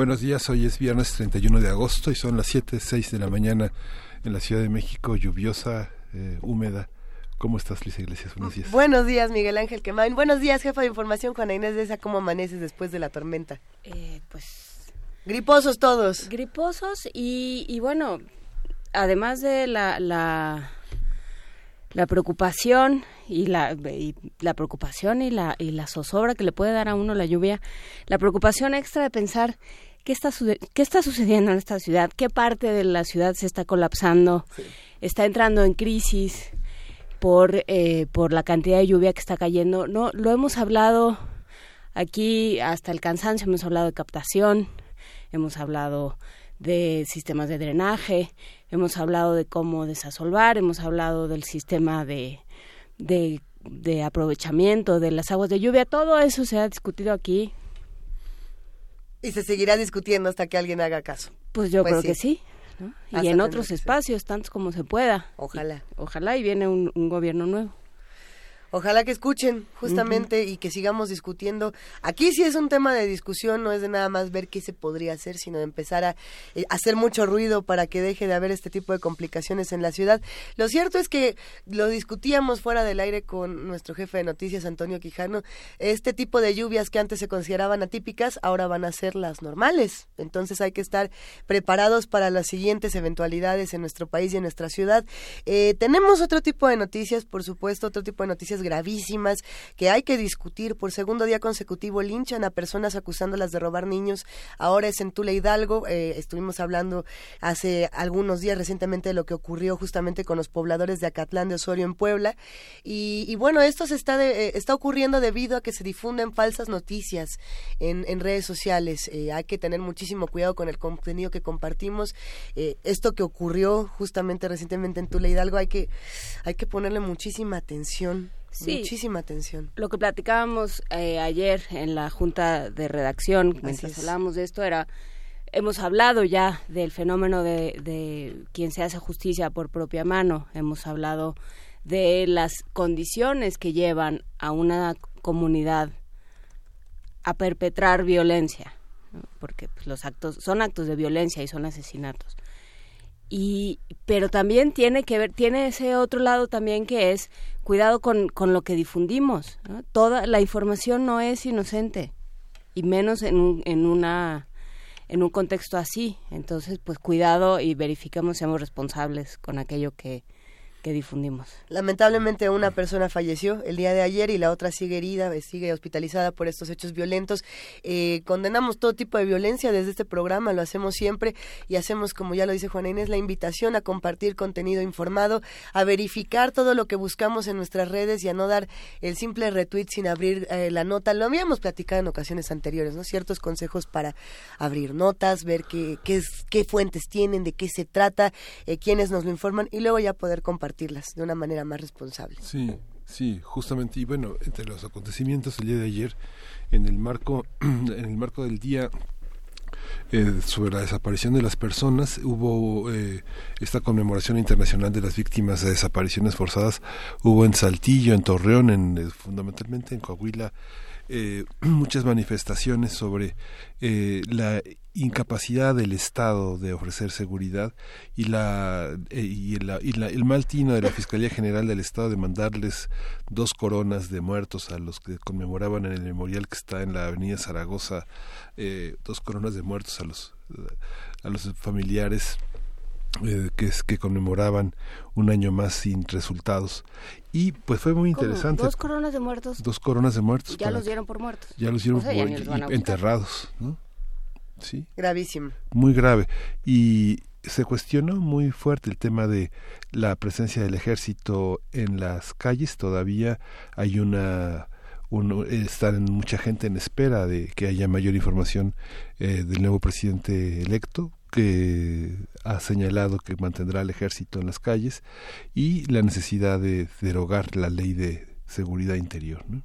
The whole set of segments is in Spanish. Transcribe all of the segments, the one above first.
Buenos días, hoy es viernes 31 de agosto y son las 7, 6 de la mañana en la Ciudad de México, lluviosa, eh, húmeda. ¿Cómo estás, Luisa Iglesias? Buenos días. Buenos días, Miguel Ángel Quemain. Buenos días, jefa de información, Juana Inés de esa. ¿Cómo amaneces después de la tormenta? Eh, pues... Griposos todos. Griposos y, y bueno, además de la, la, la preocupación y la, y la preocupación y la, y la zozobra que le puede dar a uno la lluvia, la preocupación extra de pensar ¿Qué está, ¿Qué está sucediendo en esta ciudad? ¿Qué parte de la ciudad se está colapsando? ¿Está entrando en crisis por, eh, por la cantidad de lluvia que está cayendo? No, lo hemos hablado aquí hasta el cansancio, hemos hablado de captación, hemos hablado de sistemas de drenaje, hemos hablado de cómo desasolvar, hemos hablado del sistema de, de, de aprovechamiento de las aguas de lluvia, todo eso se ha discutido aquí y se seguirá discutiendo hasta que alguien haga caso. Pues yo creo que sí. Y en otros espacios, tantos como se pueda. Ojalá. ojalá y viene un gobierno nuevo. Ojalá que escuchen justamente y que sigamos discutiendo. Aquí sí es un tema de discusión, no es de nada más ver qué se podría hacer, sino de empezar a eh, hacer mucho ruido para que deje de haber este tipo de complicaciones en la ciudad. Lo cierto es que lo discutíamos fuera del aire con nuestro jefe de noticias, Antonio Quijano. Este tipo de lluvias que antes se consideraban atípicas, ahora van a ser las normales. Entonces hay que estar preparados para las siguientes eventualidades en nuestro país y en nuestra ciudad. Eh, tenemos otro tipo de noticias, por supuesto, otro tipo de noticias gravísimas que hay que discutir. Por segundo día consecutivo linchan a personas acusándolas de robar niños. Ahora es en Tula Hidalgo. Eh, estuvimos hablando hace algunos días recientemente de lo que ocurrió justamente con los pobladores de Acatlán de Osorio en Puebla. Y, bueno, esto se está, eh, está ocurriendo debido a que se difunden falsas noticias en, en redes sociales. Eh, hay que tener muchísimo cuidado con el contenido que compartimos. esto que ocurrió justamente recientemente en Tula Hidalgo hay que, hay que ponerle muchísima atención Muchísima atención. Lo que platicábamos eh, ayer en la junta de redacción, mientras hablábamos de esto, era, hemos hablado ya del fenómeno de, de quien se hace justicia por propia mano, hemos hablado de las condiciones que llevan a una comunidad a perpetrar violencia, porque pues, los actos son actos de violencia y son asesinatos y pero también tiene que ver tiene ese otro lado también que es cuidado con, con lo que difundimos toda la información no es inocente y menos en un, en una en un contexto así. Entonces pues cuidado y verifiquemos seamos responsables con aquello que que difundimos. Lamentablemente una persona falleció el día de ayer y la otra sigue herida, eh, sigue hospitalizada por estos hechos violentos. Eh, condenamos todo tipo de violencia desde este programa, lo hacemos siempre y hacemos, como ya lo dice Juana Inés, la invitación a compartir contenido informado, a verificar todo lo que buscamos en nuestras redes y a no dar el simple retweet sin abrir eh, la nota. Lo habíamos platicado en ocasiones anteriores, ¿no? Ciertos consejos para abrir notas, ver qué, qué, qué fuentes tienen, de qué se trata, quiénes nos lo informan y luego ya poder compartir de una manera más responsable. Sí, sí, justamente. Y bueno, entre los acontecimientos el día de ayer, en el marco, en el marco del día eh, sobre la desaparición de las personas. Hubo eh, esta conmemoración internacional de las víctimas de desapariciones forzadas. Hubo en Saltillo, en Torreón, en, eh, fundamentalmente en Coahuila, eh, muchas manifestaciones sobre eh, la incapacidad del Estado de ofrecer seguridad y la eh, y, el mal tino de la Fiscalía General del Estado de mandarles dos coronas de muertos a los que conmemoraban en el memorial que está en la Avenida Zaragoza dos coronas de muertos a los a los familiares eh, que, que conmemoraban un año más sin resultados. Y pues fue muy interesante. ¿Dos coronas de muertos? Dos coronas de muertos. Ya los dieron por muertos. Ya los dieron por enterrados, ¿no? Sí. Gravísimo. Muy grave. Y se cuestionó muy fuerte el tema de la presencia del ejército en las calles. Todavía hay una uno, están mucha gente en espera de que haya mayor información del nuevo presidente electo que ha señalado que mantendrá al ejército en las calles y la necesidad de derogar la ley de seguridad interior. ¿no?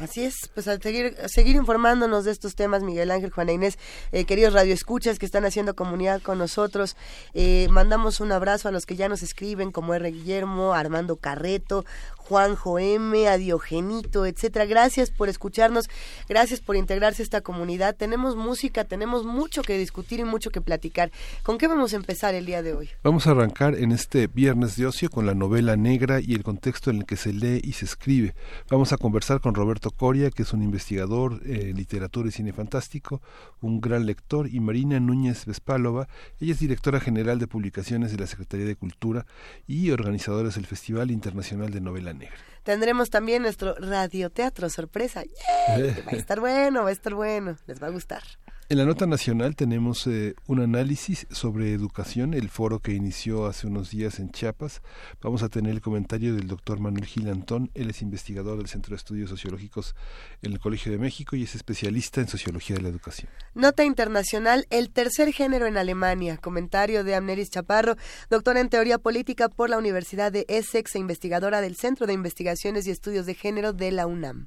Así es, pues a seguir, seguir informándonos de estos temas, Miguel Ángel, Juana Inés, eh, queridos radioescuchas que están haciendo comunidad con nosotros, eh, mandamos un abrazo a los que ya nos escriben, como R. Guillermo, Armando Carreto, Juanjo M, a Diogenito, etcétera. Gracias por escucharnos, gracias por integrarse a esta comunidad. Tenemos música, tenemos mucho que discutir y mucho que platicar. ¿Con qué vamos a empezar el día de hoy? Vamos a arrancar en este viernes de ocio con la novela negra y el contexto en el que se lee y se escribe. Vamos a conversar con Roberto Coria, que es un investigador en literatura y cine fantástico, un gran lector, y Marina Núñez Vespálova. Ella es directora general de publicaciones de la Secretaría de Cultura y organizadora del Festival Internacional de Novela. Tendremos también nuestro radioteatro sorpresa. Va a estar bueno, va a estar bueno, les va a gustar. En la nota nacional tenemos eh, un análisis sobre educación, el foro que inició hace unos días en Chiapas. Vamos a tener el comentario del doctor Manuel Gil Antón. Él es investigador del Centro de Estudios Sociológicos en el Colegio de México y es especialista en sociología de la educación. Nota internacional, el tercer género en Alemania. Comentario de Amneris Chaparro, doctora en teoría política por la Universidad de Essex e investigadora del Centro de Investigaciones y Estudios de Género de la UNAM.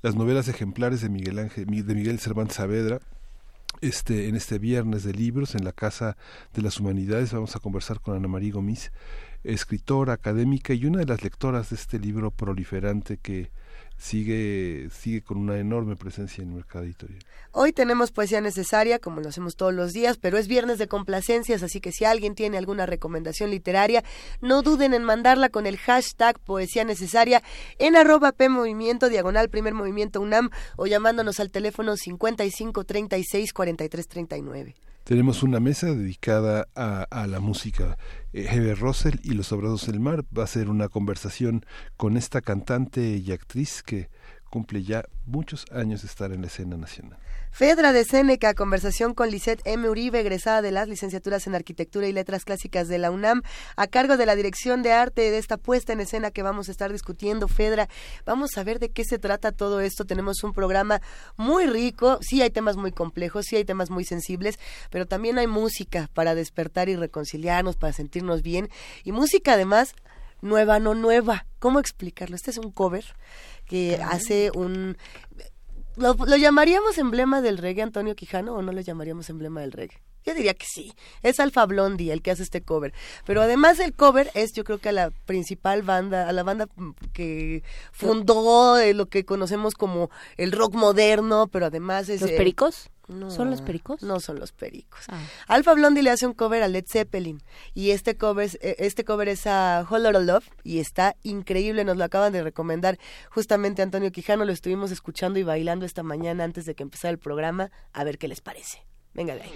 Las novelas ejemplares de Miguel, Ángel, de Miguel Cervantes Saavedra este, en este viernes de libros en la Casa de las Humanidades. Vamos a conversar con Ana María Gomis, escritora, académica y una de las lectoras de este libro proliferante que sigue, sigue con una enorme presencia en el mercado editorial. Hoy tenemos poesía necesaria, como lo hacemos todos los días, pero es viernes de complacencias, así que si alguien tiene alguna recomendación literaria, no duden en mandarla con el hashtag poesía necesaria en arroba P Movimiento, diagonal primer movimiento UNAM o llamándonos al teléfono 55 36 43 39. Tenemos una mesa dedicada a, la música. Eh, Heber Russell y Los Sobrados del Mar va a ser una conversación con esta cantante y actriz que cumple ya muchos años de estar en la escena nacional. Fedra de Seneca, conversación con Lisette M. Uribe, egresada de las licenciaturas en Arquitectura y Letras Clásicas de la UNAM, a cargo de la dirección de arte de esta puesta en escena que vamos a estar discutiendo. Fedra, vamos a ver de qué se trata todo esto. Tenemos un programa muy rico, sí hay temas muy complejos, sí hay temas muy sensibles, pero también hay música para despertar y reconciliarnos, para sentirnos bien. Y música además nueva, no nueva. ¿Cómo explicarlo? Este es un cover que hace un ¿Lo, llamaríamos emblema del reggae Antonio Quijano o no lo llamaríamos emblema del reggae? Yo diría que sí. Es Alfa Blondie el que hace este cover. Pero además el cover es yo creo que a la principal banda, a la banda que fundó lo que conocemos como el rock moderno, pero además es... ¿Los Pericos? ¿Son los pericos? No son los pericos. Ah. Alfa Blondie le hace un cover a Led Zeppelin y este cover, es, eh, este cover es a Whole Lotta Love y está increíble, nos lo acaban de recomendar justamente Antonio Quijano, lo estuvimos escuchando y bailando esta mañana antes de que empezara el programa, a ver qué les parece. Venga de ahí.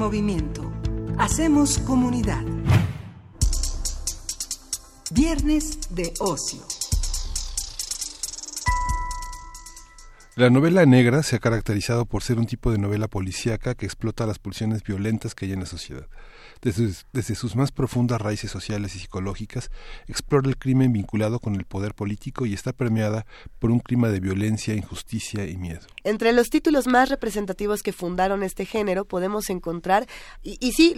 Movimiento. Hacemos comunidad. Viernes de ocio. La novela negra se ha caracterizado por ser un tipo de novela policíaca que explota las pulsiones violentas que hay en la sociedad. Desde, sus más profundas raíces sociales y psicológicas, explora el crimen vinculado con el poder político y está permeada por un clima de violencia, injusticia y miedo. Entre los títulos más representativos que fundaron este género podemos encontrar, y, sí,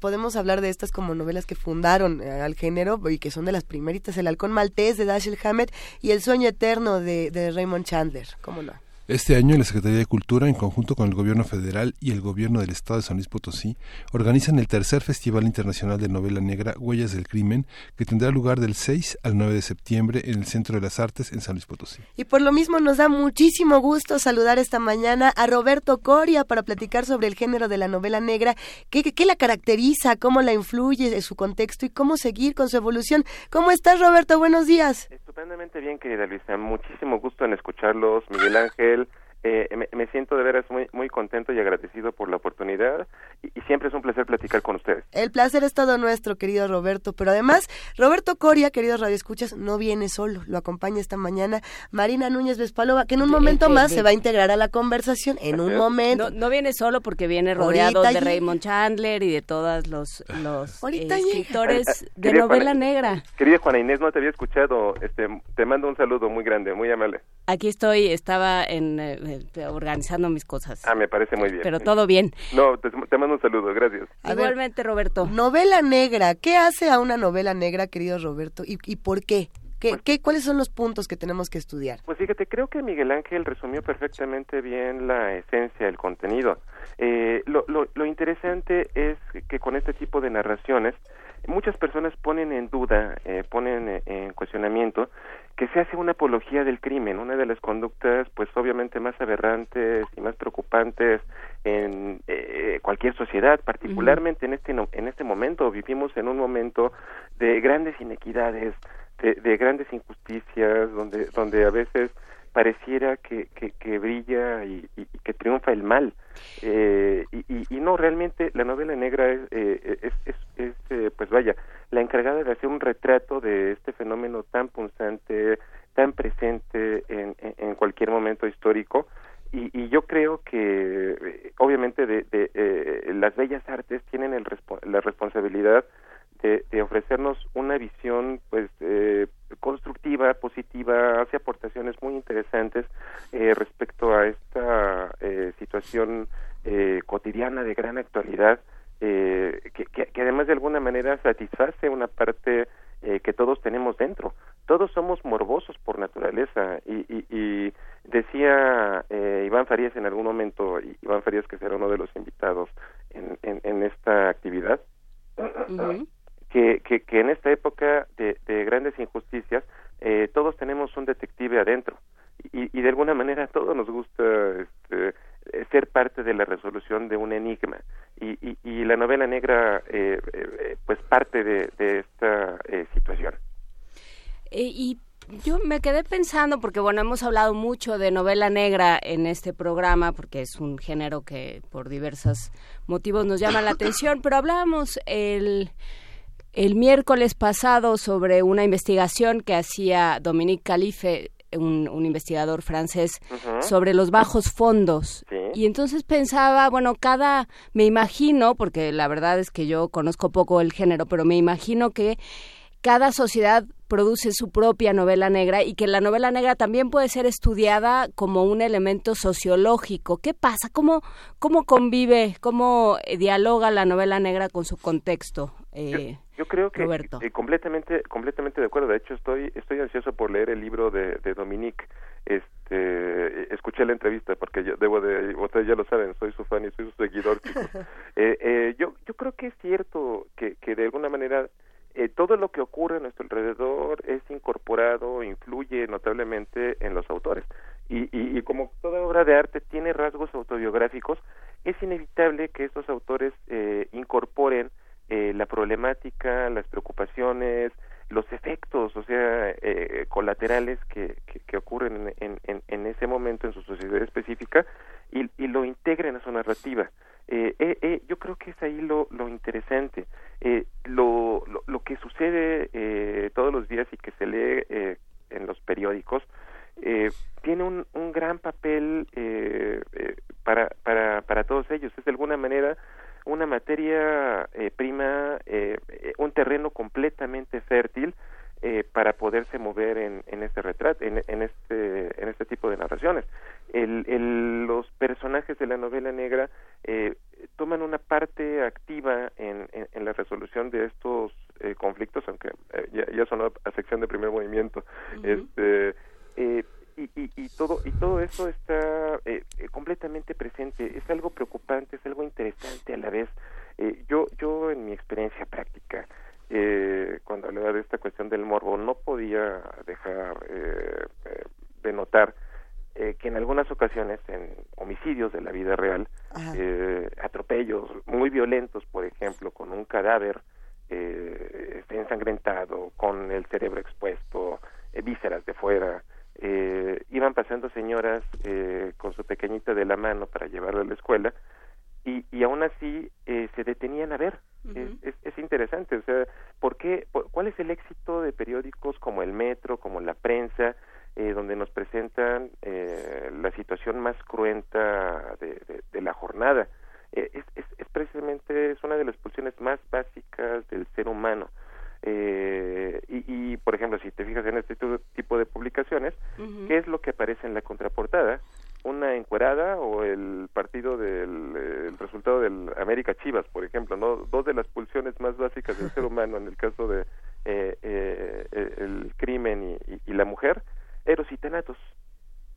podemos hablar de estas como novelas que fundaron eh, al género y que son de las primeritas, El halcón maltés de Dashiell Hammett y El sueño eterno de, de Raymond Chandler, ¿cómo no? Este año la Secretaría de Cultura, en conjunto con el Gobierno Federal y el Gobierno del Estado de San Luis Potosí, organizan el tercer Festival Internacional de Novela Negra Huellas del Crimen, que tendrá lugar del 6 al 9 de septiembre en el Centro de las Artes en San Luis Potosí. Y por lo mismo nos da muchísimo gusto saludar esta mañana a Roberto Coria para platicar sobre el género de la novela negra, qué, qué la caracteriza, cómo la influye, su contexto y cómo seguir con su evolución. ¿Cómo estás, Roberto? Buenos días. Estupendamente bien, querida Luisa. Muchísimo gusto en escucharlos, Miguel Ángel. Eh, me, siento de veras muy, muy contento y agradecido por la oportunidad y, siempre es un placer platicar con ustedes. El placer es todo nuestro, querido Roberto, pero además, Roberto Coria, queridos radioescuchas, no viene solo, lo acompaña esta mañana Marina Núñez Vespalova, que en un momento más se va a integrar a la conversación, en un momento. No, viene solo porque viene rodeado de Raymond Chandler y de todos los, los escritores de novela negra. Querida Juana Inés, no te había escuchado, este, te mando un saludo muy grande, muy amable. Aquí estoy, estaba en... Eh, este, organizando mis cosas. Ah, me parece muy bien. Pero todo bien. No, te, mando un saludo, gracias. Igualmente, Roberto. Novela negra, ¿qué hace a una novela negra, querido Roberto? ¿Y, y por qué? ¿Qué, qué, ¿Cuáles son los puntos que tenemos que estudiar? Pues fíjate, creo que Miguel Ángel resumió perfectamente bien la esencia del contenido. Eh, lo, lo, lo interesante es que con este tipo de narraciones, muchas personas ponen en duda, eh, ponen en cuestionamiento que se hace una apología del crimen, una de las conductas pues obviamente más aberrantes y más preocupantes en eh, cualquier sociedad, particularmente en este en este momento vivimos en un momento de grandes inequidades, de, grandes injusticias, donde donde a veces pareciera que, que, brilla y, que triunfa el mal. Eh, y, y, no, realmente la novela negra es, eh, es, es, es eh, pues vaya, la encargada de hacer un retrato de este fenómeno tan punzante, tan presente en, cualquier momento histórico. Y, y yo creo que, eh, obviamente, de, de eh, las bellas artes tienen el, la responsabilidad de, de, ofrecernos una visión, pues, eh, constructiva, positiva, hace aportaciones muy interesantes eh, respecto a esta eh, situación eh, cotidiana de gran actualidad eh, que, que, además de alguna manera satisface una parte eh, que todos tenemos dentro. Todos somos morbosos por naturaleza. Y, y, y decía eh, Iván Farías en algún momento, Iván Farías que será uno de los invitados en, en, en esta actividad, que, que, que, en esta época de, de grandes injusticias eh, todos tenemos un detective adentro. Y, y de alguna manera a todos nos gusta este, ser parte de la resolución de un enigma. Y, y, la novela negra eh, eh, pues parte de, de esta eh, situación. Y yo me quedé pensando porque bueno hemos hablado mucho de novela negra en este programa porque es un género que por diversos motivos nos llama la atención pero hablábamos el el miércoles pasado sobre una investigación que hacía Dominique Calife un, investigador francés sobre los bajos fondos. Y entonces pensaba, bueno, cada, me imagino, porque la verdad es que yo conozco poco el género, pero me imagino que cada sociedad produce su propia novela negra y que la novela negra también puede ser estudiada como un elemento sociológico. ¿Qué pasa? ¿Cómo, cómo convive, cómo dialoga la novela negra con su contexto? Eh, yo, creo que eh, completamente completamente de acuerdo. De hecho, estoy estoy ansioso por leer el libro de, de Dominique. Este, escuché la entrevista porque yo debo de, ustedes ya lo saben, soy su fan y soy su seguidor. eh, eh, yo yo creo que es cierto que, que de alguna manera eh, todo lo que ocurre a nuestro alrededor es incorporado, influye notablemente en los autores. Y, y, y, como toda obra de arte tiene rasgos autobiográficos, es inevitable que estos autores eh, incorporen eh, la problemática, las preocupaciones, los efectos, o sea, eh, colaterales que, que, ocurren en, en, en, ese momento en su sociedad específica y, y lo integren a su narrativa. Eh, eh, eh, yo creo que es ahí lo, lo interesante. Eh, lo, lo, lo, que sucede eh, todos los días y que se lee en los periódicos tiene un, un gran papel para, para, para todos ellos. Es de alguna manera una materia eh, prima, eh, un terreno completamente fértil eh, para poderse mover en, en este retrato, en, en, este, en este tipo de narraciones. El, el, los personajes de la novela negra eh, toman una parte activa en, en, en la resolución de estos eh, conflictos, aunque eh, ya, ya sonó a sección de primer movimiento. Uh -huh. este, eh, y, y, y, todo y todo eso está eh, completamente presente. Es algo preocupante es algo interesante a la vez. Eh, yo yo en mi experiencia práctica eh, cuando hablaba de esta cuestión del morbo no podía dejar eh, eh, de notar eh, que en algunas ocasiones en homicidios de la vida real eh, atropellos muy violentos por ejemplo con un cadáver eh, ensangrentado con el cerebro expuesto eh, vísceras de fuera eh, iban pasando señoras eh, con su pequeñita de la mano para llevarla a la escuela y, y aún así eh, se detenían a ver. Uh -huh. es, es, es, interesante, o sea, ¿por qué, por, ¿cuál es el éxito de periódicos como El Metro, como La Prensa, eh, donde nos presentan eh, la situación más cruenta de, de, de la jornada? Eh, es, es, es precisamente es una de las pulsiones más básicas del ser humano eh, y, y, por ejemplo, si te fijas en este tipo de publicaciones, uh -huh. ¿qué es lo que aparece en la contraportada? Una encuerada o el partido del el resultado del América Chivas, por ejemplo, no dos de las pulsiones más básicas del ser humano en el caso de eh, eh, el crimen y, y, y, la mujer, eros y tenatos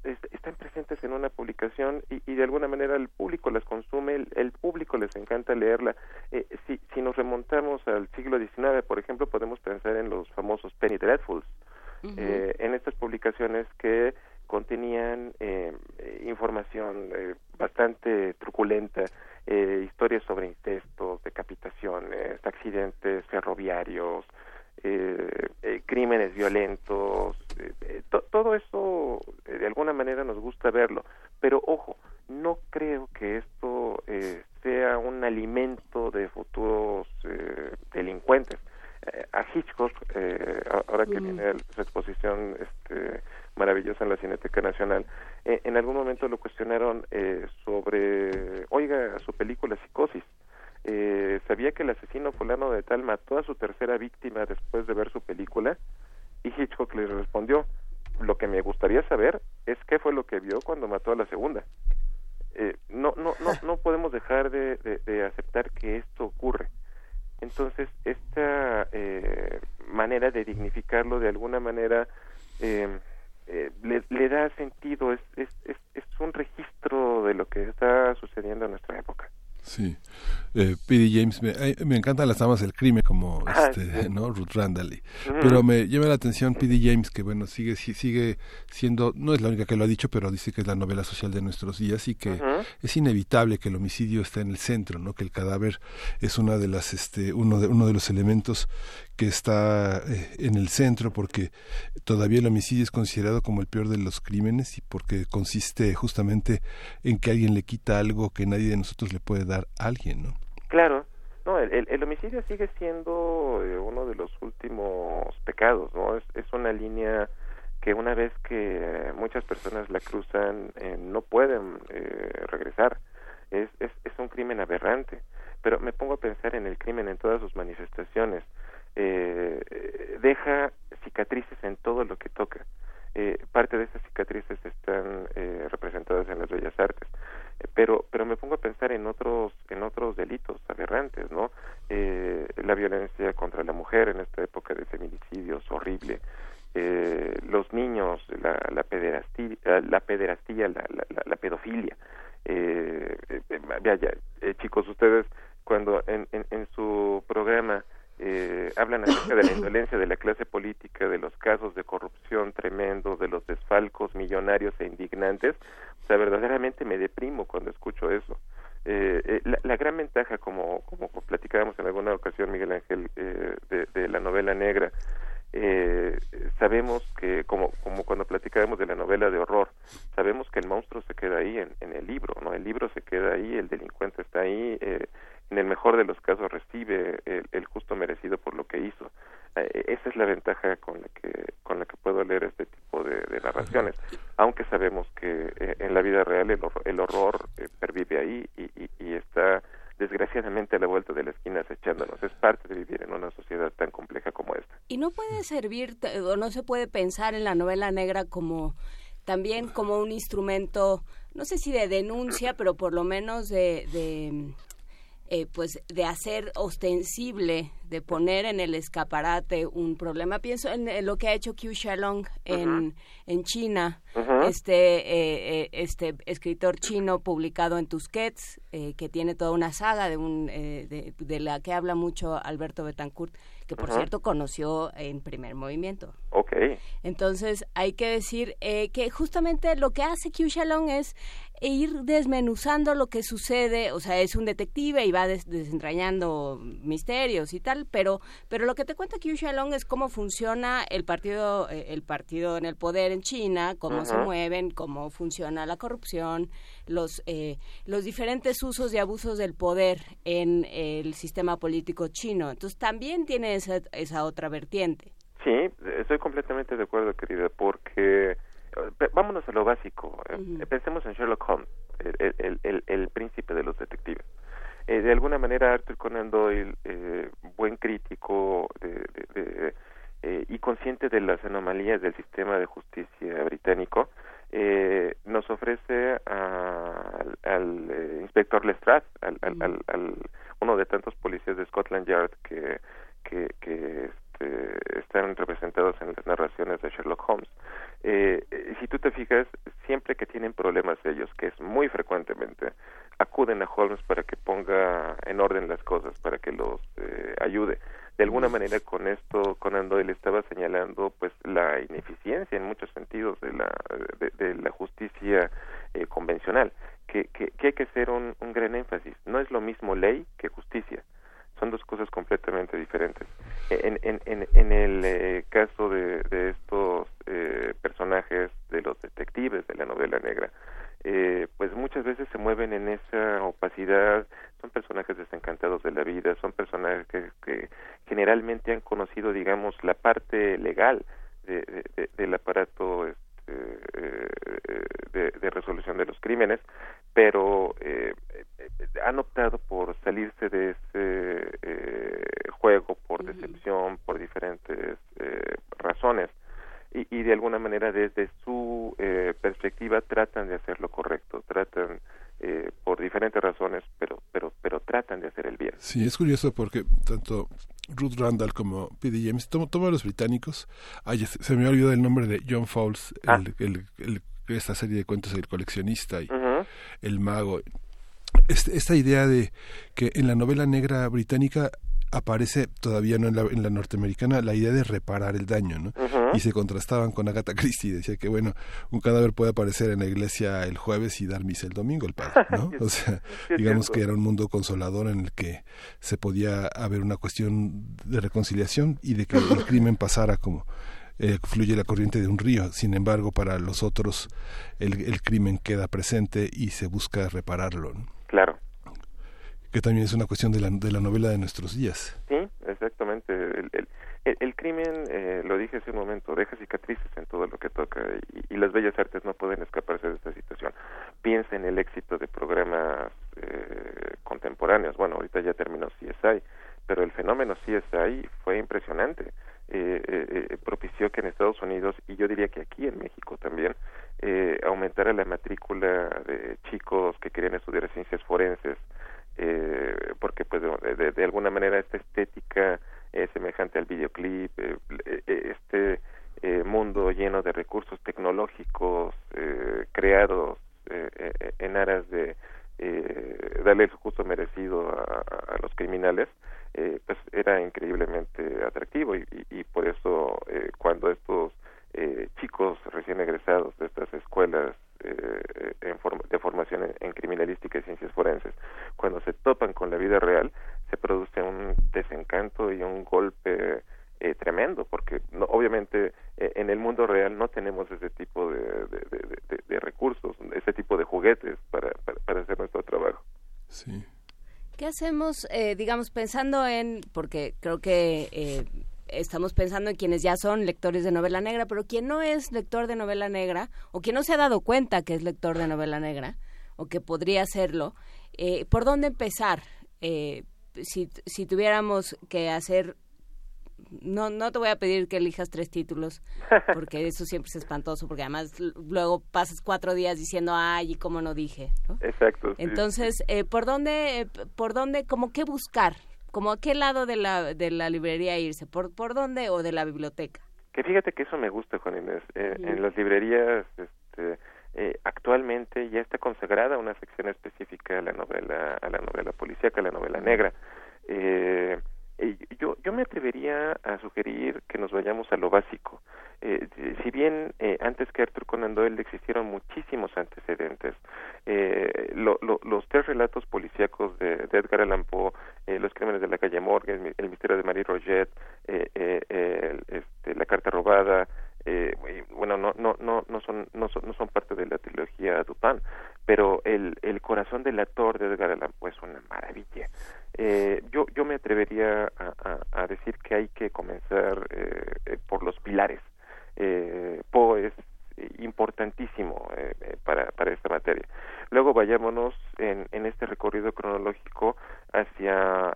están presentes en una publicación y, y, de alguna manera el público las consume, el, el público les encanta leerla. Eh, si, si, nos remontamos al siglo XIX, por ejemplo, podemos pensar en los famosos Penny Dreadfuls, uh -huh. eh, en estas publicaciones que contenían eh, información eh, bastante truculenta, eh, historias sobre incestos, decapitaciones, accidentes ferroviarios, crímenes violentos, eh, to, todo eso eh, de alguna manera nos gusta verlo, pero ojo, no creo que esto eh, sea un alimento de futuros eh, delincuentes. a Hitchcock, ahora que viene su exposición este, maravillosa en la Cineteca Nacional, en algún momento lo cuestionaron sobre, oiga, su película Psicosis, eh, sabía que el asesino fulano de tal mató a su tercera víctima después de ver su película y Hitchcock le respondió lo que me gustaría saber es qué fue lo que vio cuando mató a la segunda eh, no no no no podemos dejar de, de, de, aceptar que esto ocurre. Entonces esta eh, manera de dignificarlo de alguna manera eh, eh, le, le, da sentido es, es, es, es un registro de lo que está sucediendo en nuestra época Sí, eh, P.D. James, me, me, encantan las damas del crimen como ah, este. ¿no? Ruth Randall. Pero me llama la atención P.D. James, que bueno, sigue, sigue siendo, no es la única que lo ha dicho, pero dice que es la novela social de nuestros días y que uh -huh. es inevitable que el homicidio esté en el centro, ¿no? Que el cadáver es una de las, este, uno de, uno de los elementos que está eh, en el centro porque todavía el homicidio es considerado como el peor de los crímenes y porque consiste justamente en que alguien le quita algo que nadie de nosotros le puede dar a alguien, ¿no? Claro, no, el, el homicidio sigue siendo eh, uno de los últimos pecados, ¿no? Es, es una línea que una vez que muchas personas la cruzan eh, no pueden eh, regresar. Es, es, es un crimen aberrante. Pero me pongo a pensar en el crimen en todas sus manifestaciones eh, deja cicatrices en todo lo que toca. Eh, parte de esas cicatrices están eh, representadas en las bellas artes, eh, pero pero me pongo a pensar en otros en otros delitos aberrantes, ¿no? Eh, la violencia contra la mujer en esta época de feminicidios horrible, eh, los niños, la, la pederastía, la pederastía, la, la, pedofilia. Eh, eh, chicos, ustedes cuando en, en, en su programa eh, hablan acerca de la indolencia de la clase política, de los casos de corrupción tremendo, de los desfalcos millonarios e indignantes, o sea, verdaderamente me deprimo cuando escucho eso. Eh, eh, la, gran ventaja, como, como platicábamos en alguna ocasión, Miguel Ángel, eh, de, de, la novela negra, eh, sabemos que, como, como cuando platicábamos de la novela de horror, sabemos que el monstruo se queda ahí en, en el libro, ¿no? El libro se queda ahí, el delincuente está ahí, en el mejor de los casos recibe merecido por lo que hizo. Eh, esa es la ventaja con la que con la que puedo leer este tipo de, de narraciones, aunque sabemos que eh, en la vida real el, horror, el horror eh, pervive ahí y, y, y está desgraciadamente a la vuelta de la esquina acechándonos. Es parte de vivir en una sociedad tan compleja como esta. Y no puede servir o no se puede pensar en la novela negra como también como un instrumento, no sé si de denuncia, pero por lo menos de, de eh, pues de hacer ostensible, de poner en el escaparate un problema. Pienso en, lo que ha hecho Qiu Shalong en, uh -huh. en China, uh -huh. este, eh, eh, este escritor chino publicado en Tusquets, eh, que tiene toda una saga de, un, de, de, la que habla mucho Alberto Betancourt, que por uh -huh. cierto conoció en primer movimiento. Okay. Entonces hay que decir que justamente lo que hace Qiu Shalong es e ir desmenuzando lo que sucede, o sea, es un detective y va des desentrañando misterios y tal, pero pero lo que te cuenta Qiu Shalong es cómo funciona el partido eh, el partido en el poder en China, cómo uh -huh. se mueven, cómo funciona la corrupción, los eh, los diferentes usos y abusos del poder en el sistema político chino. Entonces también tiene esa esa otra vertiente. Sí, estoy completamente de acuerdo, querida, porque vámonos a lo básico. Uh -huh. Pensemos en Sherlock Holmes, el, el, el, el príncipe de los detectives. Eh, de alguna manera, Arthur Conan Doyle, eh, buen crítico de, de, de, eh, y consciente de las anomalías del sistema de justicia británico, eh, nos ofrece a, al, al eh, inspector Lestrade, al, uh -huh. al, al, uno de tantos policías de Scotland Yard que, que, que este, están representados en las narraciones de Sherlock Holmes. Eh, si tú te fijas, siempre que tienen problemas ellos, que es muy frecuentemente, acuden a Holmes para que ponga en orden las cosas, para que los eh, ayude. De alguna manera con esto Conan Doyle estaba señalando pues la ineficiencia en muchos sentidos de la de, de la justicia eh, convencional, que, que, que, hay que hacer un, un gran énfasis. No es lo mismo ley que justicia son dos cosas completamente diferentes. En, en, en, en el eh, caso de, de estos eh, personajes, de los detectives de la novela negra, eh, pues muchas veces se mueven en esa opacidad, son personajes desencantados de la vida, son personajes que, generalmente han conocido, digamos, la parte legal de, del aparato este, de, de, resolución de los crímenes, pero eh, han optado por salirse de ese eh, juego por decepción, por diferentes eh, razones y, y, de alguna manera desde su eh, perspectiva tratan de hacer lo correcto, tratan eh, por diferentes razones, pero pero pero tratan de hacer el bien. Sí, es curioso porque tanto Ruth Randall como P.D. James, todos los británicos, ay, se me olvidó el nombre de John Fowles, ah. el, el, el, esta serie de cuentos El coleccionista y uh -huh. El mago, este, esta idea de que en la novela negra británica aparece todavía no en la, en la norteamericana la idea de reparar el daño, ¿no? Uh -huh. Y se contrastaban con Agatha Christie, decía que bueno, un cadáver puede aparecer en la iglesia el jueves y dar misa el domingo el padre, ¿no? O sea, digamos que era un mundo consolador en el que se podía haber una cuestión de reconciliación y de que el crimen pasara como eh, fluye la corriente de un río. Sin embargo, para los otros el, el crimen queda presente y se busca repararlo. ¿no? Claro. Que también es una cuestión de la, de la novela de nuestros días. Sí, exactamente. El, el, el, el crimen, eh, lo dije hace un momento, deja cicatrices en todo lo que toca y, y, las bellas artes no pueden escaparse de esta situación. Piensa en el éxito de programas eh, contemporáneos. Bueno, ahorita ya terminó CSI, pero el fenómeno CSI fue impresionante. Eh, eh, propició que en Estados Unidos y yo diría que aquí en México también eh, aumentara la matrícula de chicos que querían estudiar ciencias forenses eh, porque pues de, de, alguna manera esta estética es semejante al videoclip eh, eh, este mundo lleno de recursos tecnológicos creados en aras de darle el justo merecido a, los criminales eh, pues era increíblemente atractivo y, y, por eso eh, cuando estos eh, chicos recién egresados de estas escuelas eh, en form de formación en, criminalística y ciencias forenses, cuando se topan con la vida real, se produce un desencanto y un golpe eh, tremendo, porque no, obviamente eh, en el mundo real no tenemos ese tipo de, de, recursos, ese tipo de juguetes para, para, hacer nuestro trabajo. Sí. ¿Qué hacemos, eh, digamos, pensando en, porque creo que estamos pensando en quienes ya son lectores de novela negra, pero quien no es lector de novela negra, o quien no se ha dado cuenta que es lector de novela negra, o que podría serlo, ¿por dónde empezar? si, si tuviéramos que hacer no, no te voy a pedir que elijas tres títulos, porque eso siempre es espantoso, porque además luego pasas cuatro días diciendo, ay, y cómo no dije, Exacto. Entonces, eh, ¿por dónde, por dónde, como qué buscar? ¿Como a qué lado de la, de la librería irse? ¿Por, ¿Por dónde o de la biblioteca? Que fíjate que eso me gusta, Juan Inés. Eh, en las librerías, este, eh, actualmente ya está consagrada una sección específica a la novela, a la novela policíaca, a la novela negra. Eh, eh, yo, yo me atrevería a sugerir que nos vayamos a lo básico. Eh, si bien eh, antes que Arthur Conan Doyle existieron muchísimos antecedentes, eh, los tres relatos policíacos de, Edgar Allan Poe, Los crímenes de la calle Morgan, El misterio de Marie Roget, este, La carta robada, bueno, no, no, no, no, son, no, son, no son parte de la trilogía Dupin, pero el, el corazón del actor de Edgar Allan Poe es una maravilla. Eh, yo, yo me atrevería a, decir que hay que comenzar eh, eh, por los pilares. Eh, Poe es importantísimo para, para esta materia. Luego vayámonos en, en este recorrido cronológico hacia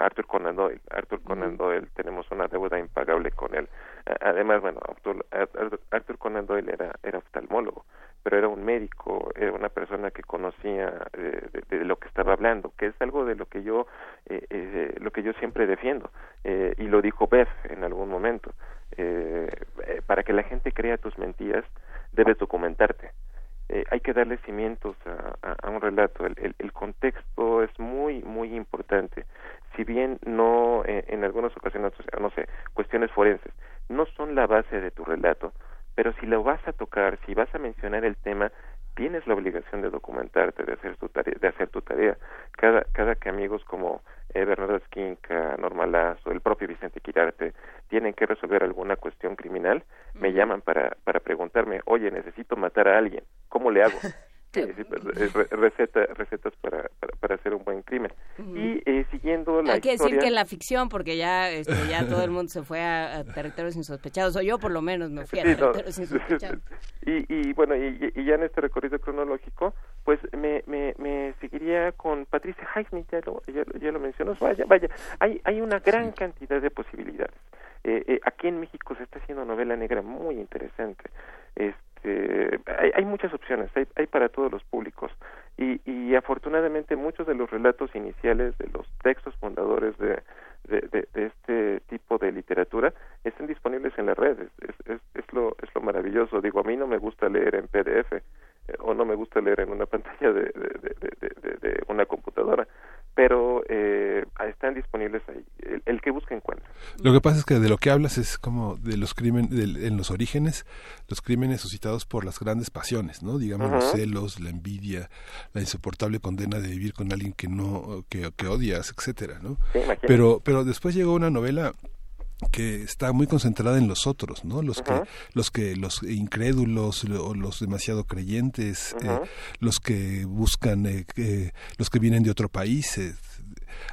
Arthur Conan Doyle. Arthur Conan Doyle, tenemos una deuda impagable con él. Además, bueno, Arthur, Arthur Conan Doyle era, era oftalmólogo pero era un médico, era una persona que conocía eh, de, lo que estaba hablando, que es algo de lo que yo, eh, eh, lo que yo siempre defiendo, y lo dijo Beth en algún momento. para que la gente crea tus mentiras, debes documentarte. hay que darle cimientos a, un relato. El, el, contexto es muy, muy importante. Si bien no, en algunas ocasiones, no sé, cuestiones forenses, no son la base de tu relato, pero si lo vas a tocar, si vas a mencionar el tema, tienes la obligación de documentarte, de hacer tu tarea, de hacer tu tarea. Cada, cada que amigos como eh, Bernardo Esquinca, Norma Lazo, el propio Vicente Quirarte tienen que resolver alguna cuestión criminal, me llaman para, para preguntarme, oye, necesito matar a alguien, ¿cómo le hago? Pues, receta, recetas para, para, hacer un buen crimen. Y eh, siguiendo la Hay que decir que en la ficción, porque ya este, ya todo el mundo se fue a, territorios insospechados, o yo por lo menos me fui a territorios insospechados. Y, y bueno, y, ya en este recorrido cronológico, pues me, me, me seguiría con Patricia Highsmith, ya lo, ya, lo mencionó, vaya, vaya, hay, hay una gran cantidad de posibilidades. Eh, eh, aquí en México se está haciendo novela negra muy interesante. Este, este, hay, muchas opciones, hay, hay, para todos los públicos. Y, y, afortunadamente muchos de los relatos iniciales de los textos fundadores de, de, este tipo de literatura están disponibles en las redes, es, es, lo, es lo maravilloso, digo, a mí no me gusta leer en PDF eh, o no me gusta leer en una pantalla de una computadora, pero eh, están disponibles ahí. El, que busca encuentra. Lo que pasa es que de lo que hablas es como de los crímenes, en los orígenes, los crímenes suscitados por las grandes pasiones, ¿no? Digamos los celos, la envidia, la insoportable condena de vivir con alguien que no, que, que odias, etcétera, ¿no? pero, pero después llegó una novela que está muy concentrada en los otros, ¿no? Los que, los que, los incrédulos, o los demasiado creyentes, eh, los que buscan, eh, los que vienen de otro país. Eh,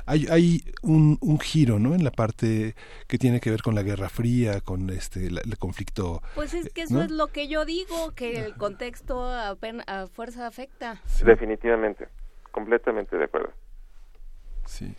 hay, hay un, un, giro, ¿no? En la parte que tiene que ver con la Guerra Fría, con este, el conflicto. Pues es que eso es lo que yo digo, que el contexto a, a fuerza afecta. Definitivamente, completamente de acuerdo. Sí.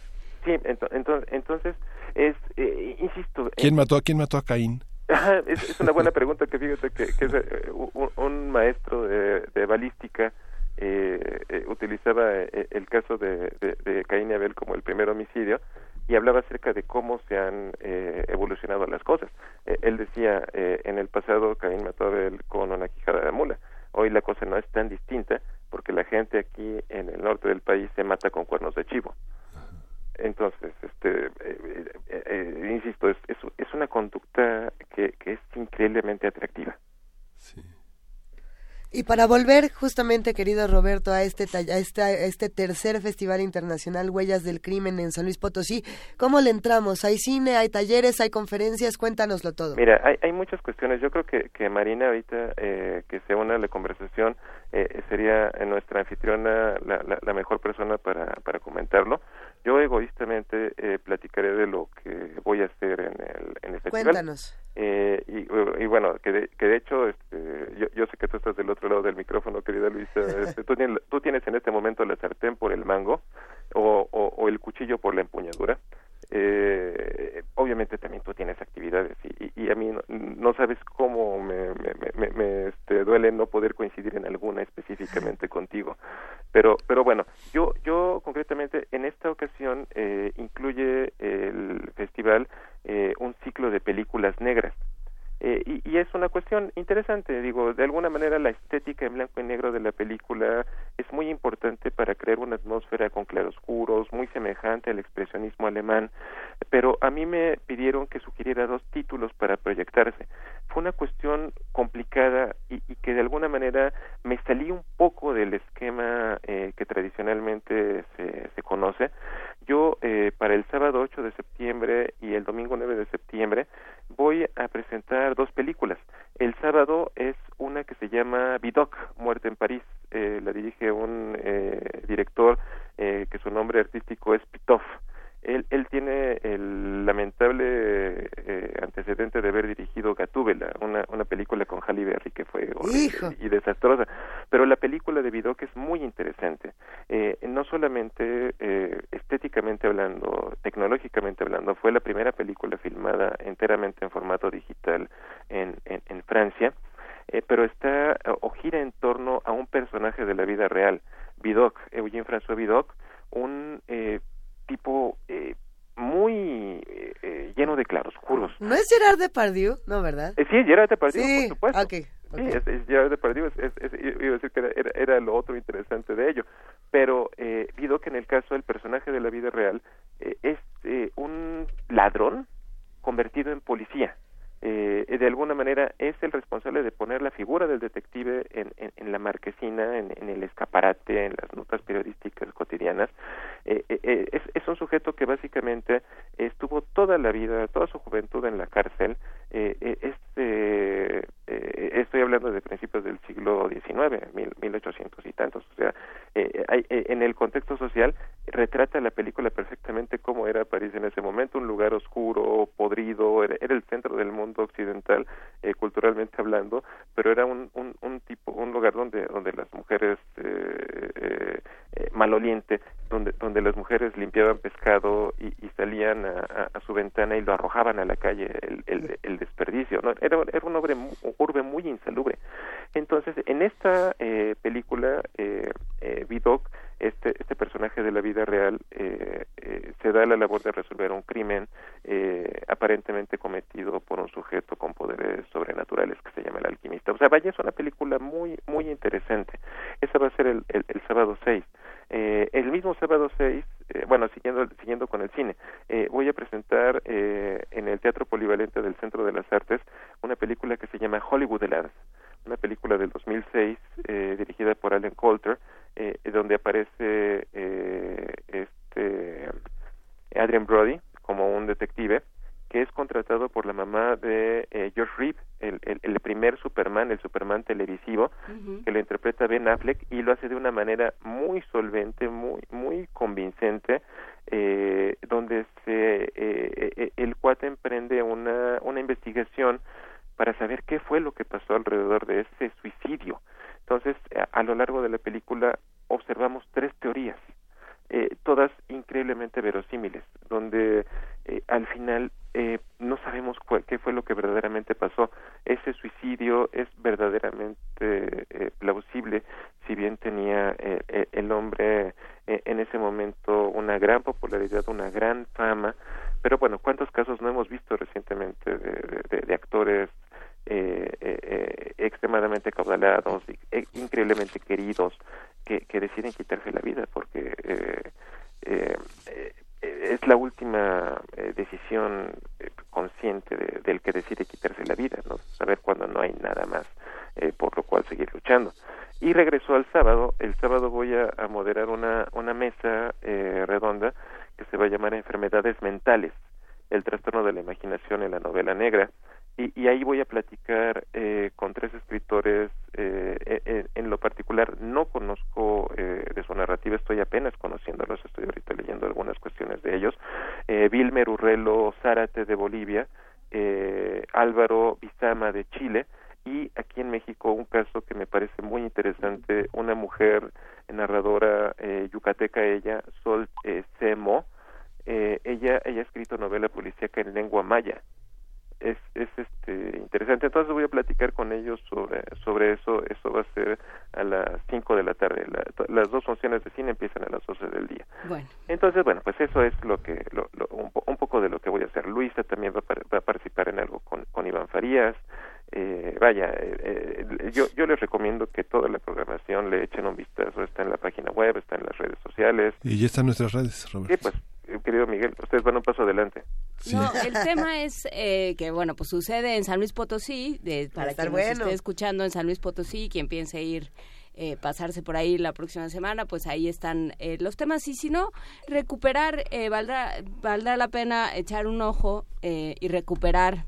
Sí, entonces, entonces es, eh, insisto... ¿Quién mató, a ¿Quién mató a Caín? es, una buena pregunta que fíjate que, que es, eh, un, maestro de, de balística eh, eh utilizaba el caso de, de, Caín y Abel como el primer homicidio y hablaba acerca de cómo se han evolucionado las cosas. él decía, en el pasado Caín mató a Abel con una quijada de mula. Hoy la cosa no es tan distinta porque la gente aquí en el norte del país se mata con cuernos de chivo. Entonces, este, eh, eh, eh, insisto, es, es, una conducta que, que es increíblemente atractiva. Sí. Y para volver justamente, querido Roberto, a este, a este, este tercer Festival Internacional Huellas del Crimen en San Luis Potosí, ¿cómo le entramos? ¿Hay cine, hay talleres, hay conferencias? Cuéntanoslo todo. Mira, hay, hay muchas cuestiones. Yo creo que, que Marina ahorita, eh, que se una a la conversación, eh, sería nuestra anfitriona la, la, mejor persona para, para comentarlo. Yo egoístamente eh, platicaré de lo que voy a hacer en el, en el festival. Cuéntanos. Eh, y, y, bueno, que de, que de hecho, este, yo, yo, sé que tú estás del otro lado del micrófono, querida Luisa. Este, tú, tienes, tú tienes en este momento la sartén por el mango o, o, o el cuchillo por la empuñadura eh, obviamente también tú tienes actividades y, y, a mí no, sabes cómo me, me, me, este, duele no poder coincidir en alguna específicamente contigo. Pero pero bueno yo yo concretamente en esta ocasión eh, incluye el festival eh, un ciclo de películas negras eh, y, y, es una cuestión interesante, digo, de alguna manera la estética en blanco y negro de la película es muy importante para crear una atmósfera con claroscuros, muy semejante al expresionismo alemán, pero a mí me pidieron que sugiriera dos títulos para proyectarse. Fue una cuestión complicada y, y que de alguna manera me salí un poco del esquema eh, que tradicionalmente se, se conoce. Yo, eh, para el sábado 8 de septiembre y el domingo 9 de septiembre, voy a presentar dos películas. El sábado es una que se llama Vidocq, Muerte en París. Eh, la dirige un eh, director eh, que su nombre artístico es Pitoff. Él, él tiene el lamentable eh, antecedente de haber dirigido Gatúbela, una, una película con Halle Berry que fue horrible y desastrosa. Pero la película de Vidocq es muy interesante. Eh, no solamente eh, estéticamente hablando, tecnológicamente hablando, fue la primera película filmada enteramente en formato digital en, en, en Francia, eh, pero está o gira en torno a un personaje de la vida real, Vidocq, Eugene François Vidocq, un eh, tipo eh, muy eh, lleno de claroscuros. ¿No es Gerard Depardieu? No, ¿verdad? Eh, sí, Gerard Depardieu, sí. por supuesto. Okay, okay. Sí, es, es Gerard Depardieu, es, iba a decir que era, era, lo otro interesante de ello. Pero eh, vido que en el caso del personaje de la vida real eh, es eh, un ladrón convertido en policía eh, de alguna manera es el responsable de poner la figura del detective en, en, en la marquesina, en, en, el escaparate, en las notas periodísticas cotidianas. Eh, eh, es, es, un sujeto que básicamente estuvo toda la vida, toda su juventud en la cárcel. Este, estoy hablando de principios del siglo XIX, mil, 1800 y tantos. O sea, hay, en el contexto social retrata la película perfectamente cómo era París en ese momento, un lugar oscuro, podrido, era, el centro del mundo occidental eh, culturalmente hablando pero era un, un, un, tipo un lugar donde donde las mujeres eh, eh, eh maloliente donde donde las mujeres limpiaban pescado y, y salían a, su ventana y lo arrojaban a la calle el, el desperdicio no era era un urbe, urbe muy insalubre. Entonces en esta eh, película eh, eh, Vidocq este, este personaje de la vida real eh, eh, se da la labor de resolver un crimen eh, aparentemente cometido por un sujeto con poderes sobrenaturales que se llama el alquimista. O sea, vaya, es una película muy, muy interesante. Esa va a ser el, el, el sábado 6. Eh, el mismo sábado 6, eh, bueno, siguiendo, siguiendo con el cine, voy a presentar en el Teatro Polivalente del Centro de las Artes una película que se llama Hollywood Heladas, una película del 2006 eh, dirigida por Alan Coulter, eh, donde aparece eh, este Adrian Brody como un detective que es contratado por la mamá de eh, George Reeve, el, el, el, primer Superman, el Superman televisivo, uh -huh. que lo interpreta Ben Affleck y lo hace de una manera muy solvente, muy muy convincente, eh, donde se eh, eh, el cuate emprende una una investigación para saber qué fue lo que pasó alrededor de ese suicidio. Entonces, a, a lo largo de la película observamos tres teorías, eh, todas increíblemente verosímiles, donde eh, al final eh, no sabemos cuál, qué fue lo que verdaderamente pasó. Ese suicidio es verdaderamente eh, plausible, si bien tenía eh, el hombre eh, en ese momento una gran popularidad, una gran fama, pero bueno, ¿cuántos casos no hemos visto recientemente de, de actores eh, eh, extremadamente caudalados, e, increíblemente queridos, que, que, deciden quitarse la vida porque eh, eh, es la última decisión consciente de, del que decide quitarse la vida, ¿no? saber cuándo no hay nada más eh, por lo cual seguir luchando. Y regresó al sábado, el sábado voy a, moderar una, una mesa eh, redonda que se va a llamar Enfermedades Mentales, el trastorno de la imaginación en la novela negra. Y, y ahí voy a platicar eh, con tres escritores, eh, e, e, en, lo particular no conozco eh, de su narrativa, estoy apenas conociéndolos, estoy ahorita leyendo algunas cuestiones de ellos, eh, Vilmer Urrelo Zárate de Bolivia, eh, Álvaro Bizama de Chile, y aquí en México un caso que me parece muy interesante, una mujer narradora eh, yucateca ella, Sol eh, Semo, eh, ella, ella ha escrito novela policíaca en lengua maya. Es, es este interesante. Entonces voy a platicar con ellos sobre sobre eso. Eso va a ser a las 5 de la tarde. Las dos funciones de cine empiezan a las 12 del día. Bueno. entonces bueno pues eso es lo que lo, un, un, poco de lo que voy a hacer. Luisa también va, va a participar en algo con, con Iván Farías eh, vaya, eh, eh, yo, yo les recomiendo que toda la programación le echen un vistazo, está en la página web, está en las redes sociales. Y ya están nuestras redes, Roberto. Sí, pues, querido Miguel, ustedes van un paso adelante. No, el tema es que, bueno, pues sucede en San Luis Potosí, de, para quien bueno. esté escuchando en San Luis Potosí, quien piense ir eh, pasarse por ahí la próxima semana, pues ahí están eh, los temas. Y si no, recuperar, eh, valdrá, valdrá la pena echar un ojo y recuperar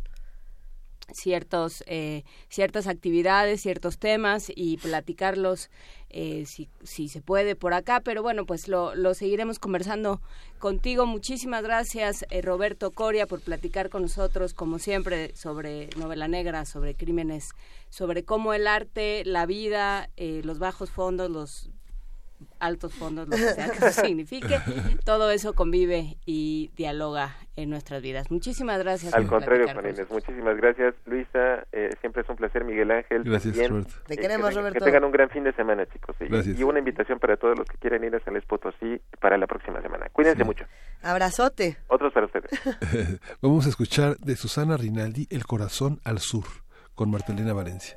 ciertos eh, ciertas actividades ciertos temas y platicarlos eh, si, si se puede por acá pero bueno pues lo, lo seguiremos conversando contigo. Muchísimas gracias eh, Roberto Coria por platicar con nosotros como siempre sobre novela negra sobre crímenes sobre cómo el arte la vida los bajos fondos los altos fondos, lo que sea que eso signifique, todo eso convive y dialoga en nuestras vidas. Muchísimas gracias. Al contrario, Juan Inés, muchísimas gracias. Luisa, eh, siempre es un placer. Miguel Ángel. Gracias, Roberto. Te queremos, que, Roberto. Que tengan un gran fin de semana, chicos. Y, gracias. y una invitación para todos los que quieran ir a San Luis Potosí para la próxima semana. Cuídense Sí. mucho. Abrazote. Otros para ustedes. Vamos a escuchar de Susana Rinaldi El corazón al sur con Martelena Valencia.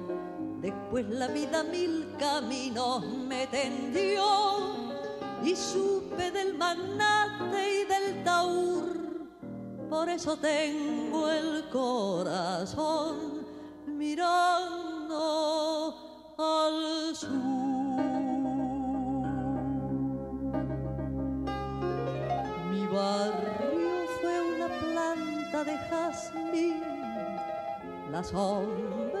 Después la vida mil caminos me tendió y supe del magnate y del taur. Por eso tengo el corazón mirando al sur. Mi barrio fue una planta de jazmín, la sombra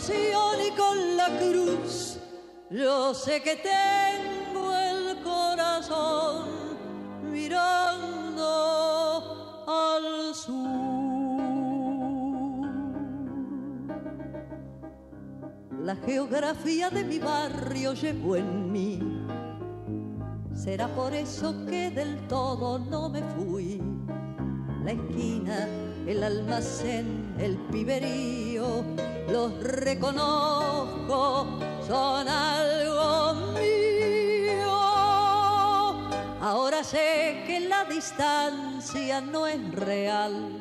y con la cruz, yo sé que tengo el corazón mirando al sur. La geografía de mi barrio llevo en mí. Será por eso que del todo no me fui. La esquina, el almacén, el piberío, los reconozco, son algo mío. Ahora sé que la distancia no es real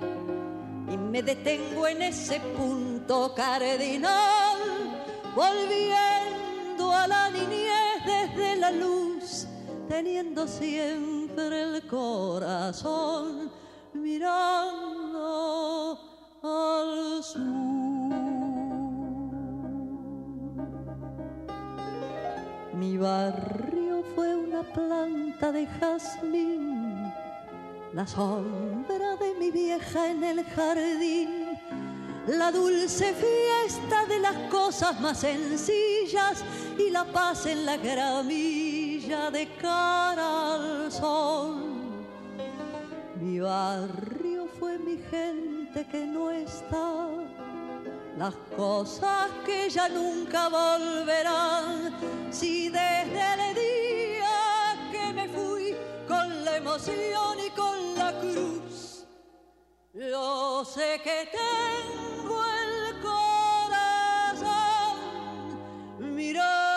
y me detengo en ese punto cardinal, volviendo a la niñez desde la luz, teniendo siempre el corazón mirando al sur. Mi barrio fue una planta de jazmín, la sombra de mi vieja en el jardín, la dulce fiesta de las cosas más sencillas y la paz en la gramilla de cara al sol. Mi barrio fue mi gente que no está, las cosas que ya nunca volverán. Si desde el día que me fui con la emoción y con la cruz, yo sé que tengo el corazón mirando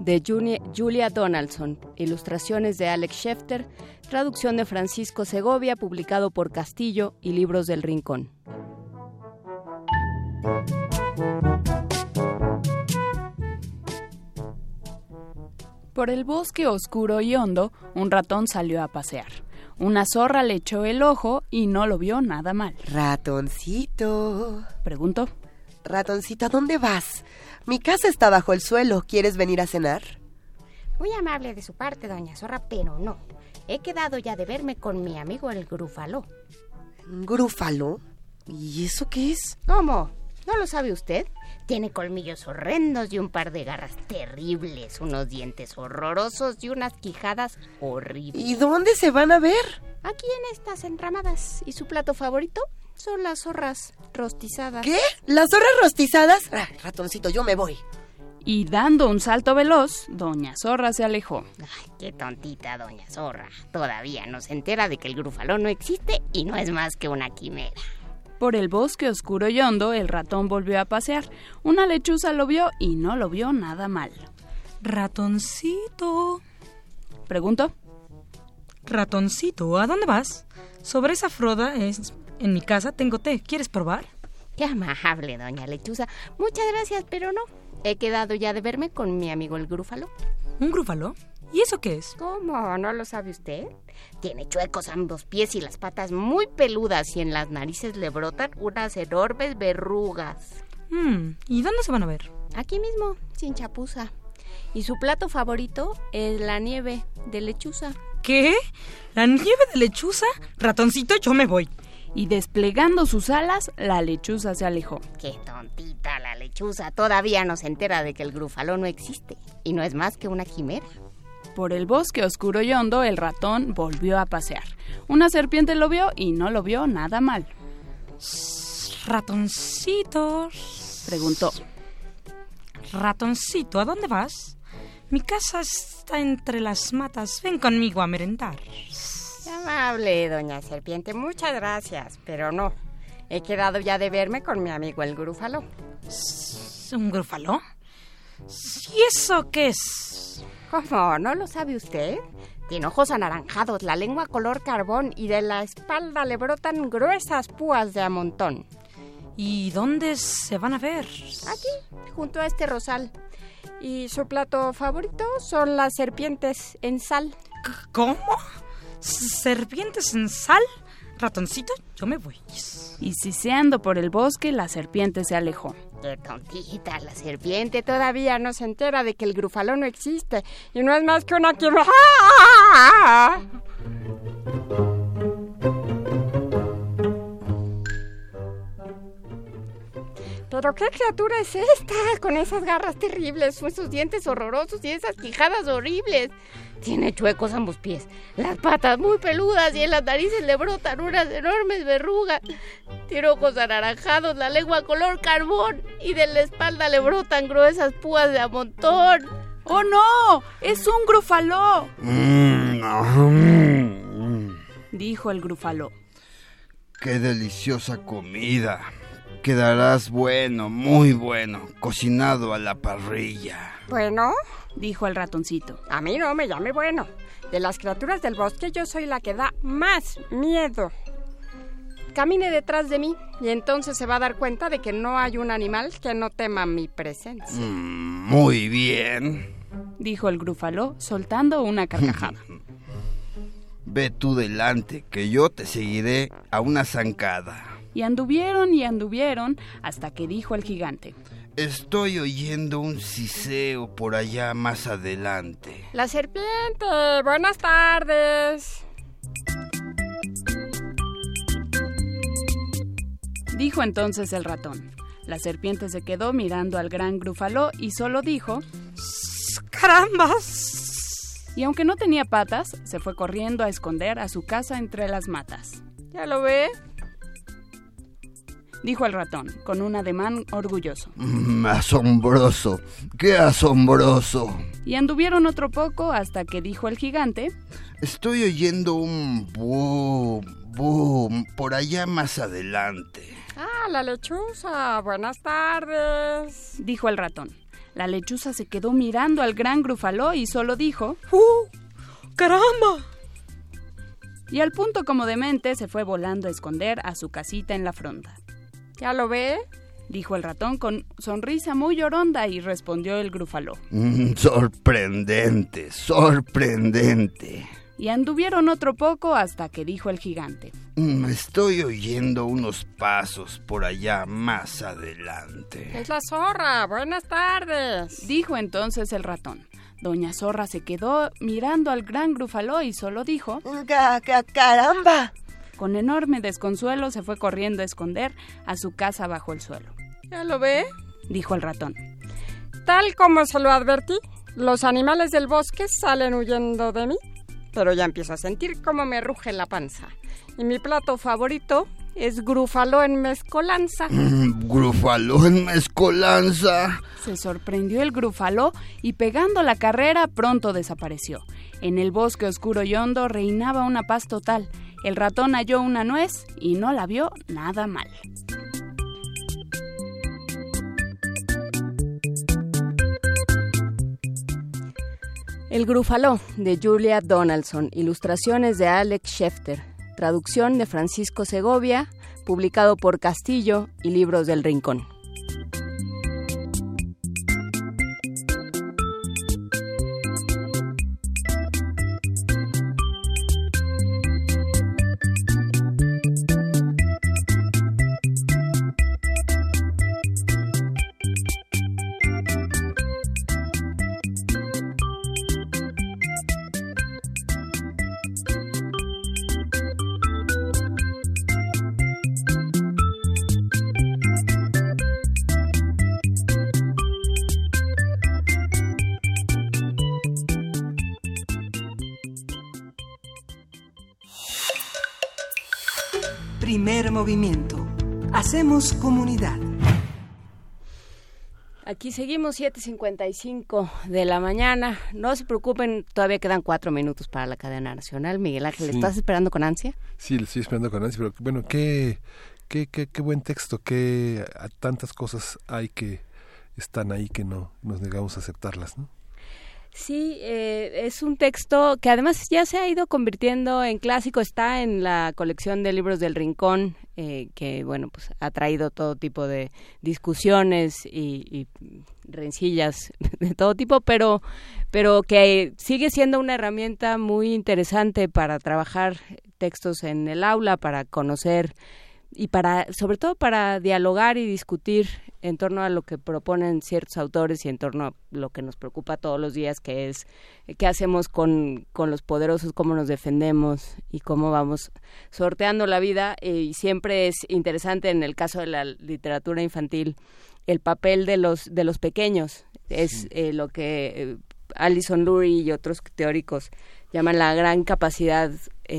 de Julia Donaldson, ilustraciones de Alex Schefter, traducción de Francisco Segovia, publicado por Castillo y Libros del Rincón. Por el bosque oscuro y hondo, un ratón salió a pasear. Una zorra le echó el ojo y no lo vio nada mal. Ratoncito. Preguntó. Ratoncito, ¿a dónde vas? Mi casa está bajo el suelo. ¿Quieres venir a cenar? Muy amable de su parte, doña Zorra, pero no. He quedado ya de verme con mi amigo el Grúfalo. ¿Grúfalo? ¿Y eso qué es? ¿Cómo? ¿No lo sabe usted? Tiene colmillos horrendos y un par de garras terribles, unos dientes horrorosos y unas quijadas horribles. ¿Y dónde se van a ver? Aquí en estas enramadas. ¿Y su plato favorito? Son las zorras rostizadas. ¿Qué? ¿Las zorras rostizadas? Ah, ratoncito, yo me voy. Y dando un salto veloz, Doña Zorra se alejó. Ay, qué tontita, doña Zorra. Todavía no se entera de que el grúfalo no existe y no es más que una quimera. Por el bosque oscuro y hondo, el ratón volvió a pasear. Una lechuza lo vio y no lo vio nada mal. Ratoncito. Preguntó. Ratoncito, ¿a dónde vas? Sobre esa froda es... En mi casa tengo té. ¿Quieres probar? Qué amable, doña Lechuza. Muchas gracias, pero no. He quedado ya de verme con mi amigo el grúfalo. ¿Un grúfalo? ¿Y eso qué es? ¿Cómo? ¿No lo sabe usted? Tiene chuecos ambos pies y las patas muy peludas y en las narices le brotan unas enormes verrugas. Mm, ¿Y dónde se van a ver? Aquí mismo, sin chapuza. Y su plato favorito es la nieve de lechuza. ¿Qué? ¿La nieve de lechuza? Ratoncito, yo me voy. Y desplegando sus alas, la lechuza se alejó. Qué tontita la lechuza. Todavía no se entera de que el grúfalo no existe. Y no es más que una quimera. Por el bosque oscuro y hondo, el ratón volvió a pasear. Una serpiente lo vio y no lo vio nada mal. Ratoncito. Preguntó. Ratoncito, ¿a dónde vas? Mi casa está entre las matas. Ven conmigo a merendar. Amable, doña Serpiente. Muchas gracias. Pero no. He quedado ya de verme con mi amigo el grúfalo. ¿Un grúfalo? ¿Y eso qué es? ¿Cómo? ¿No lo sabe usted? Tiene ojos anaranjados, la lengua color carbón y de la espalda le brotan gruesas púas de a montón. ¿Y dónde se van a ver? Aquí, junto a este rosal. Y su plato favorito son las serpientes en sal. ¿Cómo? ¿Serpientes en sal? Ratoncito, yo me voy. Y siseando por el bosque, la serpiente se alejó. Qué tontita, la serpiente todavía no se entera de que el grúfalo no existe y no es más que una quimera. ¿Pero qué criatura es esta? Con esas garras terribles, esos dientes horrorosos y esas quijadas horribles. Tiene chuecos ambos pies, las patas muy peludas y en las narices le brotan unas enormes verrugas. Tiene ojos anaranjados, la lengua color carbón y de la espalda le brotan gruesas púas de a montón. ¡Oh no! ¡Es un grúfalo! dijo el grufaló. ¡Qué deliciosa comida! Quedarás bueno, muy bueno, cocinado a la parrilla. Bueno, dijo el ratoncito. A mí no me llame bueno. De las criaturas del bosque yo soy la que da más miedo. Camine detrás de mí y entonces se va a dar cuenta de que no hay un animal que no tema mi presencia. Mm, muy bien, dijo el grúfalo, soltando una carcajada. Ve tú delante, que yo te seguiré a una zancada. Y anduvieron y anduvieron hasta que dijo el gigante. Estoy oyendo un siseo por allá más adelante. La serpiente. Buenas tardes. Dijo entonces el ratón. La serpiente se quedó mirando al gran grúfalo y solo dijo... ¡Carambas! Y aunque no tenía patas, se fue corriendo a esconder a su casa entre las matas. ¿Ya lo ve? Dijo el ratón, con un ademán orgulloso. Mm, asombroso, qué asombroso. Y anduvieron otro poco hasta que dijo el gigante. Estoy oyendo un boom, boom, por allá más adelante. Ah, la lechuza. Buenas tardes. Dijo el ratón. La lechuza se quedó mirando al gran grufaló y solo dijo... ¡Uh! ¡Caramba! Y al punto como demente se fue volando a esconder a su casita en la fronda. ¿Ya lo ve? Dijo el ratón con sonrisa muy lloronda y respondió el grúfalo. Mm, sorprendente, sorprendente. Y anduvieron otro poco hasta que dijo el gigante. Mm, estoy oyendo unos pasos por allá más adelante. Es la zorra. Buenas tardes. Dijo entonces el ratón. Doña Zorra se quedó mirando al gran grúfalo y solo dijo... ¡Caramba! Con enorme desconsuelo se fue corriendo a esconder a su casa bajo el suelo. ¿Ya lo ve? dijo el ratón. Tal como se lo advertí, los animales del bosque salen huyendo de mí, pero ya empiezo a sentir cómo me ruge la panza. Y mi plato favorito es grúfalo en mezcolanza. Mm, ¿Grúfalo en mezcolanza? Se sorprendió el grúfalo y pegando la carrera pronto desapareció. En el bosque oscuro y hondo reinaba una paz total el ratón halló una nuez y no la vio nada mal. El Grúfalo de Julia Donaldson, ilustraciones de Alex Schefter, traducción de Francisco Segovia, publicado por Castillo y Libros del Rincón. Comunidad. Aquí seguimos 7.55 de la mañana. No se preocupen, todavía quedan cuatro minutos para la cadena nacional. Miguel Ángel, ¿estás esperando con ansia? Sí, lo estoy esperando con ansia, pero bueno, qué, qué, qué, qué buen texto, qué tantas cosas hay que están ahí que no nos negamos a aceptarlas, ¿no? Sí, eh, es un texto que además ya se ha ido convirtiendo en clásico, está en la colección de libros del Rincón, eh, que bueno, pues ha traído todo tipo de discusiones y, y, rencillas de todo tipo, pero, pero que sigue siendo una herramienta muy interesante para trabajar textos en el aula, para conocer y para sobre todo para dialogar y discutir en torno a lo que proponen ciertos autores y en torno a lo que nos preocupa todos los días que es eh, qué hacemos con, con los poderosos cómo nos defendemos y cómo vamos sorteando la vida. Eh, y siempre es interesante en el caso de la literatura infantil el papel de los de los pequeños. Es eh, lo que Alison Lurie y otros teóricos llaman la gran capacidad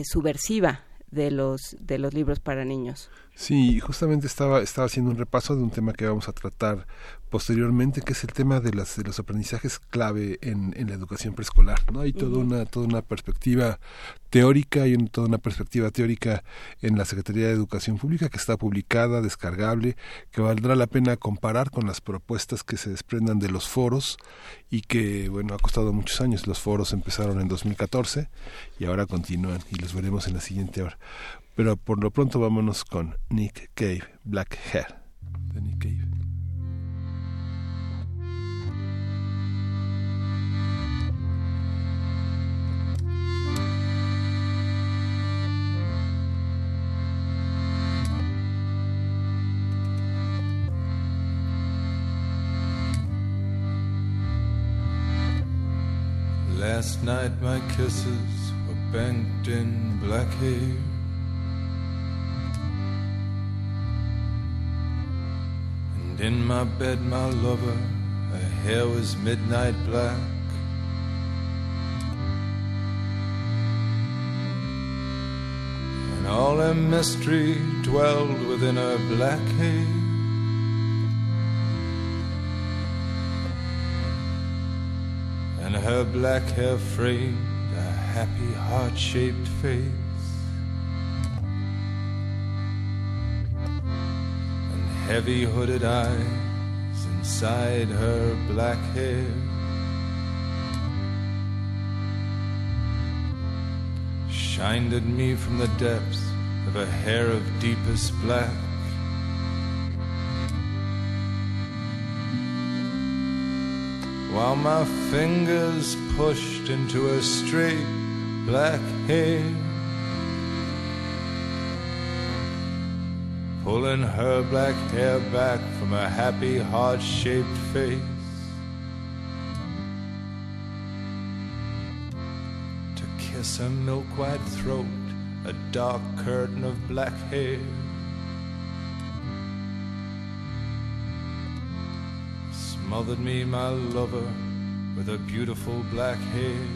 subversiva de los de los libros para niños. Sí, justamente estaba, estaba haciendo un repaso de un tema que vamos a tratar posteriormente, que es el tema de, las, de los aprendizajes clave en, en la educación preescolar. ¿no? Hay toda, una, toda una perspectiva teórica, hay toda una perspectiva teórica en la Secretaría de Educación Pública que está publicada, descargable, que valdrá la pena comparar con las propuestas que se desprendan de los foros y que, bueno, ha costado muchos años. Los foros empezaron en 2014 y ahora continúan y los veremos en la siguiente hora. Pero por lo pronto vámonos con Nick Cave, Black Hair, de Nick Cave. Last night my kisses were banked in black hair. And in my bed, my lover, her hair was midnight black. And all her mystery dwelled within her black hair. And her black hair framed a happy heart shaped face. And heavy hooded eyes inside her black hair. Shined at me from the depths of a hair of deepest black. While my fingers pushed into her straight black hair. Pulling her black hair back from her happy heart shaped face. To kiss her milk white throat, a dark curtain of black hair. Smothered me, my lover, with her beautiful black hair.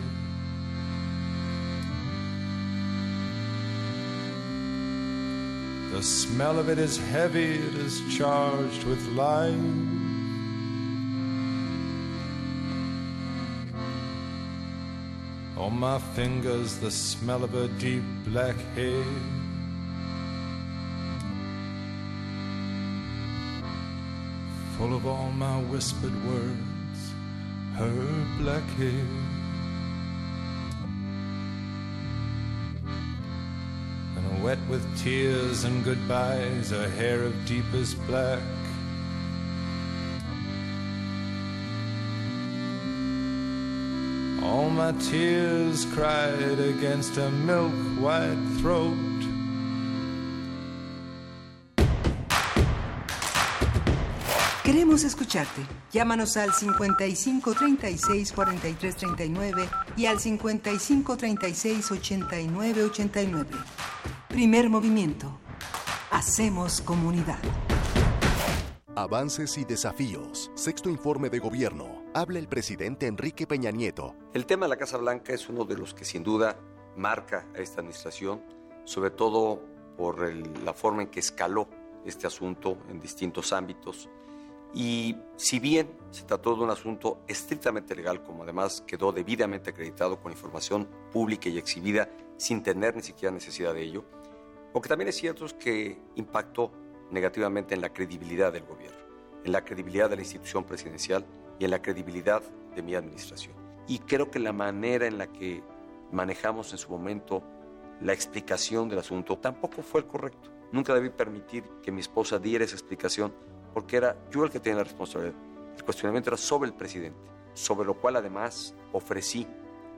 The smell of it is heavy, it is charged with life. On my fingers, the smell of her deep black hair. Full of all my whispered words, her black hair. And wet with tears and goodbyes, her hair of deepest black. All my tears cried against her milk white throat. Queremos escucharte. Llámanos al 55 36 43 39 y al 55 36 89 89. Primer movimiento. Hacemos comunidad. Avances y desafíos. Sexto informe de gobierno. Habla el presidente Enrique Peña Nieto. El tema de la Casa Blanca es uno de los que sin duda marca a esta administración, sobre todo por el- la forma en que escaló este asunto en distintos ámbitos. Y si bien se trató de un asunto estrictamente legal, como además quedó debidamente acreditado con información pública y exhibida sin tener ni siquiera necesidad de ello, lo que también es cierto es que impactó negativamente en la credibilidad del gobierno, en la credibilidad de la institución presidencial y en la credibilidad de mi administración. Y creo que la manera en la que manejamos en su momento la explicación del asunto tampoco fue el correcto. Nunca debí permitir que mi esposa diera esa explicación porque era yo el que tenía la responsabilidad. El cuestionamiento era sobre el presidente, sobre lo cual además ofrecí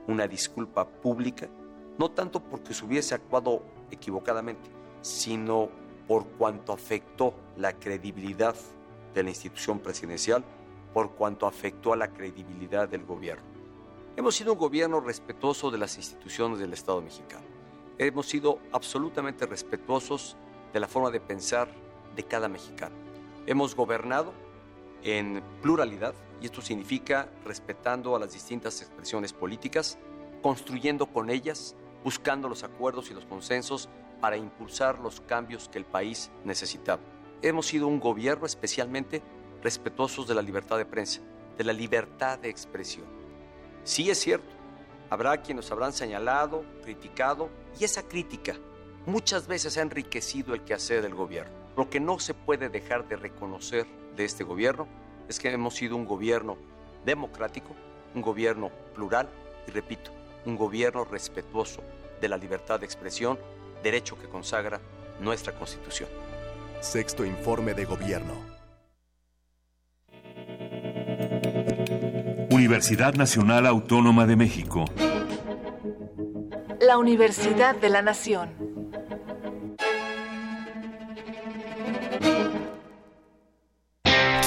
una disculpa pública, no tanto porque se hubiese actuado equivocadamente, sino por cuanto afectó la credibilidad de la institución presidencial, por cuanto afectó a la credibilidad del gobierno. Hemos sido un gobierno respetuoso de las instituciones del Estado mexicano. Hemos sido absolutamente respetuosos de la forma de pensar de cada mexicano. Hemos gobernado en pluralidad y esto significa respetando a las distintas expresiones políticas, construyendo con ellas, buscando los acuerdos y los consensos para impulsar los cambios que el país necesitaba. Hemos sido un gobierno especialmente respetuosos de la libertad de prensa, de la libertad de expresión. Sí es cierto, habrá quienes nos habrán señalado, criticado, y esa crítica muchas veces ha enriquecido el quehacer del gobierno. Lo que no se puede dejar de reconocer de este gobierno es que hemos sido un gobierno democrático, un gobierno plural y, repito, un gobierno respetuoso de la libertad de expresión, derecho que consagra nuestra Constitución. Sexto informe de gobierno. Universidad Nacional Autónoma de México. La Universidad de la Nación.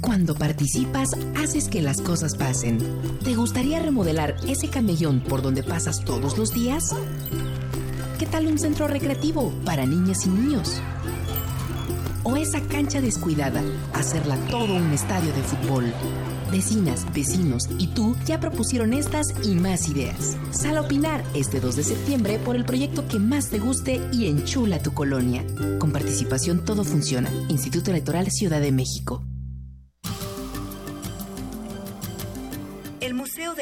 Cuando participas, haces que las cosas pasen. ¿Te gustaría remodelar ese camellón por donde pasas todos los días? ¿Qué tal un centro recreativo para niñas y niños? ¿O esa cancha descuidada, hacerla todo un estadio de fútbol? Vecinas, vecinos y tú ya propusieron estas y más ideas. Sal a opinar este 2 de septiembre por el proyecto que más te guste y enchula tu colonia. Con participación todo funciona. Instituto Electoral Ciudad de México.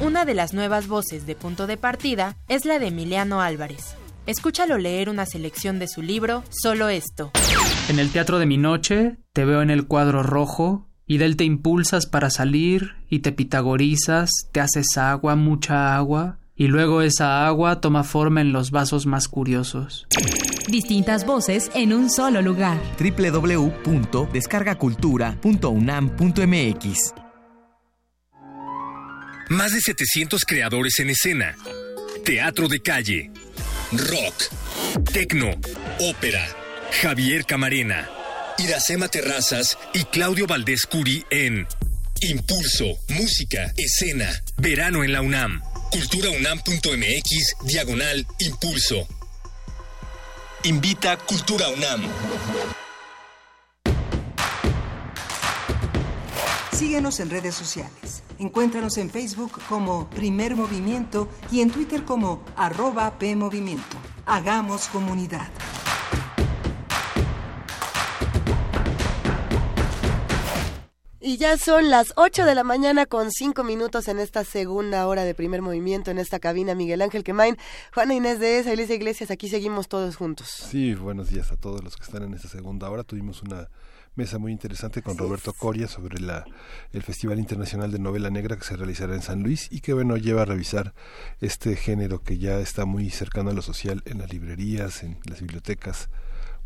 Una de las nuevas voces de punto de partida es la de Emiliano Álvarez. Escúchalo leer una selección de su libro Solo esto. En el teatro de mi noche te veo en el cuadro rojo y del te impulsas para salir y te pitagorizas, te haces agua, mucha agua, y luego esa agua toma forma en los vasos más curiosos. Distintas voces en un solo lugar. www.descargacultura.unam.mx más de 700 creadores en escena. Teatro de calle. Rock. Tecno. Ópera. Javier Camarena. Iracema Terrazas y Claudio Valdés Curi en Impulso, Música, Escena, Verano en la UNAM. Culturaunam.mx, diagonal, Impulso. Invita Cultura UNAM. Síguenos en redes sociales. Encuéntranos en Facebook como Primer Movimiento y en Twitter como arroba PMovimiento. Hagamos comunidad. Y ya son las 8 de la mañana con 5 minutos en esta segunda hora de primer movimiento en esta cabina. Miguel Ángel Quemain, Juana Inés de esa, Elisa Iglesias, aquí seguimos todos juntos. Sí, buenos días a todos los que están en esta segunda hora. Tuvimos una mesa muy interesante con Roberto Coria sobre la, el Festival Internacional de Novela Negra que se realizará en San Luis y que bueno lleva a revisar este género que ya está muy cercano a lo social en las librerías, en las bibliotecas.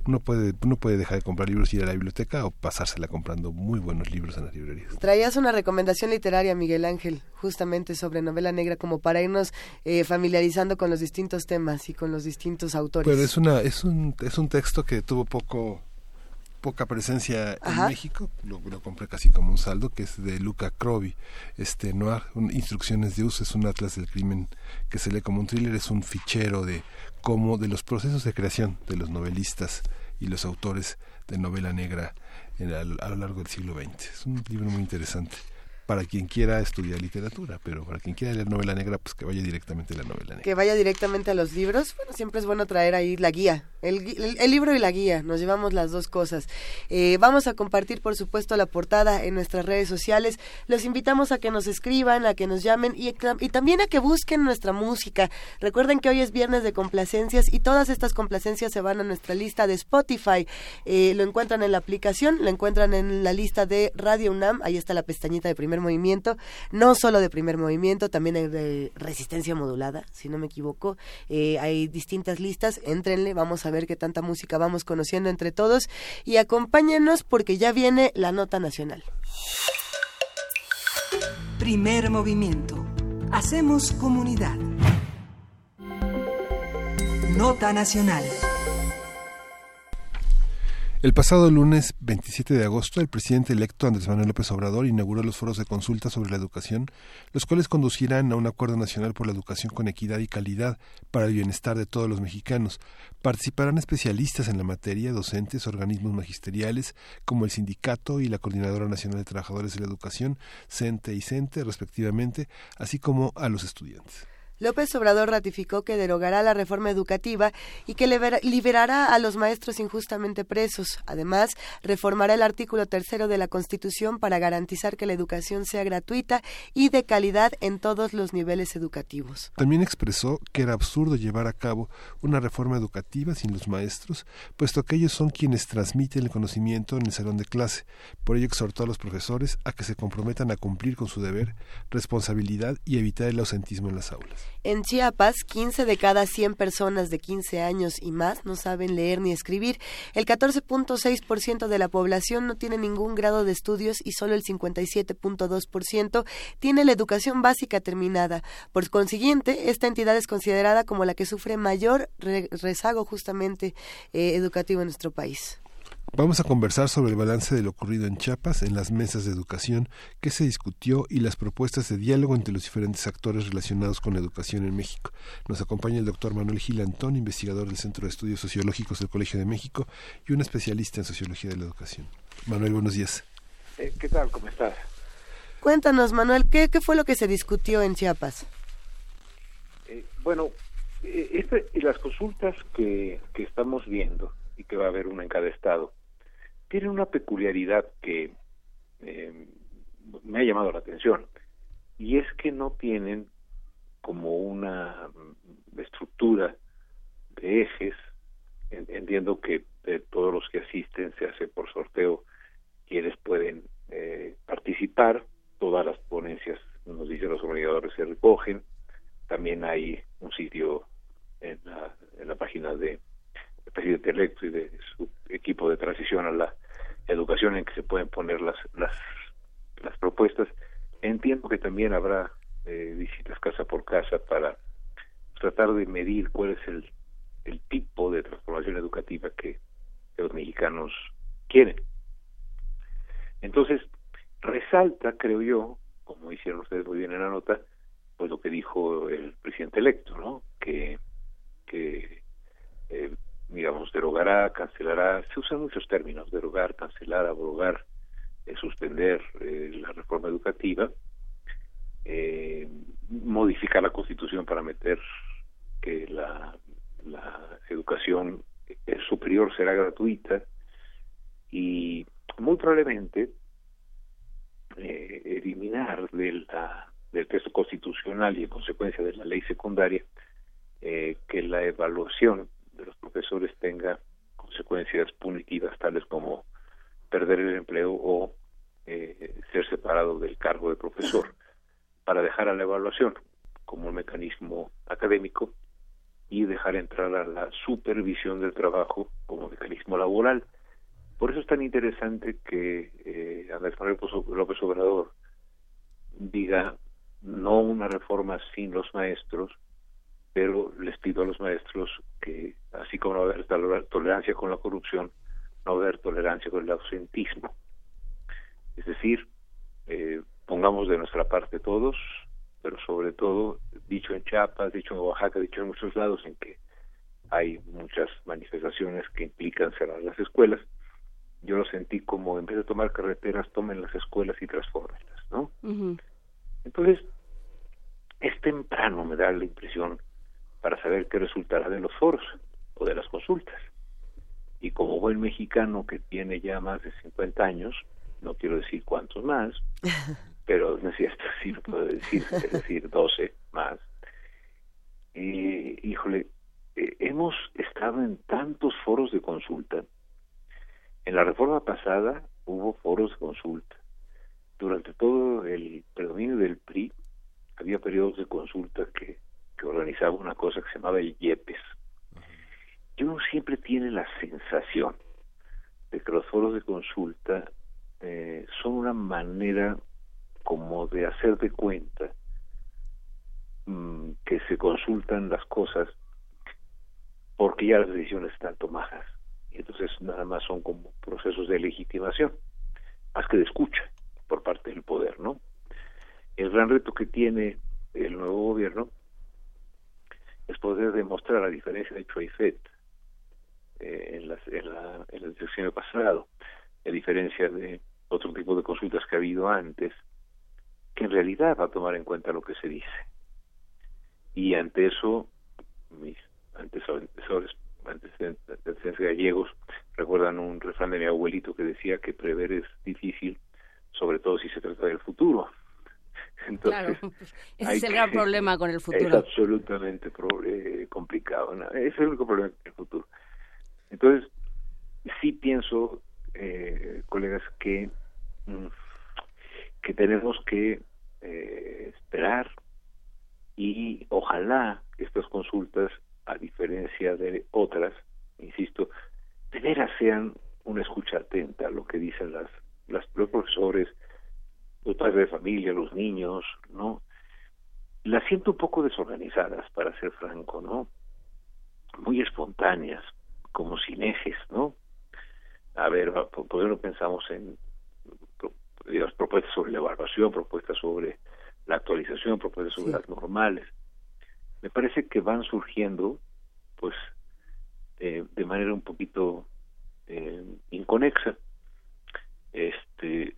Uno puede, uno puede dejar de comprar libros y ir a la biblioteca o pasársela comprando muy buenos libros en las librerías. Traías una recomendación literaria, Miguel Ángel, justamente sobre novela negra, como para irnos eh, familiarizando con los distintos temas y con los distintos autores. Pero es, una, es, un, es un texto que tuvo poco poca presencia en México, lo, compré casi como un saldo, que es de Luca Crovi, este Noir, Instrucciones de Uso, es un atlas del crimen que se lee como un thriller, es un fichero de cómo, de los procesos de creación de los novelistas y los autores de novela negra en, a, lo largo del siglo XX. Es un libro muy interesante para quien quiera estudiar literatura, pero para quien quiera leer novela negra, pues que vaya directamente a la novela negra. Que vaya directamente a los libros. Bueno, siempre es bueno traer ahí la guía el, libro y la guía, nos llevamos las dos cosas. Eh, vamos a compartir, por supuesto, la portada en nuestras redes sociales. Los invitamos a que nos escriban, a que nos llamen y, y también a que busquen nuestra música. Recuerden que hoy es viernes de complacencias y todas estas complacencias se van a nuestra lista de Spotify. Eh, lo encuentran en la aplicación, lo encuentran en la lista de Radio UNAM, ahí está la pestañita de primer movimiento, no solo de primer movimiento, también hay de resistencia modulada, si no me equivoco. Eh, hay distintas listas, entrenle, vamos a ver qué tanta música vamos conociendo entre todos y acompáñenos porque ya viene la nota nacional. Primer movimiento. Hacemos comunidad. Nota nacional. El pasado lunes 27 de agosto, el presidente electo Andrés Manuel López Obrador inauguró los foros de consulta sobre la educación, los cuales conducirán a un acuerdo nacional por la educación con equidad y calidad para el bienestar de todos los mexicanos. Participarán especialistas en la materia, docentes, organismos magisteriales como el Sindicato y la Coordinadora Nacional de Trabajadores de la Educación, CENTE y CENTE, respectivamente, así como a los estudiantes. López Obrador ratificó que derogará la reforma educativa y que liberará a los maestros injustamente presos. Además, reformará el artículo tercero de la Constitución para garantizar que la educación sea gratuita y de calidad en todos los niveles educativos. También expresó que era absurdo llevar a cabo una reforma educativa sin los maestros, puesto que ellos son quienes transmiten el conocimiento en el salón de clase. Por ello exhortó a los profesores a que se comprometan a cumplir con su deber, responsabilidad y evitar el ausentismo en las aulas. En Chiapas, 15 de cada 100 personas de 15 años y más no saben leer ni escribir. El 14.6% de la población no tiene ningún grado de estudios y solo el 57.2% tiene la educación básica terminada. Por consiguiente, esta entidad es considerada como la que sufre mayor rezago justamente eh, educativo en nuestro país. Vamos a conversar sobre el balance de lo ocurrido en Chiapas, en las mesas de educación, qué se discutió y las propuestas de diálogo entre los diferentes actores relacionados con la educación en México. Nos acompaña el doctor Manuel Gil Antón, investigador del Centro de Estudios Sociológicos del Colegio de México y un especialista en sociología de la educación. Manuel, buenos días. Eh, ¿Qué tal? ¿Cómo estás? Cuéntanos, Manuel, ¿qué, fue lo que se discutió en Chiapas? Eh, bueno, eh, este, las consultas que, que estamos viendo y que va a haber una en cada estado, tienen una peculiaridad que eh, me ha llamado la atención y es que no tienen como una estructura de ejes. Entiendo que de todos los que asisten se hace por sorteo quienes pueden eh, participar. Todas las ponencias, nos dicen los organizadores, se recogen. También hay un sitio en la, en la página de presidente electo y de su equipo de transición a la educación en que se pueden poner las las, las propuestas. Entiendo que también habrá eh, visitas casa por casa para tratar de medir cuál es el, el tipo de transformación educativa que, los mexicanos quieren. Entonces, resalta, creo yo, como hicieron ustedes muy bien en la nota, pues lo que dijo el presidente electo, ¿no? Que, que eh, digamos, derogará, cancelará, se usan muchos términos, derogar, cancelar, abrogar, eh, suspender eh, la reforma educativa, eh, modificar la constitución para meter que la, la educación superior será gratuita y muy probablemente eliminar de del texto constitucional y en consecuencia de la ley secundaria que la evaluación de los profesores tenga consecuencias punitivas tales como perder el empleo o eh, ser separado del cargo de profesor para dejar a la evaluación como un mecanismo académico y dejar entrar a la supervisión del trabajo como mecanismo laboral. Por eso es tan interesante que eh, Andrés Manuel López Obrador diga no una reforma sin los maestros, pero les pido a los maestros que, así como no haber tolerancia con la corrupción, no haber tolerancia con el ausentismo. Es decir, eh, pongamos de nuestra parte todos, pero sobre todo, dicho en Chiapas, dicho en Oaxaca, dicho en muchos lados en que hay muchas manifestaciones que implican cerrar las escuelas, yo lo sentí como en vez de tomar carreteras, tomen las escuelas y transformenlas, ¿no? Entonces, es temprano, me da la impresión, para saber qué resultará de los foros o de las consultas. Y como buen mexicano que tiene ya más de 50 años, no quiero decir cuántos más, pero no es cierto, sí lo puedo decir, es decir, 12 más. Y, híjole, eh, hemos estado en tantos foros de consulta. En la reforma pasada hubo foros de consulta. Durante todo el predominio del PRI había periodos de consulta que, que organizaba una cosa que se llamaba el YEPES. Y uno siempre tiene la sensación de que los foros de consulta eh, son una manera como de hacer de cuenta mm, que se consultan las cosas porque ya las decisiones están tomadas. Y entonces nada más son como procesos de legitimación más que de escucha por parte del poder no el gran reto que tiene el nuevo gobierno es poder demostrar la diferencia de Fed eh, en, las, en, la, en el pasado, a diferencia de otro tipo de consultas que ha habido antes, que en realidad va a tomar en cuenta lo que se dice. Y ante eso, mis antecesores, antecedentes gallegos, recuerdan un refrán de mi abuelito que decía que prever es difícil, sobre todo si se trata del futuro. Entonces, claro, ese es el gran problema con el futuro. Es absolutamente eh, complicado. Es el único problema con el futuro. Entonces, sí pienso, eh, colegas, que Mm, que tenemos que eh, esperar y ojalá estas consultas, a diferencia de otras, insisto, de veras sean una escucha atenta a lo que dicen las, las los profesores, los padres de familia, los niños, ¿no? Las siento un poco desorganizadas, para ser franco, ¿no? Muy espontáneas, como sin ejes, ¿no? A ver, ¿por qué no pensamos en digamos, propuestas sobre la evaluación, propuestas sobre la actualización, propuestas sobre las normales. Me parece que van surgiendo, pues, eh, de manera un poquito eh, inconexa. Este,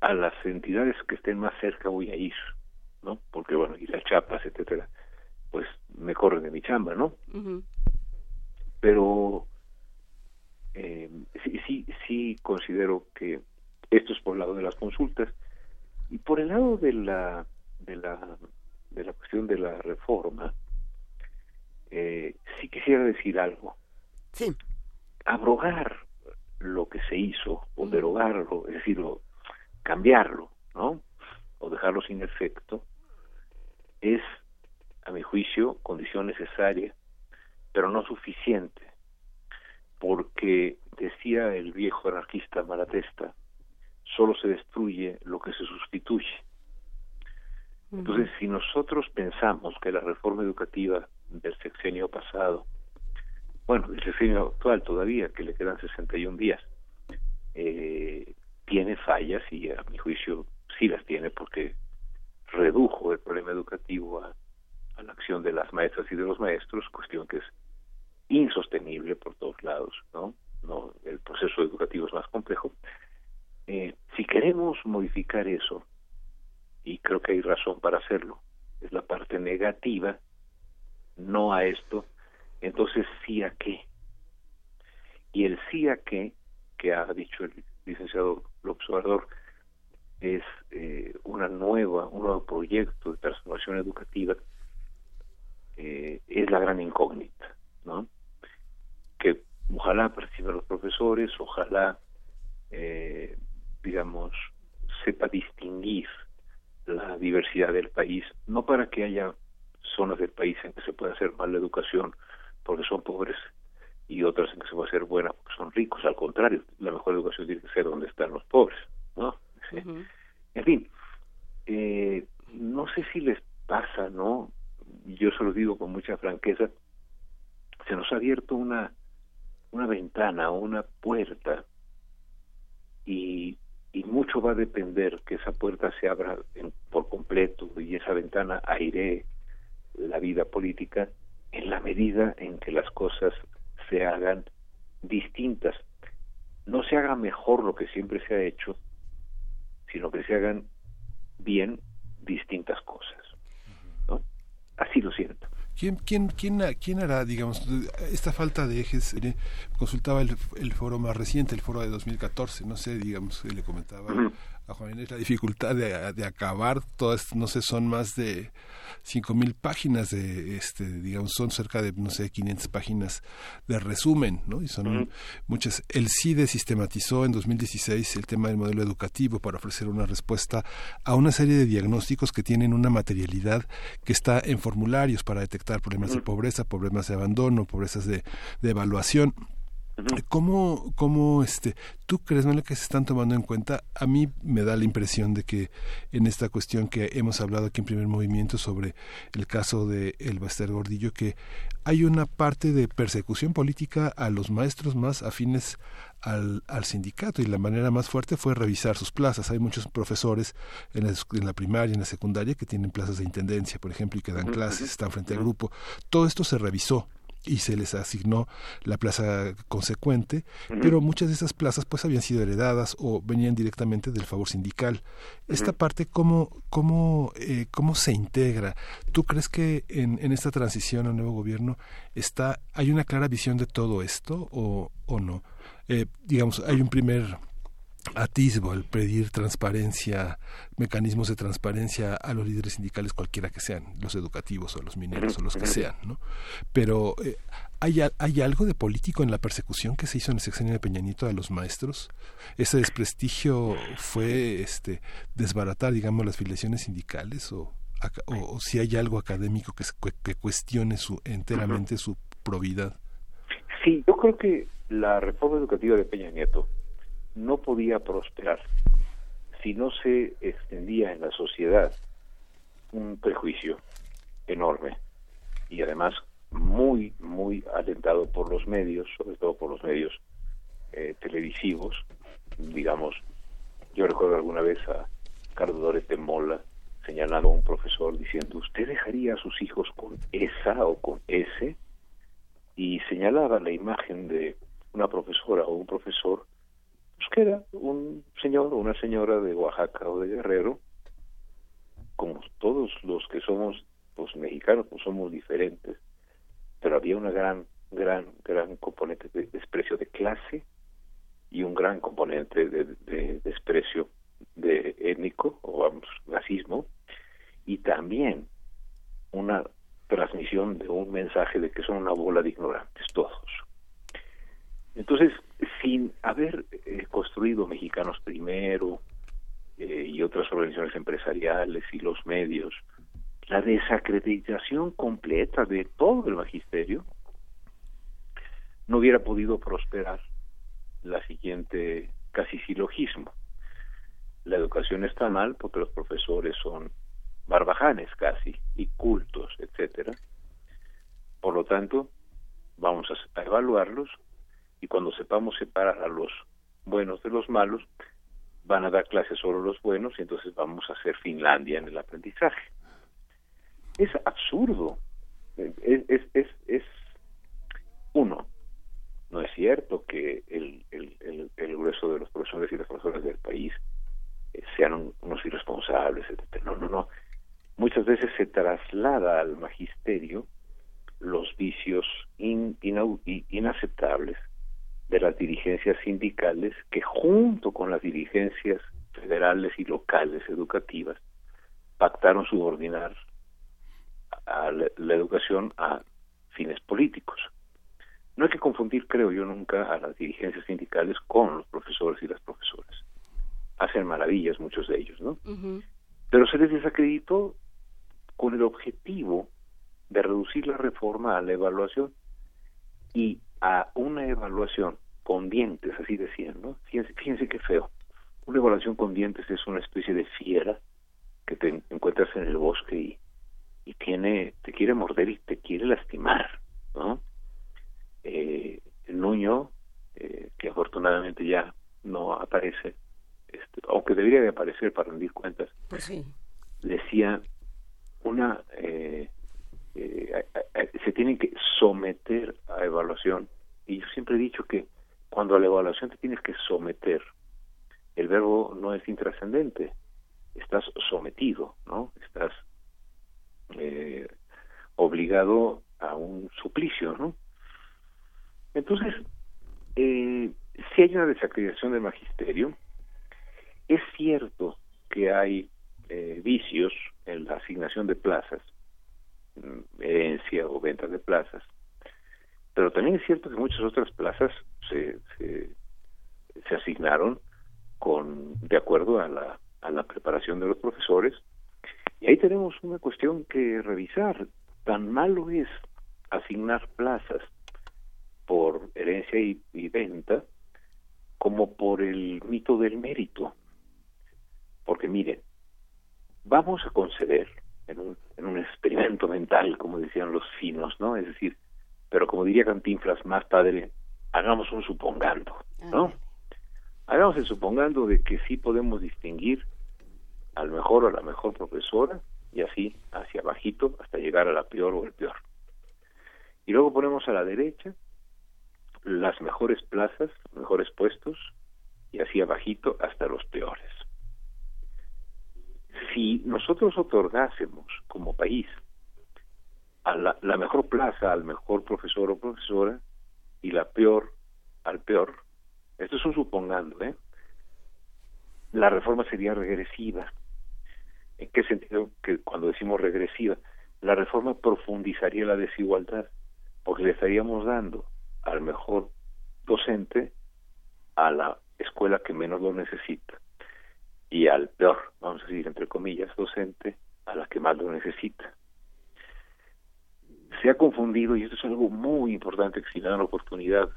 a, las entidades que estén más cerca voy a ir, ¿no? Porque, bueno, ir a Chapas, etcétera, pues me corren de mi chamba, ¿no? Pero eh, sí, sí, sí considero que esto es por el lado de las consultas. Y por el lado de la, de la, de la cuestión de la reforma, eh, sí quisiera decir algo. Sí. Abrogar lo que se hizo, o derogarlo, es decir, cambiarlo, ¿no? O dejarlo sin efecto, es, a mi juicio, condición necesaria, pero no suficiente, porque decía el viejo anarquista Malatesta, solo se destruye lo que se sustituye. Entonces, si nosotros pensamos que la reforma educativa del sexenio pasado, bueno, del sexenio actual todavía, que le quedan 61 días, eh, tiene fallas y a mi juicio sí las tiene porque redujo el problema educativo a, la acción de las maestras y de los maestros, cuestión que es insostenible por todos lados, ¿no? no el proceso educativo es más complejo eh, si queremos modificar eso, y creo que hay razón para hacerlo, es la parte negativa, no a esto, entonces sí a qué. Y el sí a qué, que ha dicho el licenciado López Obrador, es eh, una nueva, un nuevo proyecto de transformación educativa, eh, es la gran incógnita, ¿no? Que ojalá perciban los profesores, ojalá eh, digamos, sepa distinguir la diversidad del país, no para que haya zonas del país en que se pueda hacer mala educación porque son pobres y otras en que se puede hacer buena porque son ricos, al contrario, la mejor educación tiene que ser donde están los pobres, ¿no? En fin, eh, no sé si les pasa, ¿no? Yo se lo digo con mucha franqueza, se nos ha abierto una, una ventana, una puerta y y mucho va a depender que esa puerta se abra por completo y esa ventana aire la vida política en la medida en que las cosas se hagan distintas. No se haga mejor lo que siempre se ha hecho, sino que se hagan bien distintas cosas. ¿no? Así lo siento. ¿Quién, quién, quién, quién hará, digamos, esta falta de ejes? consultaba el, el, foro más reciente, el foro de 2014, no sé, digamos, le comentaba a Juan Inés la dificultad de, de acabar todas, no sé, son más de cinco mil páginas de, este, digamos, son cerca de, no sé, 500 páginas de resumen, ¿no? Y son muchas. El CIDE sistematizó en 2016 el tema del modelo educativo para ofrecer una respuesta a una serie de diagnósticos que tienen una materialidad que está en formularios para detectar problemas de pobreza, problemas de abandono, pobrezas de, de evaluación ¿Cómo, cómo este, tú crees, ¿no? que se están tomando en cuenta? A mí me da la impresión de que en esta cuestión que hemos hablado aquí en primer movimiento sobre el caso de El Baster Gordillo, que hay una parte de persecución política a los maestros más afines al, al, sindicato y la manera más fuerte fue revisar sus plazas. Hay muchos profesores en la, en la primaria, en la secundaria, que tienen plazas de intendencia, por ejemplo, y que dan clases, están frente al grupo. Todo esto se revisó y se les asignó la plaza consecuente, pero muchas de esas plazas pues habían sido heredadas o venían directamente del favor sindical. Esta parte, ¿cómo, cómo, eh, ¿cómo se integra? ¿Tú crees que en, en esta transición al nuevo gobierno está, hay una clara visión de todo esto o, o no? Eh, digamos, hay un primer atisbo el pedir transparencia, mecanismos de transparencia a los líderes sindicales, cualquiera que sean, los educativos o los mineros o los que sean, ¿no? Pero eh, ¿hay, ¿hay algo de político en la persecución que se hizo en el sexenio de Peñanito a los maestros? ¿Ese desprestigio fue este desbaratar, digamos, las filiaciones sindicales o, o, si hay algo académico que, que cuestione su, enteramente su probidad? Sí, yo creo que la reforma educativa de Peña Nieto no podía prosperar si no se extendía en la sociedad un prejuicio enorme y además muy, muy alentado por los medios, sobre todo por los medios eh, televisivos. Digamos, yo recuerdo alguna vez a Carlos de Mola señalando a un profesor diciendo, ¿usted dejaría a sus hijos con esa o con ese? Y señalaba la imagen de una profesora o un profesor pues que era un señor o una señora de Oaxaca o de Guerrero, como todos los que somos pues mexicanos, pues somos diferentes, pero había una gran, gran, gran componente de desprecio de clase y un gran componente de, desprecio de étnico o vamos, racismo y también una transmisión de un mensaje de que son una bola de ignorantes todos. Entonces, sin haber eh, construido Mexicanos Primero eh, y otras organizaciones empresariales y los medios, la desacreditación completa de todo el magisterio, no hubiera podido prosperar la siguiente casi silogismo. La educación está mal porque los profesores son barbajanes casi y cultos, etcétera. Por lo tanto, vamos a evaluarlos y cuando sepamos separar a los buenos de los malos, van a dar clases solo los buenos y entonces vamos a hacer Finlandia en el aprendizaje. Es absurdo. Es, es, es, uno, no es cierto que el, el, el, grueso de los profesores y las profesoras del país eh, sean unos irresponsables, etc. No, no, no. Muchas veces se traslada al magisterio los vicios inaceptables de las dirigencias sindicales que junto con las dirigencias federales y locales educativas pactaron subordinar a la, educación a fines políticos. No hay que confundir, creo yo, nunca a las dirigencias sindicales con los profesores y las profesoras. Hacen maravillas muchos de ellos, ¿no? Pero se les desacreditó con el objetivo de reducir la reforma a la evaluación y a una evaluación con dientes, así decían, ¿no? Fíjense, fíjense qué feo. Una evaluación con dientes es una especie de fiera que te encuentras en el bosque y, y tiene, te quiere morder y te quiere lastimar, ¿no? Eh, el Nuño, eh, que afortunadamente ya no aparece, este, aunque debería de aparecer para rendir cuentas, pues decía una eh, eh, se tienen que someter a evaluación. Y yo siempre he dicho que cuando a la evaluación te tienes que someter, el verbo no es intrascendente, estás sometido, ¿no? Estás eh, obligado a un suplicio, ¿no? Entonces, eh, si hay una desacreditación del magisterio, es cierto que hay eh, vicios en la asignación de plazas, herencia o venta de plazas, pero también es cierto que muchas otras plazas se, se, asignaron con de acuerdo a la, a la preparación de los profesores. Y ahí tenemos una cuestión que revisar. Tan malo es asignar plazas por herencia y, venta como por el mito del mérito. Porque miren vamos a conceder en un, en un experimento mental como decían los finos no es decir pero como diría Cantinflas más padre hagamos un supongando no hagamos el supongando de que sí podemos distinguir al mejor o a la mejor profesora y así hacia bajito hasta llegar a la peor o el peor. Y luego ponemos a la derecha las mejores plazas, mejores puestos y así abajito hasta los peores. Si nosotros otorgásemos como país a la, mejor plaza al mejor profesor o profesora y la peor al peor, esto es un supongando, ¿eh? La reforma sería regresiva. ¿En qué sentido? Que cuando decimos regresiva, la reforma profundizaría la desigualdad, porque le estaríamos dando al mejor docente a la escuela que menos lo necesita y al peor, vamos a decir entre comillas, docente a la que más lo necesita. Se ha confundido, y esto es algo muy importante que si dan la oportunidad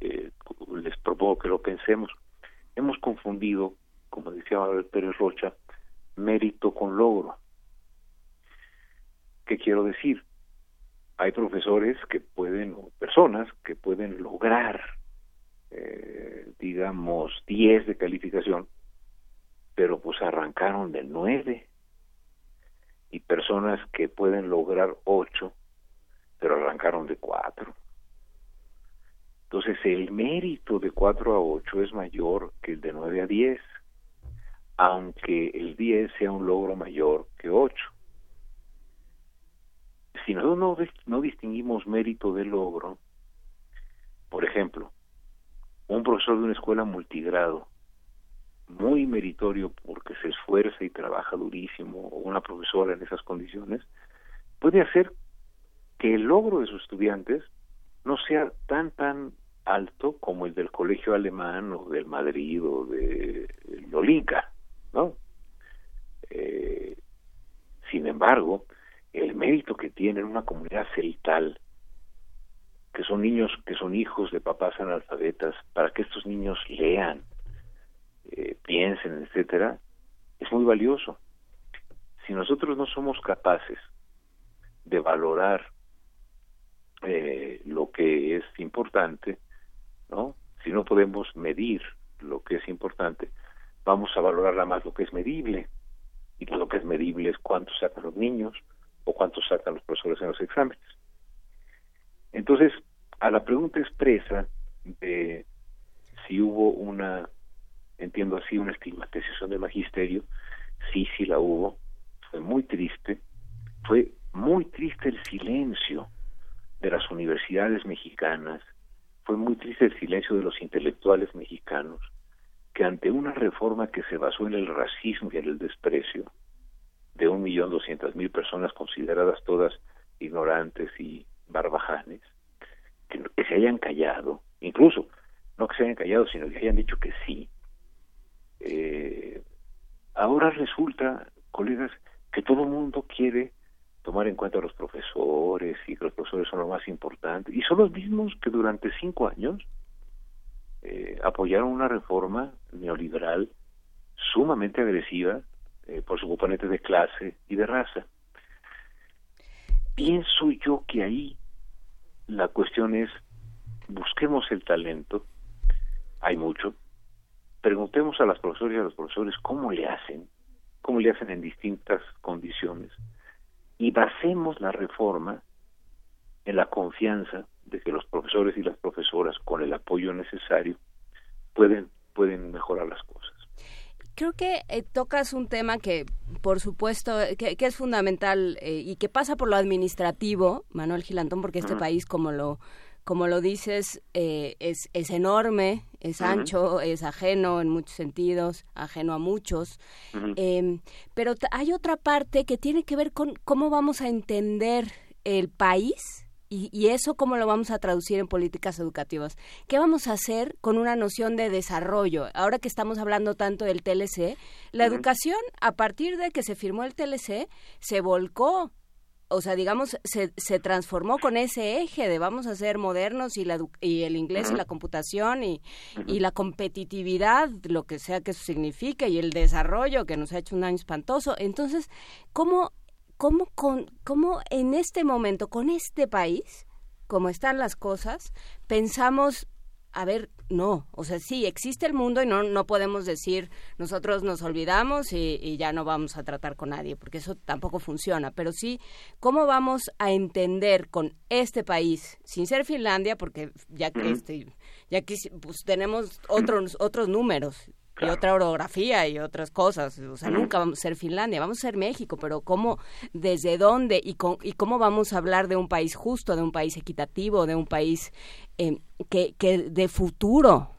eh, les propongo que lo pensemos. Hemos confundido, como decía Manuel Pérez Rocha, mérito con logro. ¿Qué quiero decir? Hay profesores que pueden, o personas que pueden lograr, eh, digamos, 10 de calificación, pero pues arrancaron del 9. Y personas que pueden lograr 8, pero arrancaron de 4. Entonces el mérito de 4 a 8 es mayor que el de 9 a 10, aunque el 10 sea un logro mayor que 8. Si nosotros no, no distinguimos mérito de logro, por ejemplo, un profesor de una escuela multigrado, muy meritorio porque se esfuerza y trabaja durísimo, una profesora en esas condiciones, puede hacer que el logro de sus estudiantes no sea tan tan alto como el del colegio alemán o del Madrid o de Lolinka, ¿no? Eh, sin embargo, el mérito que tiene una comunidad celtal, que son niños que son hijos de papás analfabetas, para que estos niños lean, eh, piensen, etcétera, es muy valioso. Si nosotros no somos capaces de valorar eh, lo que es importante, ¿no? Si no podemos medir lo que es importante, vamos a valorar más lo que es medible. Y lo que es medible es cuánto sacan los niños o cuánto sacan los profesores en los exámenes. Entonces, a la pregunta expresa de si hubo una, entiendo así, una estigmatización del magisterio, sí, sí la hubo, fue muy triste, fue muy triste el silencio de las universidades mexicanas, fue muy triste el silencio de los intelectuales mexicanos, que ante una reforma que se basó en el racismo y en el desprecio de un millón doscientas mil personas consideradas todas ignorantes y barbajanes, que, se hayan callado, incluso no que se hayan callado, sino que hayan dicho que sí. Eh, ahora resulta, colegas, que todo el mundo quiere tomar en cuenta a los profesores y que los profesores son lo más importante. Y son los mismos que durante cinco años eh, apoyaron una reforma neoliberal sumamente agresiva eh, por su componente de clase y de raza. Pienso yo que ahí la cuestión es busquemos el talento, hay mucho, preguntemos a las profesoras y a los profesores cómo le hacen, cómo le hacen en distintas condiciones, y basemos la reforma en la confianza de que los profesores y las profesoras con el apoyo necesario pueden pueden mejorar las cosas. creo que eh, tocas un tema que, por supuesto, que, es fundamental eh, y que pasa por lo administrativo, Manuel Gilantón, porque este país, como lo como lo dices, eh, es, es enorme, es ancho, es ajeno en muchos sentidos, ajeno a muchos. Em, pero hay otra parte que tiene que ver con cómo vamos a entender el país y, eso cómo lo vamos a traducir en políticas educativas. ¿Qué vamos a hacer con una noción de desarrollo? Ahora que estamos hablando tanto del TLC, la educación, a partir de que se firmó el TLC, se volcó o sea, digamos, se, se transformó con ese eje de vamos a ser modernos y, la, y el inglés y la computación y, y, la competitividad, lo que sea que eso signifique, y el desarrollo que nos ha hecho un año espantoso. Entonces, ¿cómo cómo, con, cómo en este momento, con este país, como están las cosas, pensamos, a ver, no, o sea, sí, existe el mundo y no, no podemos decir nosotros nos olvidamos y, ya no vamos a tratar con nadie, porque eso tampoco funciona, pero sí, ¿cómo vamos a entender con este país, sin ser Finlandia, porque ya que, este, ya que pues, tenemos otros, otros números, y otra orografía y otras cosas. O sea, nunca vamos a ser Finlandia, vamos a ser México, pero ¿cómo, desde dónde y, y cómo vamos a hablar de un país justo, de un país equitativo, de un país eh, que, que de futuro?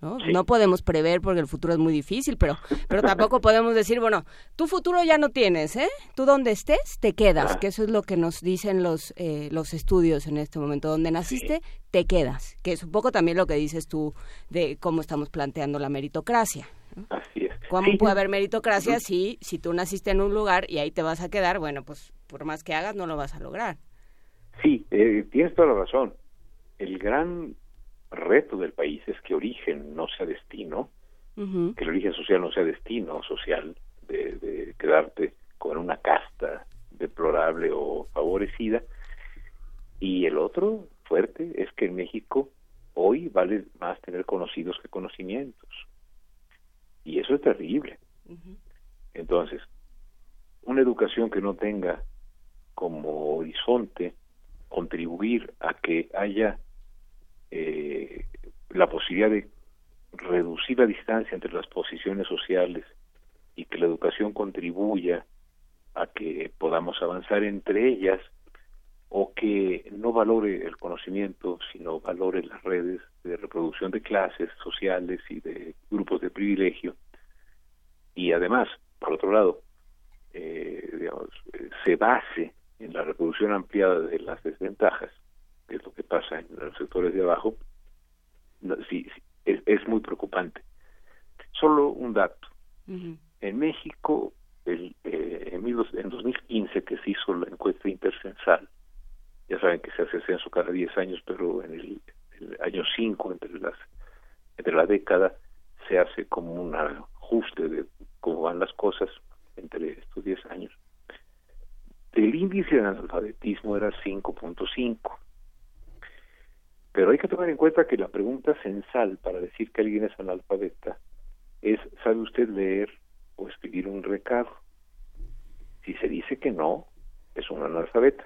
¿No? no podemos prever porque el futuro es muy difícil, pero, pero tampoco podemos decir, bueno, tu futuro ya no tienes, ¿eh? Tú donde estés, te quedas, que eso es lo que nos dicen los, eh, los estudios en este momento. Donde naciste, te quedas, que es un poco también lo que dices tú de cómo estamos planteando la meritocracia. Así es. ¿Cómo puede haber meritocracia si, si tú naciste en un lugar y ahí te vas a quedar? Bueno, pues por más que hagas, no lo vas a lograr. Sí, eh, tienes toda la razón. El gran reto del país es que origen no sea destino, que el origen social no sea destino social de, quedarte con una casta deplorable o favorecida. Y el otro fuerte es que en México hoy vale más tener conocidos que conocimientos. Y eso es terrible. Entonces, una educación que no tenga como horizonte contribuir a que haya eh, la posibilidad de reducir la distancia entre las posiciones sociales y que la educación contribuya a que podamos avanzar entre ellas o que no valore el conocimiento, sino valore las redes de reproducción de clases sociales y de grupos de privilegio. Y además, por otro lado, eh, digamos, se base en la reproducción ampliada de las desventajas que es lo que pasa en los sectores de abajo, sí, es, muy preocupante. Solo un dato. En México, el, eh, en, en 2015 que se hizo la encuesta intercensal, ya saben que se hace censo cada 10 años, pero en el, año 5, entre, las, entre la década, se hace como un ajuste de cómo van las cosas entre estos 10 años. El índice de analfabetismo era 5.5 pero hay que tomar en cuenta que la pregunta censal para decir que alguien es analfabeta es, ¿sabe usted leer o escribir un recado? Si se dice que no, es un analfabeta.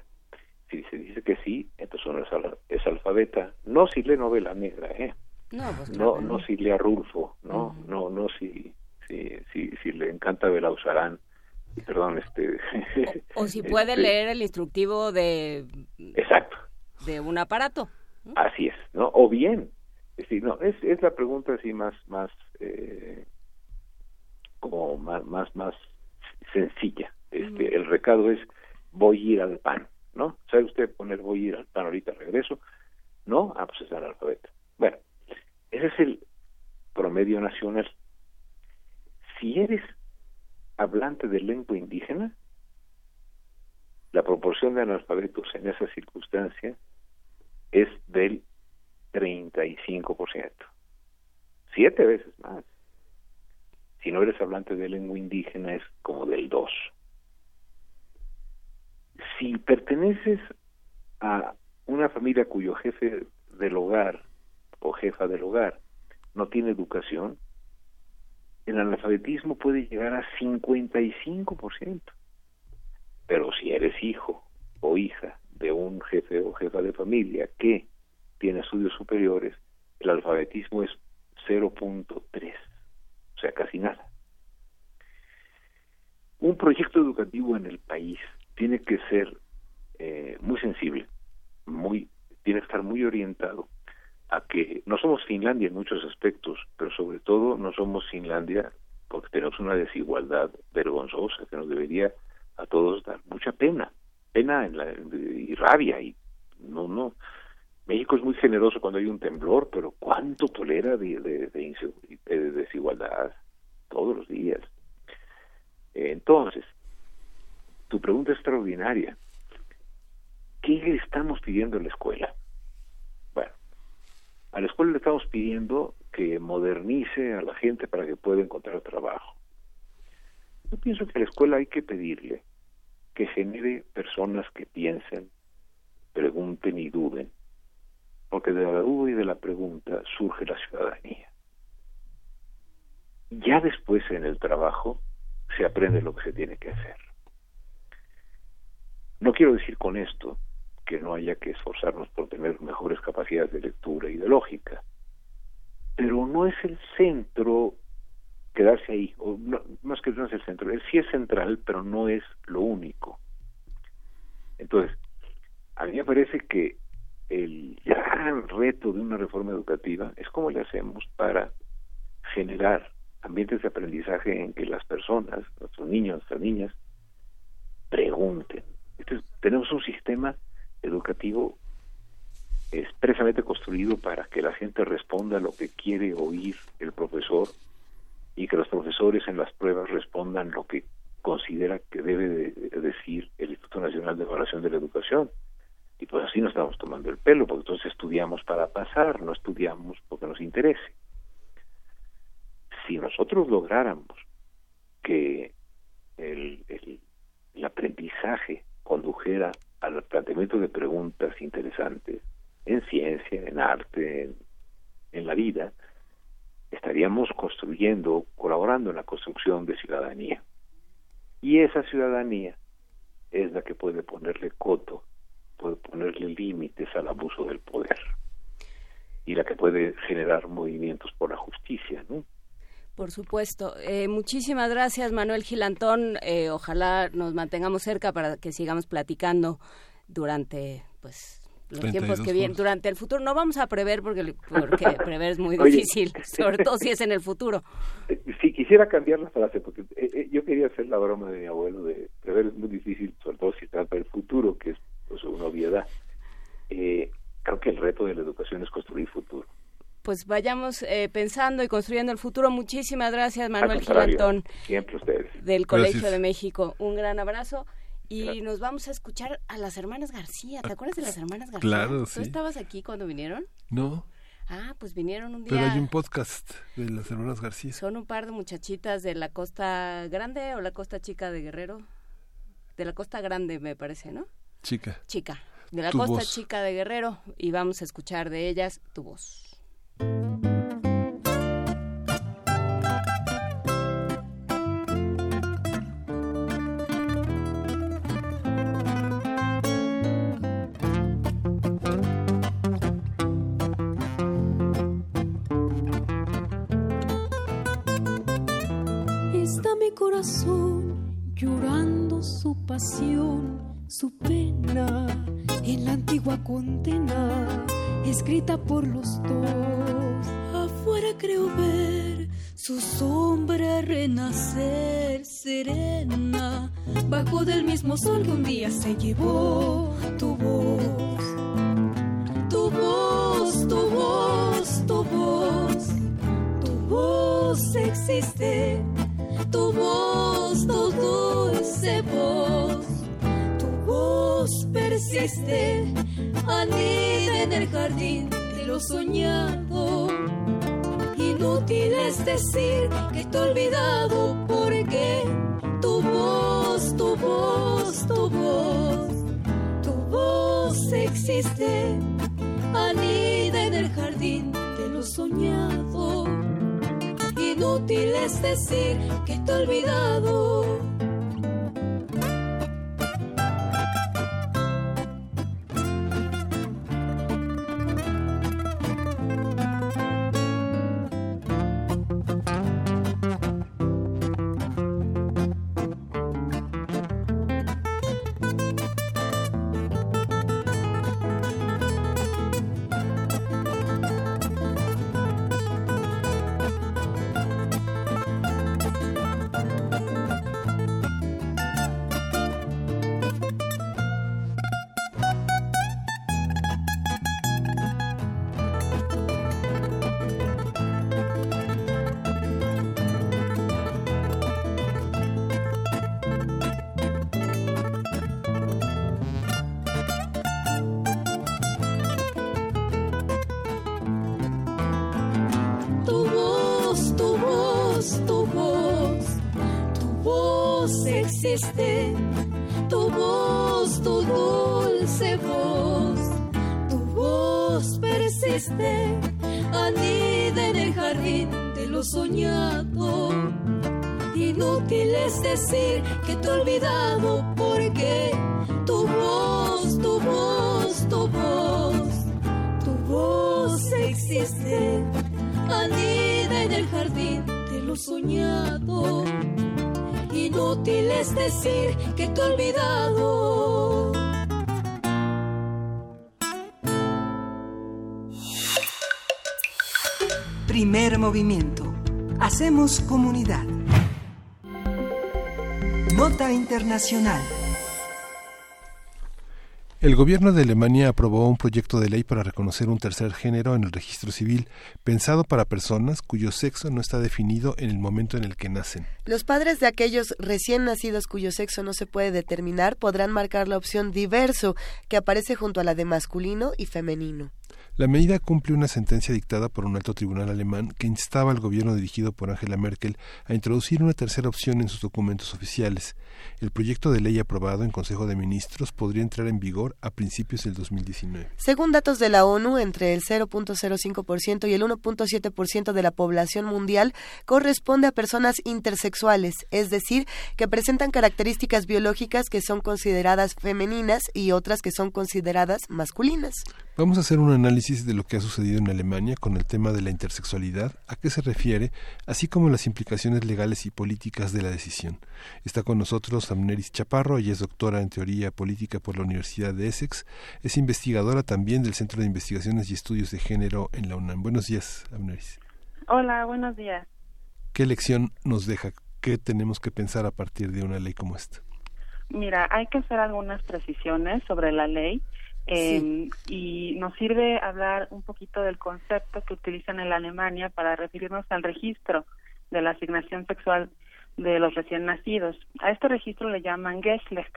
Si se dice que sí, entonces uno es, alfabeta. No si lee novela negra, ¿eh? No, pues no, no si lee a Rulfo, no, no, no si, si, si, si le encanta Belauzarán perdón, este... O, si puede este leer el instructivo de... Exacto. De un aparato. Así es, ¿no? O bien, es decir, no, es, es la pregunta así más, más, eh, como más, más, más sencilla. Este, el recado es, voy a ir al pan, ¿no? ¿Sabe usted poner voy a ir al pan ahorita regreso? ¿No? Ah, pues es analfabeta. Bueno, ese es el promedio nacional. Si eres hablante de lengua indígena, la proporción de analfabetos en esa circunstancia es del 35%. Siete veces más. Si no eres hablante de lengua indígena es como del 2. Si perteneces a una familia cuyo jefe del hogar o jefa del hogar no tiene educación, el analfabetismo puede llegar a 55%. Pero si eres hijo o hija de un jefe o jefa de familia que tiene estudios superiores, el alfabetismo es 0.3, o sea, casi nada. un proyecto educativo en el país tiene que ser eh, muy sensible, muy tiene que estar muy orientado a que no somos Finlandia en muchos aspectos, pero sobre todo no somos Finlandia porque tenemos una desigualdad vergonzosa que nos debería a todos dar mucha pena, pena en la, y rabia y no no México es muy generoso cuando hay un temblor, pero cuánto tolera de, de, de desigualdad todos los días. Entonces, tu pregunta es extraordinaria. ¿Qué le estamos pidiendo a la escuela? Bueno, a la escuela le estamos pidiendo que modernice a la gente para que pueda encontrar trabajo. Yo pienso que a la escuela hay que pedirle que genere personas que piensen, pregunten y duden, porque de la duda y de la pregunta surge la ciudadanía. Ya después en el trabajo se aprende lo que se tiene que hacer. No quiero decir con esto que no haya que esforzarnos por tener mejores capacidades de lectura y de lógica, pero no es el centro quedarse ahí, o no, más que no es el centro, sí es central, pero no es lo único. Entonces, a mí me parece que el gran reto de una reforma educativa es cómo le hacemos para generar ambientes de aprendizaje en que las personas, nuestros niños, nuestras niñas, pregunten. Entonces, tenemos un sistema educativo expresamente construido para que la gente responda lo que quiere oír el profesor y que los profesores en las pruebas respondan lo que considera que debe de decir el Instituto Nacional de Evaluación de la Educación. Y pues así nos estamos tomando el pelo, porque entonces estudiamos para no estudiamos porque nos interese si nosotros lográramos que el, el, aprendizaje condujera al planteamiento de preguntas interesantes en ciencia, en arte, en, la vida, estaríamos construyendo, colaborando en la construcción de ciudadanía. Y esa ciudadanía es la que puede ponerle coto, puede ponerle límites al abuso del poder y la que puede generar movimientos por la justicia, ¿no? Por supuesto. Eh, muchísimas gracias, Manuel Gilantón. Eh, ojalá nos mantengamos cerca para que sigamos platicando durante, pues, los tiempos que vienen, durante el futuro. No vamos a prever porque, porque prever es muy difícil, sobre todo si es en el futuro. Si quisiera cambiar la frase, porque eh, yo quería hacer la broma de mi abuelo de prever es muy difícil, sobre todo si trata del futuro, que es pues, una obviedad. Creo que el reto de la educación es construir futuro pues vayamos eh, pensando y construyendo el futuro. Muchísimas gracias, Manuel Gilantón. Siempre ustedes. Del Colegio de México. Un gran abrazo. Y nos vamos a escuchar a las hermanas García. ¿Te acuerdas de las hermanas García? Claro, ¿Tú estabas aquí cuando vinieron? No. Ah, pues vinieron un día. Pero hay un podcast de las hermanas García. Son un par de muchachitas de la costa grande o la costa chica de Guerrero. De la costa grande, me parece, ¿no? Chica. Chica. De la costa chica de Guerrero. Y vamos a escuchar de ellas tu voz. Está mi corazón llorando su pasión, su pena en la antigua condena escrita por los dos. Afuera creo ver su sombra renacer serena, bajo del mismo sol que un día se llevó tu voz. Tu voz, tu voz, tu voz, tu voz existe, tu voz, tu dulce voz, persiste anida en el jardín de lo soñado. Inútil es decir que te he olvidado porque tu voz, tu voz, tu voz, tu voz existe. Anida en el jardín de lo soñado. Inútil es decir que te he olvidado decir que te olvidado. Primer movimiento. Hacemos comunidad. Nota Internacional. El gobierno de Alemania aprobó un proyecto de ley para reconocer un tercer género en el registro civil, pensado para personas cuyo sexo no está definido en el momento en el que nacen. Los padres de aquellos recién nacidos cuyo sexo no se puede determinar podrán marcar la opción diverso, que aparece junto a la de masculino y femenino. La medida cumple una sentencia dictada por un alto tribunal alemán que instaba al gobierno dirigido por Angela Merkel a introducir una tercera opción en sus documentos oficiales. El proyecto de ley aprobado en Consejo de Ministros podría entrar en vigor a principios del 2019. Según datos de la ONU, entre el 0.05% y el 1.7% de la población mundial corresponde a personas intersexuales, es decir, que presentan características biológicas que son consideradas femeninas y otras que son consideradas masculinas. Vamos a hacer un análisis de lo que ha sucedido en Alemania con el tema de la intersexualidad, a qué se refiere, así como las implicaciones legales y políticas de la decisión. Está con nosotros Amneris Chaparro, ella es doctora en teoría política por la Universidad de Essex, es investigadora también del Centro de Investigaciones y Estudios de Género en la UNAM. Buenos días, Amneris. Hola, buenos días. ¿Qué lección nos deja? ¿Qué tenemos que pensar a partir de una ley como esta? Mira, hay que hacer algunas precisiones sobre la ley Em, y nos sirve hablar un poquito del concepto que utilizan en la Alemania para referirnos al registro de la asignación sexual de los recién nacidos. A este registro le llaman Geschlecht.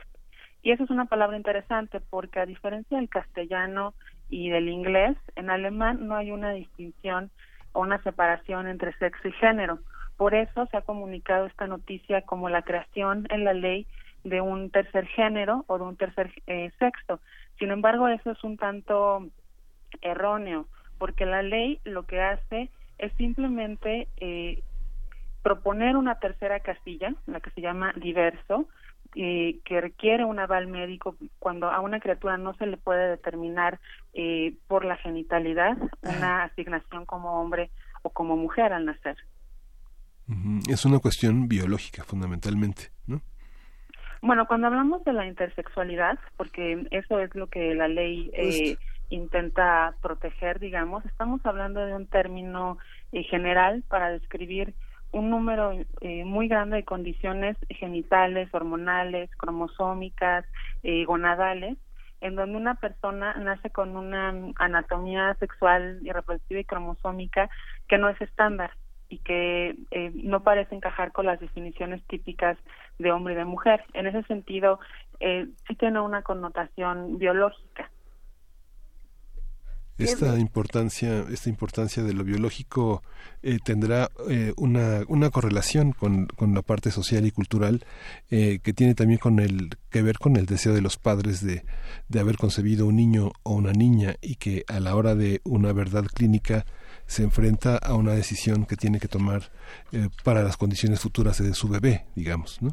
Y eso es una palabra interesante porque a diferencia del castellano y del inglés, en alemán no hay una distinción o una separación entre sexo y género. Por eso se ha comunicado esta noticia como la creación en la ley de un tercer género o de un tercer eh, sexo. Sin embargo, eso es un tanto erróneo, porque la ley lo que hace es simplemente eh, proponer una tercera casilla, la que se llama diverso, eh, que requiere un aval médico cuando a una criatura no se le puede determinar eh, por la genitalidad una asignación como hombre o como mujer al nacer. Es una cuestión biológica fundamentalmente, ¿no? Bueno, cuando hablamos de la intersexualidad, porque eso es lo que la ley eh, intenta proteger, digamos, estamos hablando de un término eh, general para describir un número eh, muy grande de condiciones genitales, hormonales, cromosómicas, gonadales, en donde una persona nace con una anatomía sexual y reproductiva y cromosómica que no es estándar y que eh, no parece encajar con las definiciones típicas de hombre y de mujer. En ese sentido, eh, sí tiene una connotación biológica. Esta importancia, esta importancia de lo biológico eh, tendrá eh, una, una correlación con, con, la parte social y cultural que tiene también con el que ver con el deseo de los padres de, de haber concebido un niño o una niña y que a la hora de una verdad clínica se enfrenta a una decisión que tiene que tomar eh, para las condiciones futuras de su bebé, digamos, ¿no?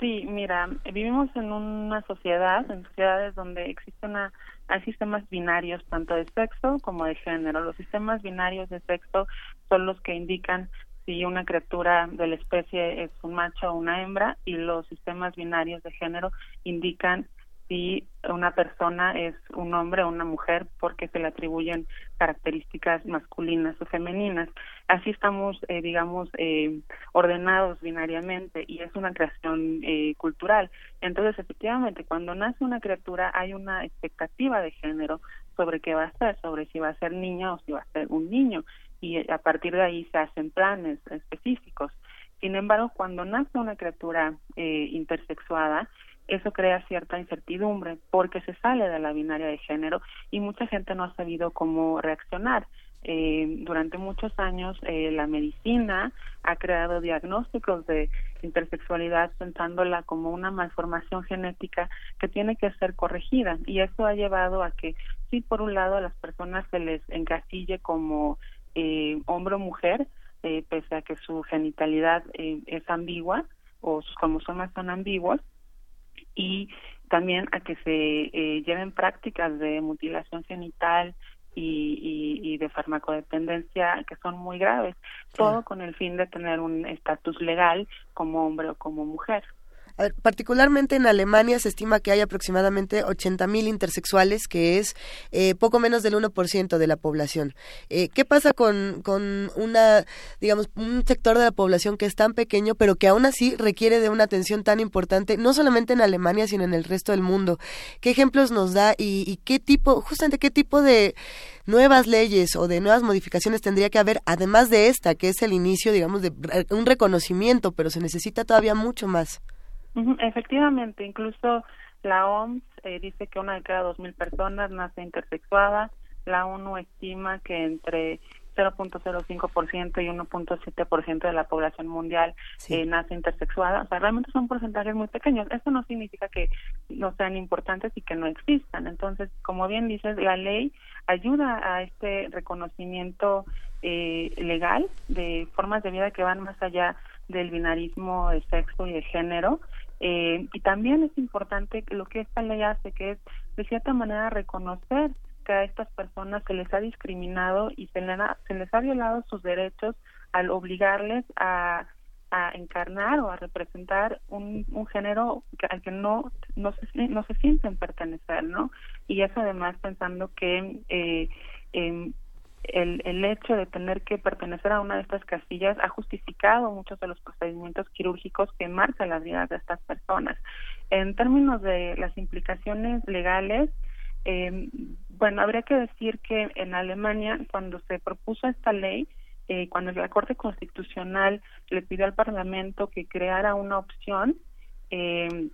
Sí, mira, vivimos en una sociedad, en sociedades donde existe una, hay sistemas binarios tanto de sexo como de género. Los sistemas binarios de sexo son los que indican si una criatura de la especie es un macho o una hembra y los sistemas binarios de género indican si una persona es un hombre o una mujer porque se le atribuyen características masculinas o femeninas. Así estamos, eh, digamos, eh, ordenados binariamente y es una creación eh, cultural. Entonces, efectivamente, cuando nace una criatura hay una expectativa de género sobre qué va a ser, sobre si va a ser niña o si va a ser un niño y a partir de ahí se hacen planes específicos. Sin embargo, cuando nace una criatura intersexuada, eso crea cierta incertidumbre porque se sale de la binaria de género y mucha gente no ha sabido cómo reaccionar. eh, durante muchos años eh, la medicina ha creado diagnósticos de intersexualidad pensándola como una malformación genética que tiene que ser corregida y eso ha llevado a que sí por un lado a las personas se les encasille como eh, hombre o mujer eh, pese a que su genitalidad eh, es ambigua o sus cromosomas son ambiguos y también a que se eh, lleven prácticas de mutilación genital y, y, y, de farmacodependencia que son muy graves, todo con el fin de tener un estatus legal como hombre o como mujer particularmente en Alemania se estima que hay aproximadamente 80.000 intersexuales, que es eh, poco menos del 1% de la población. Eh, ¿Qué pasa con, con una, digamos, un sector de la población que es tan pequeño, pero que aún así requiere de una atención tan importante, no solamente en Alemania, sino en el resto del mundo? ¿Qué ejemplos nos da y, y qué tipo, justamente qué tipo de nuevas leyes o de nuevas modificaciones tendría que haber, además de esta, que es el inicio, digamos, de un reconocimiento, pero se necesita todavía mucho más? Efectivamente, incluso la OMS eh, dice que una de cada dos mil personas nace intersexuada. La ONU estima que entre 0.05% y 1.7% de la población mundial eh, nace intersexuada. O sea, realmente son porcentajes muy pequeños. Eso no significa que no sean importantes y que no existan. Entonces, como bien dices, la ley ayuda a este reconocimiento eh, legal de formas de vida que van más allá del binarismo de sexo y de género eh, y también es importante lo que esta ley hace, que es de cierta manera reconocer que a estas personas se les ha discriminado y se les ha, violado sus derechos al obligarles a, encarnar o a representar un, un género al que no no se, no se sienten pertenecer, ¿no? Y eso además pensando que eh, el, el hecho de tener que pertenecer a una de estas casillas ha justificado muchos de los procedimientos quirúrgicos que marcan las vidas de estas personas. En términos de las implicaciones legales, eh, bueno, habría que decir que en Alemania, cuando se propuso esta ley, eh, cuando la Corte Constitucional le pidió al Parlamento que creara una opción, eh,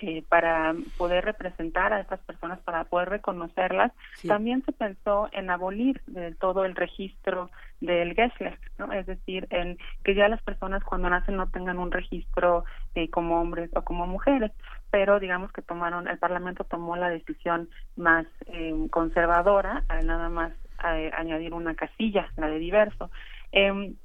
eh, para poder representar a estas personas, para poder reconocerlas. También se pensó en abolir del todo el registro del Geschlecht, ¿no? es decir, en que ya las personas cuando nacen no tengan un registro eh, como hombres o como mujeres, pero digamos que tomaron, el Parlamento tomó la decisión más eh, conservadora al nada más eh, añadir una casilla, la de diverso. Em,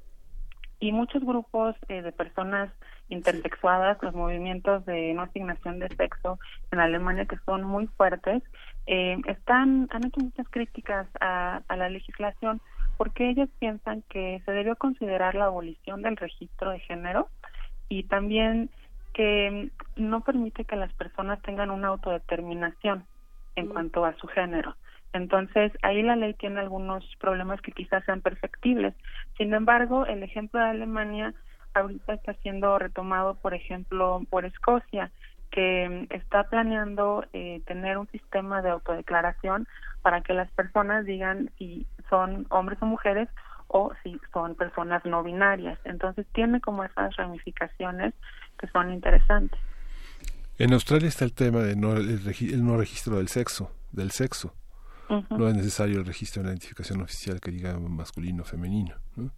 y muchos grupos de personas intersexuadas, los movimientos de no asignación de sexo en Alemania que son muy fuertes, eh, están han hecho muchas críticas a, a la legislación porque ellos piensan que se debió considerar la abolición del registro de género y también que no permite que las personas tengan una autodeterminación en mm. cuanto a su género. Entonces, ahí la ley tiene algunos problemas que quizás sean perfectibles. Sin embargo, el ejemplo de Alemania ahorita está siendo retomado, por ejemplo, por Escocia, que está planeando eh, tener un sistema de autodeclaración para que las personas digan si son hombres o mujeres o si son personas no binarias. Entonces tiene como esas ramificaciones que son interesantes. En Australia está el tema de no, el, no registro del sexo, del sexo. No es necesario el registro de la identificación oficial que diga masculino o femenino. ¿no?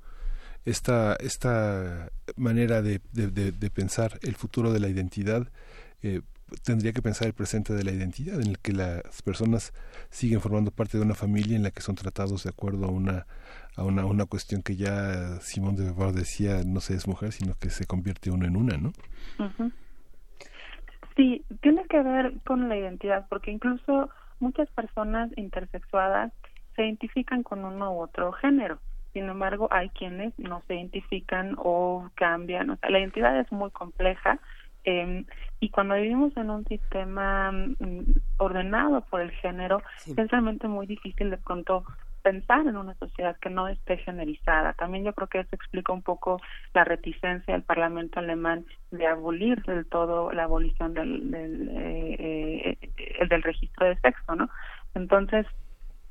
Esta, esta manera de, de, pensar el futuro de la identidad eh, tendría que pensar el presente de la identidad, en el que las personas siguen formando parte de una familia en la que son tratados de acuerdo a una a una, una cuestión que ya Simón de Beauvoir decía no se es mujer, sino que se convierte uno en una, ¿no? Sí, tiene que ver con la identidad, porque incluso muchas personas intersexuadas se identifican con uno u otro género. Sin embargo, hay quienes no se identifican o cambian. O sea, la identidad es muy compleja eh, y cuando vivimos en un sistema mm, ordenado por el género, es realmente muy difícil de pronto pensar en una sociedad que no esté generizada. También yo creo que eso explica un poco la reticencia del Parlamento alemán de abolir del todo la abolición del, del, eh, eh, del registro de sexo, ¿no? Entonces,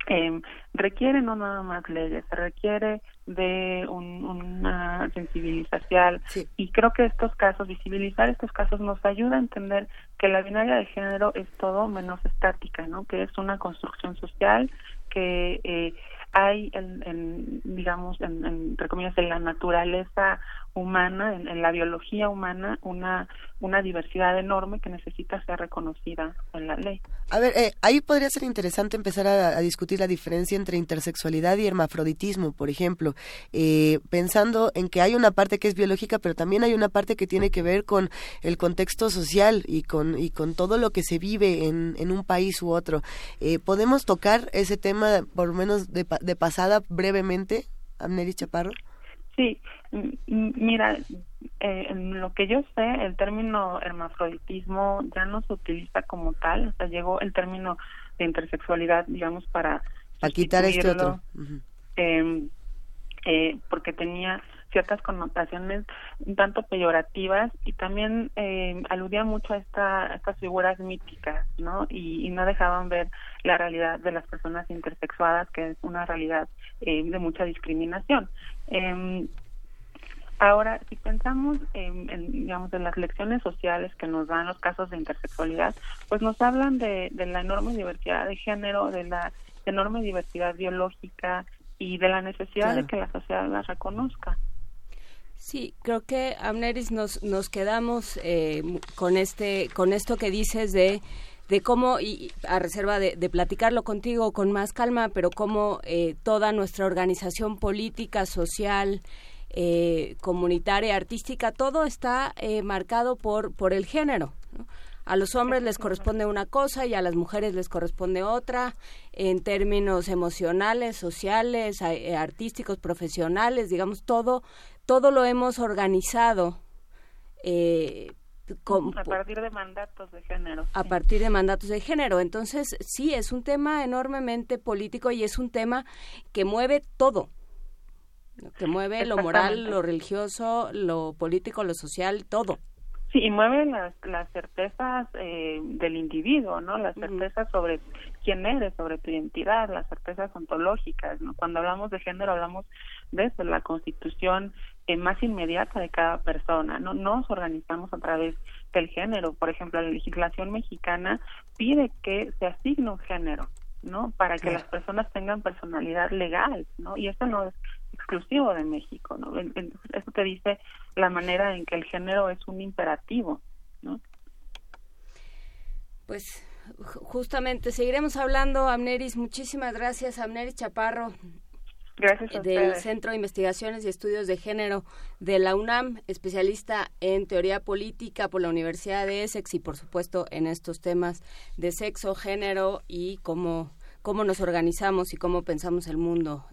eh, requiere no nada más leyes, se requiere de una sensibilización y creo que estos casos, visibilizar estos casos nos ayuda a entender que la binaria de género es todo menos estática, ¿no? Que es una construcción social que eh, hay, en, digamos, en, entre comillas, en la naturaleza humana, en, la biología humana, una, una diversidad enorme que necesita ser reconocida en la ley. A ver, eh, ahí podría ser interesante empezar a, discutir la diferencia entre intersexualidad y hermafroditismo, por ejemplo, eh, pensando en que hay una parte que es biológica, pero también hay una parte que tiene que ver con el contexto social y con, y con todo lo que se vive en, en un país u otro. Eh, ¿Podemos tocar ese tema, por lo menos de, de pasada, brevemente, Amneris Chaparro? Sí, mira, eh, en lo que yo sé, el término hermafroditismo ya no se utiliza como tal, o sea, llegó el término de intersexualidad, digamos, para... Para quitar este otro. Em, eh, porque tenía ciertas connotaciones un tanto peyorativas y también eh, aludía mucho a, esta, estas figuras míticas, ¿no? Y, no dejaban ver la realidad de las personas intersexuadas, que es una realidad eh, de mucha discriminación. Eh, Ahora, si pensamos en, digamos, en las lecciones sociales que nos dan los casos de intersexualidad, pues nos hablan de, la enorme diversidad de género, de la enorme diversidad biológica y de la necesidad de que la sociedad las reconozca. Sí, creo que Amneris nos nos quedamos eh, con este con esto que dices de de cómo, y a reserva de, platicarlo contigo con más calma, pero cómo eh, toda nuestra organización política, social, eh, comunitaria, artística, todo está eh, marcado por, por el género. A los hombres les corresponde una cosa y a las mujeres les corresponde otra, en términos emocionales, sociales, eh, artísticos, profesionales, digamos, todo, todo lo hemos organizado. a partir de mandatos de género. A partir de mandatos de género. Entonces, sí, es un tema enormemente político y es un tema que mueve todo que mueve lo moral, lo religioso, lo político, lo social, todo. Sí, y mueve las, las certezas eh, del individuo, ¿no? Las certezas sobre quién eres, sobre tu identidad, las certezas ontológicas, ¿no? Cuando hablamos de género hablamos de eso, la constitución eh, más inmediata de cada persona, ¿no? Nos organizamos a través del género. Por ejemplo, la legislación mexicana pide que se asigne un género, ¿no? Para que las personas tengan personalidad legal, ¿no? Y eso no es exclusivo de México, ¿no? Eso te dice la manera en que el género es un imperativo, ¿no? Pues justamente seguiremos hablando, Amneris. Muchísimas gracias, Amneris Chaparro. Gracias del Centro de Investigaciones y Estudios de Género de la UNAM, especialista en teoría política por la Universidad de Essex y por supuesto en estos temas de sexo, género y cómo, cómo nos organizamos y cómo pensamos el mundo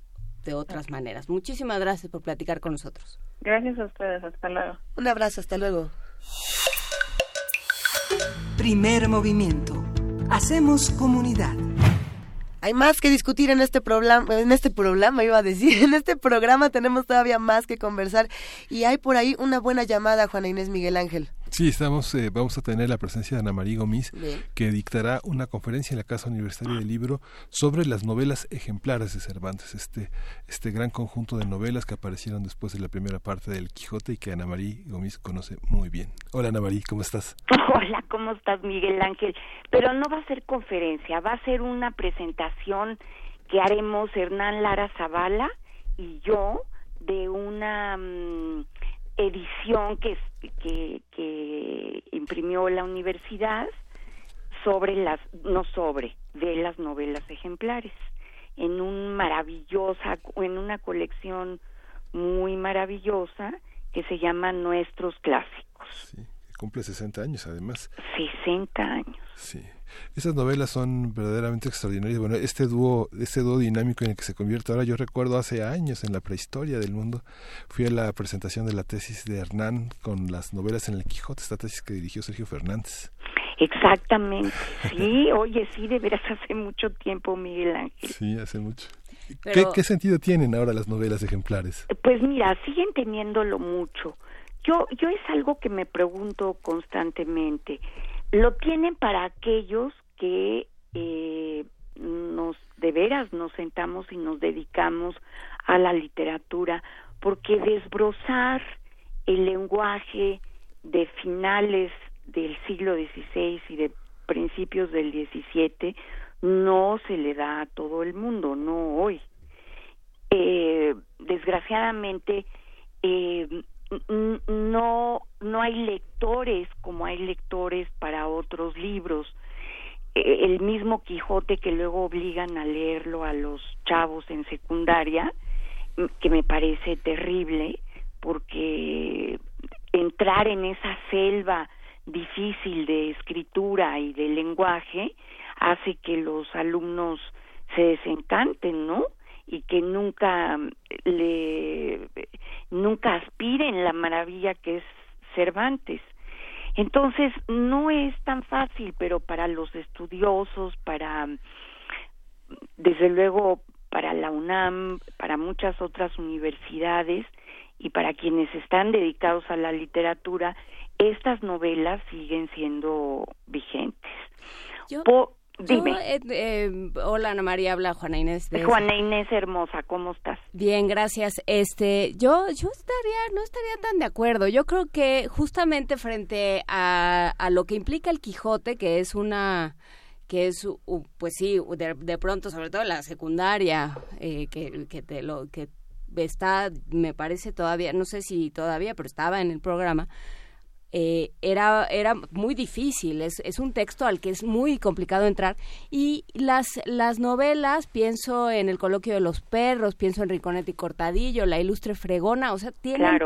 de otras maneras. Muchísimas gracias por platicar con nosotros. Gracias a ustedes, hasta luego. Un abrazo, hasta luego. Primer movimiento. Hacemos comunidad. Hay más que discutir en este programa, en este programa iba a decir, en este programa tenemos todavía más que conversar y hay por ahí una buena llamada, Juana Inés Miguel Ángel. Sí, estamos, eh, vamos a tener la presencia de Ana María Gomis, que dictará una conferencia en la Casa Universitaria del Libro sobre las novelas ejemplares de Cervantes, este, este gran conjunto de novelas que aparecieron después de la primera parte del Quijote y que Ana María Gomis conoce muy bien. Hola Ana María, ¿cómo estás? Hola, ¿cómo estás Miguel Ángel? Pero no va a ser conferencia, va a ser una presentación que haremos Hernán Lara Zavala y yo de una... Mm, edición que, que, que imprimió la universidad sobre las, no sobre, de las novelas ejemplares, en un maravillosa, en una colección muy maravillosa que se llama Nuestros Clásicos. Sí, cumple 60 años además. 60 años. Sí. Esas novelas son verdaderamente extraordinarias. Bueno, este dúo, este dúo dinámico en el que se convierte ahora, yo recuerdo hace años en la prehistoria del mundo, fui a la presentación de la tesis de Hernán con las novelas en el Quijote, esta tesis que dirigió Sergio Fernández. Exactamente, sí, oye, sí, de veras hace mucho tiempo, Miguel Ángel. Sí, hace mucho. ¿Qué, ¿Qué sentido tienen ahora las novelas ejemplares? Pues mira, siguen teniéndolo mucho. Yo, yo es algo que me pregunto constantemente. Lo tienen para aquellos que eh, nos de veras nos sentamos y nos dedicamos a la literatura, porque desbrozar el lenguaje de finales del siglo XVI y de principios del XVII no se le da a todo el mundo, no hoy. eh, desgraciadamente eh, no no hay lectores como hay lectores para otros libros e, el mismo Quijote que luego obligan a leerlo a los chavos en secundaria que me parece terrible porque entrar en esa selva difícil de escritura y de lenguaje hace que los alumnos se desencanten, ¿no? Y que nunca le nunca aspiren la maravilla que es Cervantes. Entonces, no es tan fácil, pero para los estudiosos, para desde luego para la UNAM, para muchas otras universidades y para quienes están dedicados a la literatura, estas novelas siguen siendo vigentes. Dime. Eh, eh, hola Ana María, habla Juana Inés. De Juana Inés hermosa, ¿cómo estás? Bien, gracias. Este, yo, yo estaría, no estaría tan de acuerdo. Yo creo que justamente frente a, a lo que implica el Quijote, que es una que es pues sí de, de, pronto sobre todo la secundaria eh, que, que te lo que está me parece todavía no sé si todavía pero estaba en el programa eh, era, era muy difícil, es, es, un texto al que es muy complicado entrar. Y las, las novelas, pienso en El coloquio de los perros, pienso en Rinconete y Cortadillo, La ilustre fregona, o sea, tienen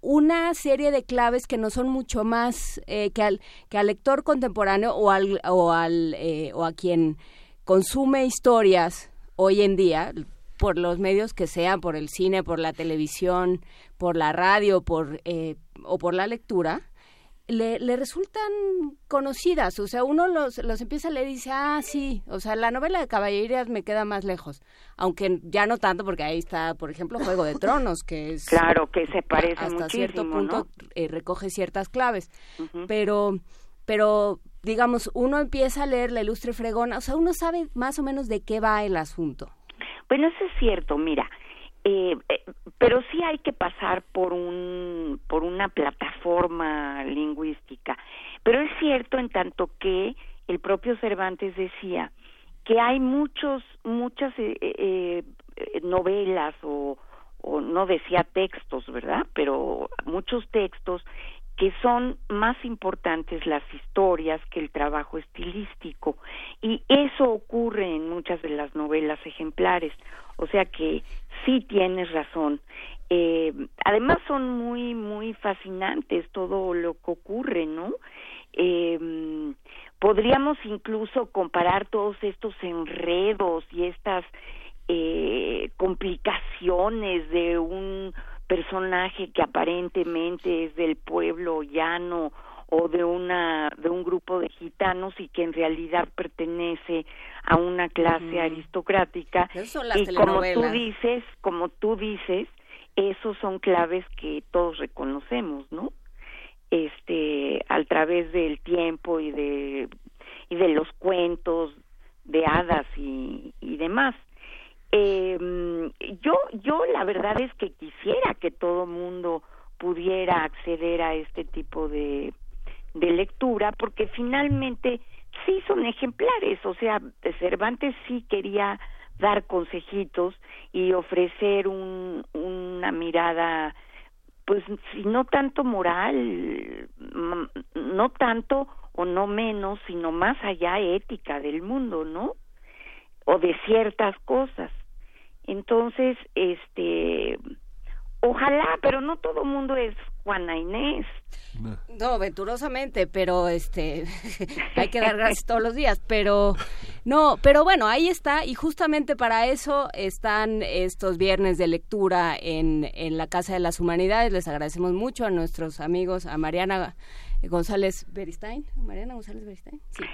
una serie de claves que no son mucho más eh, que, al, que al lector contemporáneo o, al, o, al, eh, o a quien consume historias hoy en día, por los medios que sean, por el cine, por la televisión, por la radio, por, o por la lectura, le, le, resultan conocidas, o sea, uno los, los empieza a leer y dice, ah, sí, o sea, la novela de caballerías me queda más lejos, aunque ya no tanto porque ahí está, por ejemplo, Juego de Tronos, que es... Claro, que se parece Hasta cierto punto eh, recoge ciertas claves, pero, pero, digamos, uno empieza a leer La Ilustre Fregona, o sea, uno sabe más o menos de qué va el asunto. Bueno, eso es cierto, mira, eh, eh, pero sí hay que pasar por un por una plataforma lingüística. Pero es cierto en tanto que el propio Cervantes decía que hay muchos muchas eh, eh, novelas o, o no decía textos verdad pero muchos textos que son más importantes las historias que el trabajo estilístico y eso ocurre en muchas de las novelas ejemplares o sea que sí tienes razón. Eh, además son muy, muy fascinantes todo lo que ocurre, ¿no? Eh, podríamos incluso comparar todos estos enredos y estas eh, complicaciones de un personaje que aparentemente es del pueblo llano o de una de un grupo de gitanos y que en realidad pertenece a una clase aristocrática. Y como tú dices como tú dices esos son claves que todos reconocemos no este a través del tiempo y de y de los cuentos de hadas y, y demás eh, yo yo la verdad es que quisiera que todo mundo pudiera acceder a este tipo de de lectura porque finalmente sí son ejemplares, o sea, Cervantes sí quería dar consejitos y ofrecer un, una mirada pues si no tanto moral, no tanto o no menos, sino más allá ética del mundo, ¿no? O de ciertas cosas. Entonces, este, ojalá, pero no todo mundo es Juana Inés. No, venturosamente, pero este hay que dar gracias todos los días, pero no, pero bueno, ahí está y justamente para eso están estos viernes de lectura en, en la Casa de las Humanidades. Les agradecemos mucho a nuestros amigos, a Mariana González Beristain, Mariana González Beristain, sí.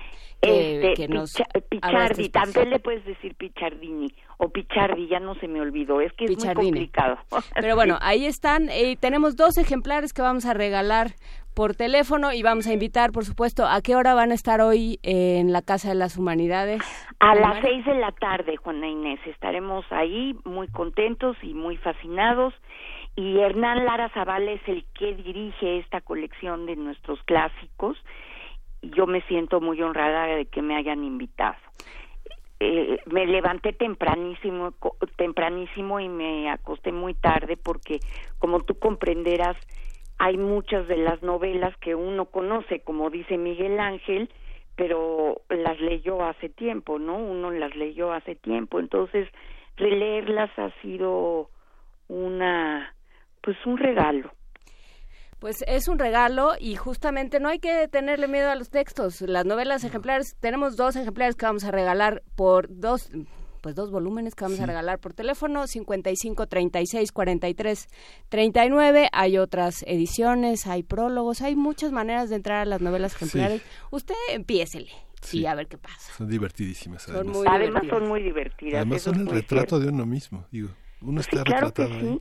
Este, que nos Pichardi, también le puedes decir Pichardini o Pichardi, ya no se me olvidó, es que es muy complicado. Pero bueno, ahí están, eh, tenemos dos ejemplares que vamos a regalar por teléfono y vamos a invitar, por supuesto, ¿a qué hora van a estar hoy en la Casa de las Humanidades? A las seis de la tarde, Juana Inés, estaremos ahí muy contentos y muy fascinados y Hernán Lara Zavala es el que dirige esta colección de nuestros clásicos y yo me siento muy honrada de que me hayan invitado. eh, me levanté tempranísimo, tempranísimo y me acosté muy tarde porque, como tú comprenderás, hay muchas de las novelas que uno conoce, como dice Miguel Ángel, pero las leyó hace tiempo, ¿no? Uno las leyó hace tiempo, entonces releerlas ha sido una, pues un regalo. Pues es un regalo y justamente no hay que tenerle miedo a los textos. Las novelas ejemplares, tenemos dos ejemplares que vamos a regalar por dos, pues dos volúmenes que vamos a regalar por teléfono, 55 36 43 39. Hay otras ediciones, hay prólogos, hay muchas maneras de entrar a las novelas ejemplares. Usted empiécele. y a ver qué pasa. Son divertidísimas. Además, son muy, además son muy divertidas. Además son el retrato de uno mismo. Digo, uno está retratado ahí.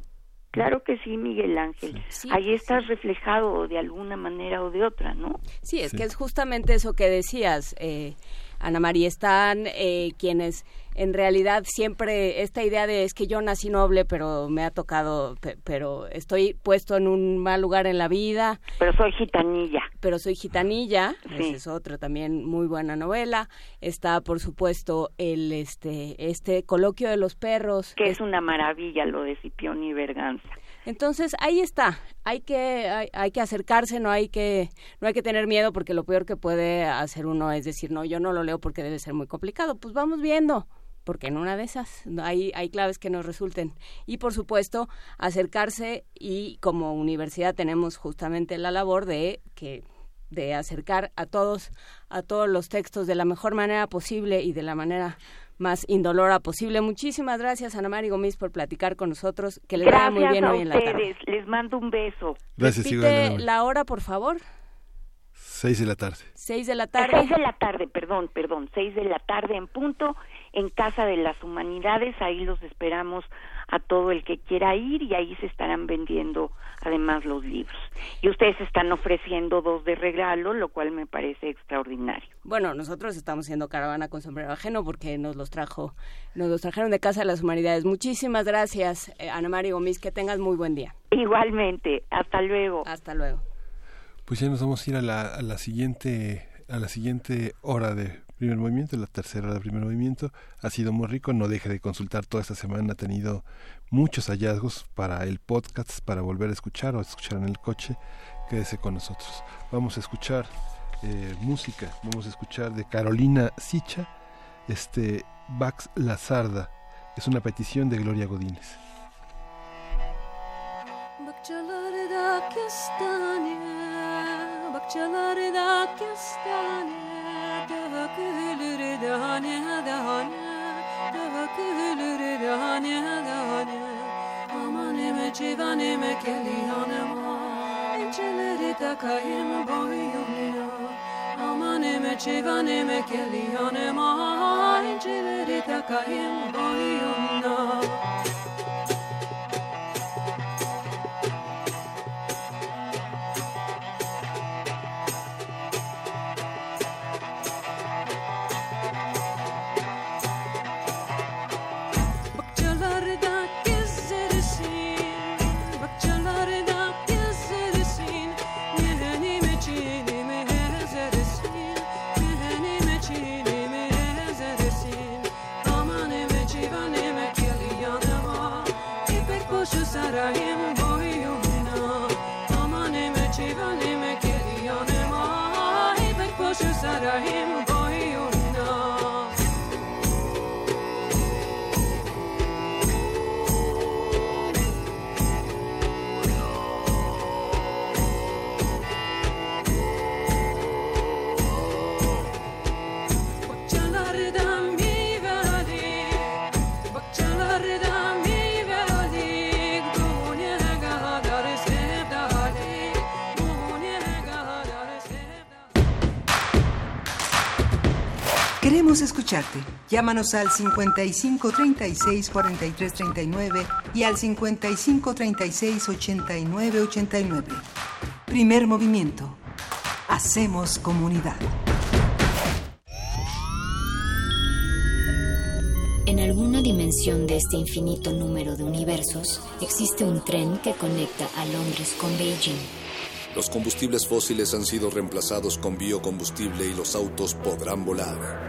Claro que sí, Miguel Ángel. Ahí estás reflejado de alguna manera o de otra, ¿no? Sí, es que es justamente eso que decías, eh, Ana María. Están eh, quienes en realidad siempre esta idea de es que yo nací noble, pero me ha tocado, pero estoy puesto en un mal lugar en la vida. Pero soy gitanilla. Pero soy gitanilla, esa es otra también muy buena novela. Está, por supuesto, el este este coloquio de los perros. Que es, una maravilla lo de Cipión y Berganza. Entonces ahí está, hay que hay, hay, que acercarse, no hay que no hay que tener miedo porque lo peor que puede hacer uno es decir no yo no lo leo porque debe ser muy complicado. Pues vamos viendo, porque en una de esas hay, hay claves que nos resulten. Y por supuesto, acercarse y como universidad tenemos justamente la labor de que de acercar a todos a todos los textos de la mejor manera posible y de la manera más indolora posible. Muchísimas gracias, Ana María Gómez, por platicar con nosotros. Que les vaya muy bien hoy en la tarde. Les mando un beso. Gracias, Repite la hora, por favor. Seis de la tarde. Seis de la tarde. Seis de la tarde, perdón, perdón. Seis de la tarde en punto en Casa de las Humanidades. Ahí los esperamos a todo el que quiera ir y ahí se estarán vendiendo además los libros. Y ustedes están ofreciendo dos de regalo, lo cual me parece extraordinario. Bueno, nosotros estamos siendo caravana con sombrero ajeno porque nos los trajo, nos los trajeron de Casa de las Humanidades. Muchísimas gracias, eh, Ana María Gómez, que tengas muy buen día. Igualmente, hasta luego. Hasta luego. Pues ya nos vamos a ir a la, a la siguiente a la siguiente hora de primer movimiento, la tercera hora de primer movimiento. Ha sido muy rico, no deje de consultar toda esta semana, ha tenido muchos hallazgos para el podcast, para volver a escuchar o escuchar en el coche. Quédese con nosotros. Vamos a escuchar eh, música, vamos a escuchar de Carolina Sicha, este Bax Lazarda. Es una petición de Gloria Godínez. Dane dane dökülür dane dane aman eme civan eme keliyanema inceleri takayım boyununa aman eme civan eme keliyanema inceleri takayım boyununa escucharte. Llámanos al 55 36 43 39 y al 55 36 89 89. Primer movimiento. Hacemos comunidad. En alguna dimensión de este infinito número de universos existe un tren que conecta a Londres con Beijing. Los combustibles fósiles han sido reemplazados con biocombustible y los autos podrán volar.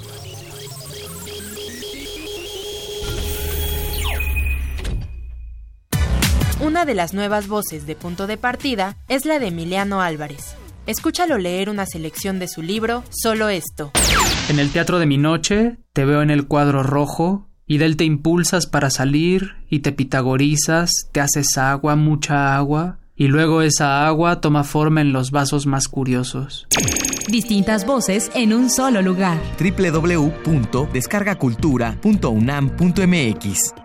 Una de las nuevas voces de punto de partida es la de Emiliano Álvarez. Escúchalo leer una selección de su libro Solo esto. En el teatro de mi noche te veo en el cuadro rojo y del te impulsas para salir y te pitagorizas, te haces agua, mucha agua, y luego esa agua toma forma en los vasos más curiosos. Distintas voces en un solo lugar. www.descargacultura.unam.mx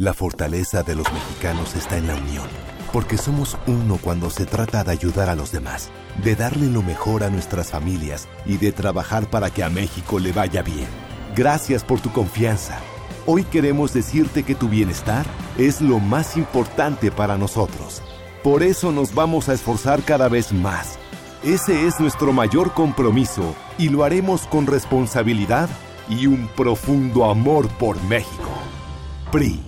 La fortaleza de los mexicanos está en la unión, porque somos uno cuando se trata de ayudar a los demás, de darle lo mejor a nuestras familias y de trabajar para que a México le vaya bien. Gracias por tu confianza. Hoy queremos decirte que tu bienestar es lo más importante para nosotros. Por eso nos vamos a esforzar cada vez más. Ese es nuestro mayor compromiso y lo haremos con responsabilidad y un profundo amor por México. PRI.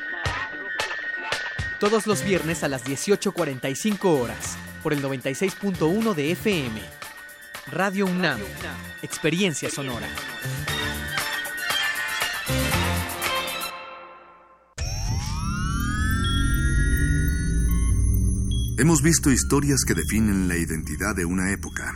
Todos los viernes a las 18.45 horas, por el 96.1 de FM. Radio UNAM, Experiencia Sonora. Hemos visto historias que definen la identidad de una época.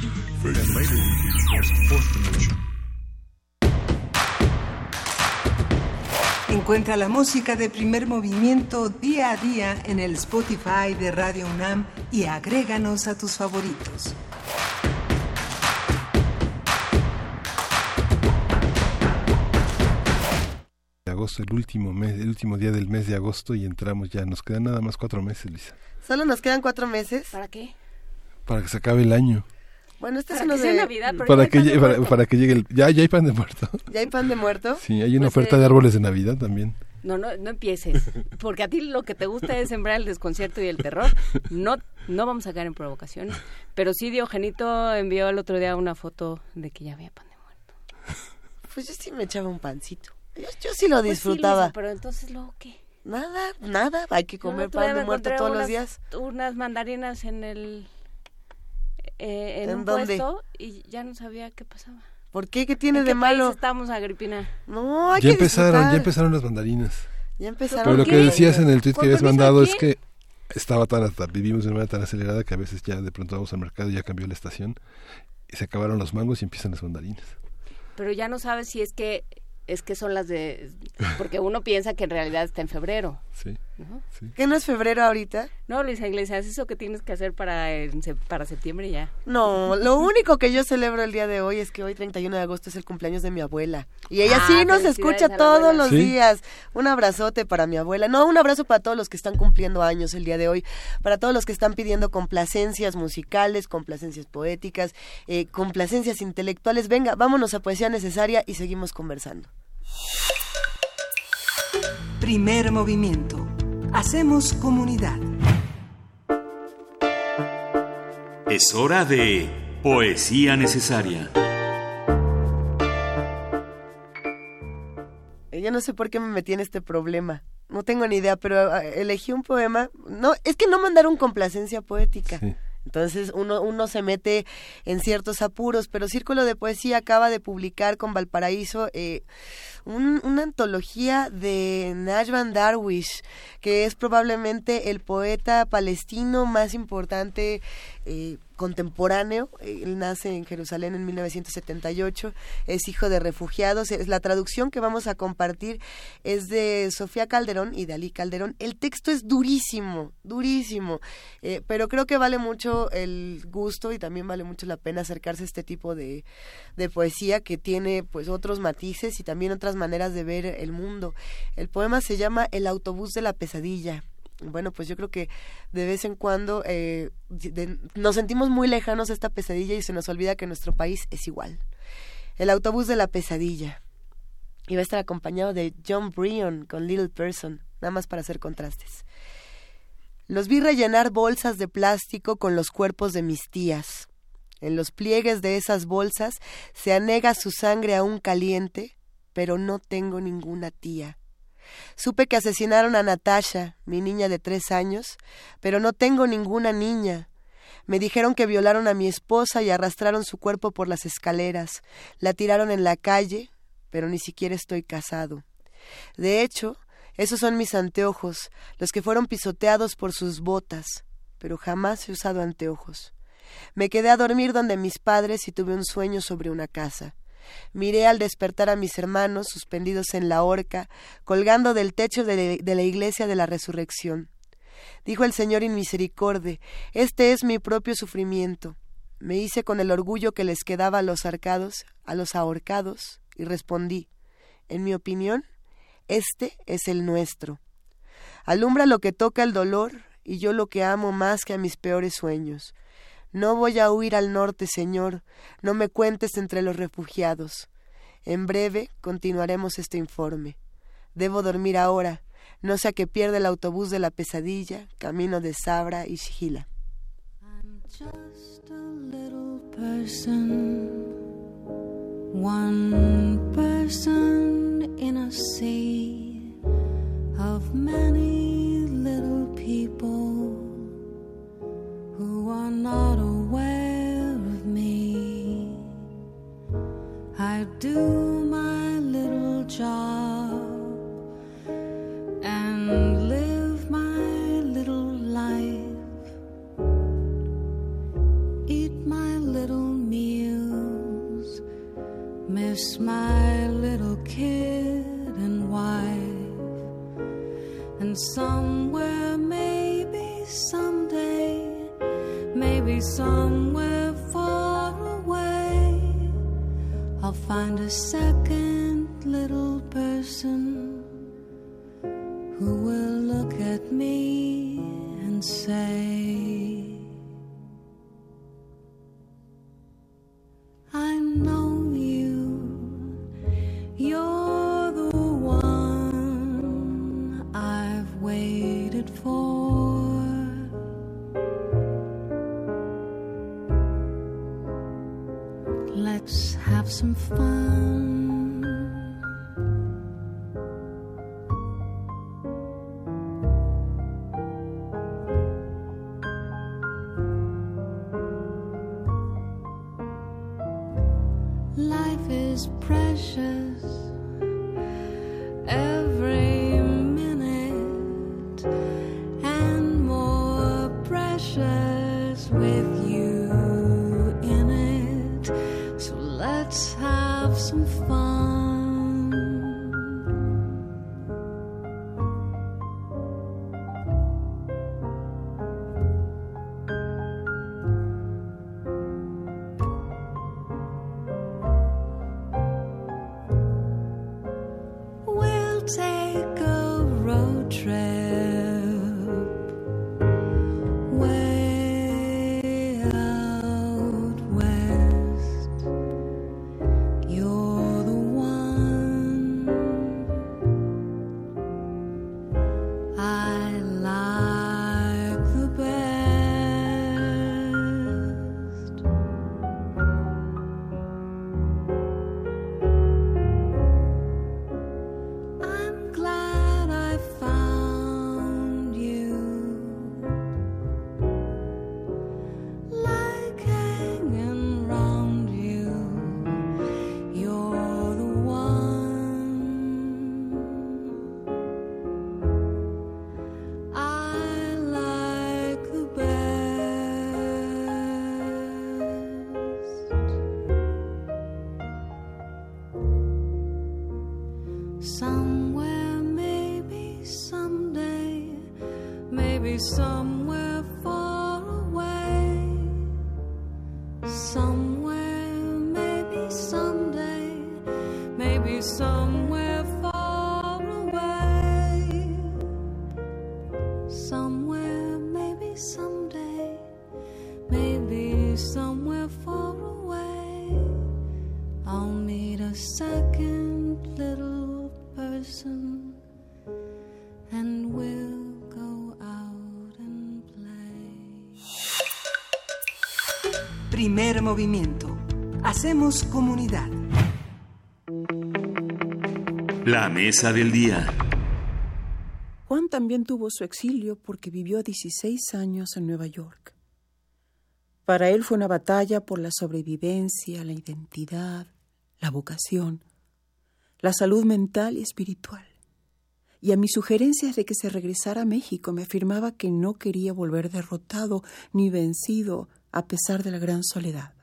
Encuentra la música de primer movimiento día a día en el Spotify de Radio UNAM y agréganos a tus favoritos. De agosto, el último mes, el último día del mes de agosto y entramos ya. Nos quedan nada más cuatro meses, Lisa, Solo nos quedan cuatro meses. ¿Para qué? para que se acabe el año. Bueno, este es uno que sea de... Navidad, pero Para que, llegue, para, muerto. para que llegue el... Ya, ya hay pan de muerto. ¿Ya hay pan de muerto? Sí, hay una Pues, oferta eh, de árboles de Navidad también. No, no, no empieces. Porque a ti lo que te gusta es sembrar el desconcierto y el terror. No, no vamos a caer en provocaciones. Pero sí, Diogenito envió el otro día una foto de que ya había pan de muerto. Pues yo sí me echaba un pancito. Yo, yo sí lo Pues sí, disfrutaba. Pero entonces luego qué? Nada, nada. Hay que comer pan de muerto todos los días. Unas mandarinas en el... eh, en, ¿En un dónde? puesto y ya no sabía qué pasaba. ¿Por qué? ¿Qué tiene ¿En de qué país malo? estamos, Agripina? No, hay Ya que empezaron, disfrutar. ya empezaron las mandarinas. Ya empezaron. Pero lo que decías en el tweet que ¿Por habías mandado es que estaba tan hasta- vivimos de una manera tan acelerada que a veces ya de pronto vamos al mercado y ya cambió la estación y se acabaron los mangos y empiezan las mandarinas. Pero ya no sabes si es que es que son las de porque uno piensa que en realidad está en febrero. Sí. ¿No? ¿Qué no es febrero ahorita? No, Luisa Iglesias, eso que tienes que hacer para para septiembre ya. No, lo único que yo celebro el día de hoy es que hoy 31 de agosto es el cumpleaños de mi abuela. Y ella Ah, sí nos escucha todos los ¿Sí? días. Un abrazote para mi abuela. No, un abrazo para todos los que están cumpliendo años el día de hoy. Para todos los que están pidiendo complacencias musicales, complacencias poéticas, eh, complacencias intelectuales. Venga, vámonos a Poesía Necesaria y seguimos conversando. Primer movimiento. Hacemos comunidad. Es hora de Poesía Necesaria. Eh, Yo no sé por qué me metí en este problema. no tengo ni idea, pero ah, elegí un poema. No, es que no mandaron complacencia poética. Entonces uno, uno se mete en ciertos apuros, pero Círculo de Poesía acaba de publicar con Valparaíso eh, una antología de Najman Darwish, que es probablemente el poeta palestino más importante eh, contemporáneo. Él nace en Jerusalén en 1978, es hijo de refugiados. Es la traducción que vamos a compartir es de Sofía Calderón y de Ali Calderón. El texto es durísimo, durísimo, eh, pero creo que vale mucho el gusto y también vale mucho la pena acercarse a este tipo de, de poesía que tiene pues otros matices y también otras maneras de ver el mundo. El poema se llama El autobús de la pesadilla bueno, pues yo creo que de vez en cuando eh, nos sentimos muy lejanos a esta pesadilla y se nos olvida que nuestro país es igual. El autobús de la pesadilla. Iba a estar acompañado de John Bryan con Little Person, nada más para hacer contrastes. Los vi rellenar bolsas de plástico con los cuerpos de mis tías. En los pliegues de esas bolsas se anega su sangre aún caliente, pero no tengo ninguna tía. Supe que asesinaron a Natasha, mi niña de tres años, pero no tengo ninguna niña. Me dijeron que violaron a mi esposa y arrastraron su cuerpo por las escaleras. La tiraron en la calle, pero ni siquiera estoy casado. De hecho, esos son mis anteojos, los que fueron pisoteados por sus botas, pero jamás he usado anteojos. Me quedé a dormir donde mis padres y tuve un sueño sobre una casa. Miré al despertar a mis hermanos suspendidos en la horca, colgando del techo de, la iglesia de la resurrección. Dijo el Señor inmisericorde, este es mi propio sufrimiento. Me hice con el orgullo que les quedaba a los arcados, a los ahorcados, y respondí, en mi opinión, este es el nuestro. Alumbra lo que toca el dolor, y yo lo que amo más que a mis peores sueños. No voy a huir al norte, Señor, no me cuentes entre los refugiados. En breve continuaremos este informe. Debo dormir ahora, no sea que pierda el autobús de la pesadilla, camino de Sabra y Shigila. one person in a sea of many not aware of me. I do my little job and live my little life. Eat my little meals, miss my little kid and wife, and somewhere, somewhere far away, I'll find a second little person who will look at me and say, some fun. Primer movimiento. Hacemos comunidad. La mesa del día. Juan también tuvo su exilio porque vivió 16 años en Nueva York. Para él fue una batalla por la sobrevivencia, la identidad, la vocación, la salud mental y espiritual. Y a mis sugerencias de que se regresara a México me afirmaba que no quería volver derrotado ni vencido a pesar de la gran soledad.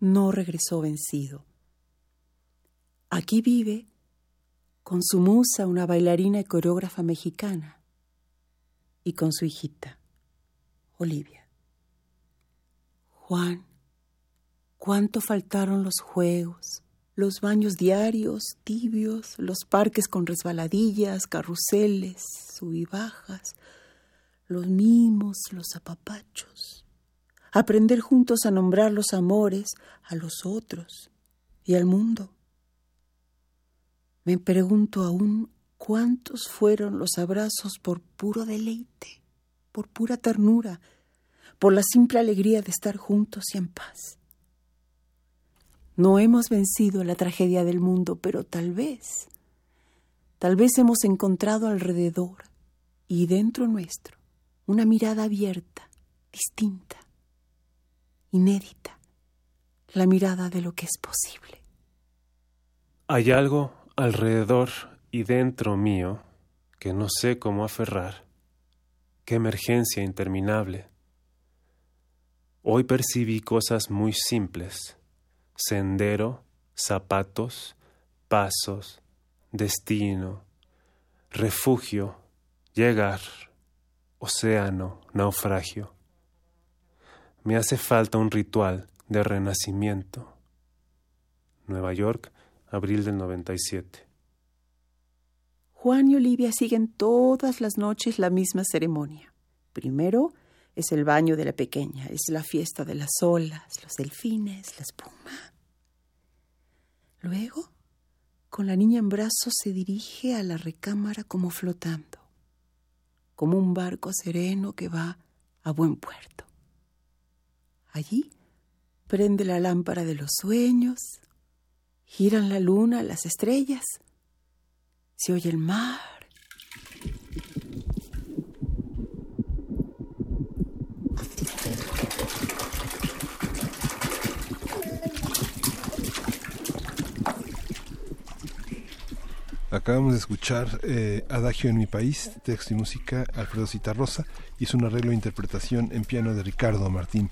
No regresó vencido. Aquí vive con su musa, una bailarina y coreógrafa mexicana, y con su hijita, Olivia. Juan, cuánto faltaron los juegos, los baños diarios, tibios, los parques con resbaladillas, carruseles, subibajas, los mimos, los apapachos. Aprender juntos a nombrar los amores a los otros y al mundo. Me pregunto aún cuántos fueron los abrazos por puro deleite, por pura ternura, por la simple alegría de estar juntos y en paz. No hemos vencido la tragedia del mundo, pero tal vez, tal vez hemos encontrado alrededor y dentro nuestro una mirada abierta, distinta, inédita, la mirada de lo que es posible. Hay algo alrededor y dentro mío que no sé cómo aferrar. Qué emergencia interminable. Hoy percibí cosas muy simples. Sendero, zapatos, pasos, destino, refugio, llegar, océano, naufragio. Me hace falta un ritual de renacimiento. Nueva York, abril del 97. Juan y Olivia siguen todas las noches la misma ceremonia. Primero es el baño de la pequeña, es la fiesta de las olas, los delfines, la espuma. Luego, con la niña en brazos, se dirige a la recámara como flotando, como un barco sereno que va a buen puerto. Allí prende la lámpara de los sueños, giran la luna, las estrellas, se oye el mar. Acabamos de escuchar eh, Adagio en mi país, texto y música Alfredo Citarrosa, es un arreglo e interpretación en piano de Ricardo Martín.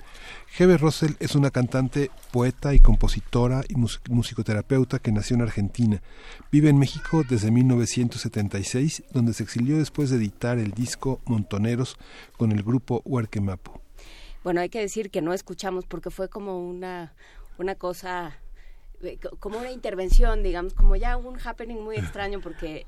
Hebe Russell es una cantante, poeta y compositora y musicoterapeuta que nació en Argentina. Vive en México desde 1976, donde se exilió después de editar el disco Montoneros con el grupo Huarquemapo. Bueno, hay que decir que no escuchamos porque fue como una, una cosa como una intervención, digamos, como ya un happening muy extraño porque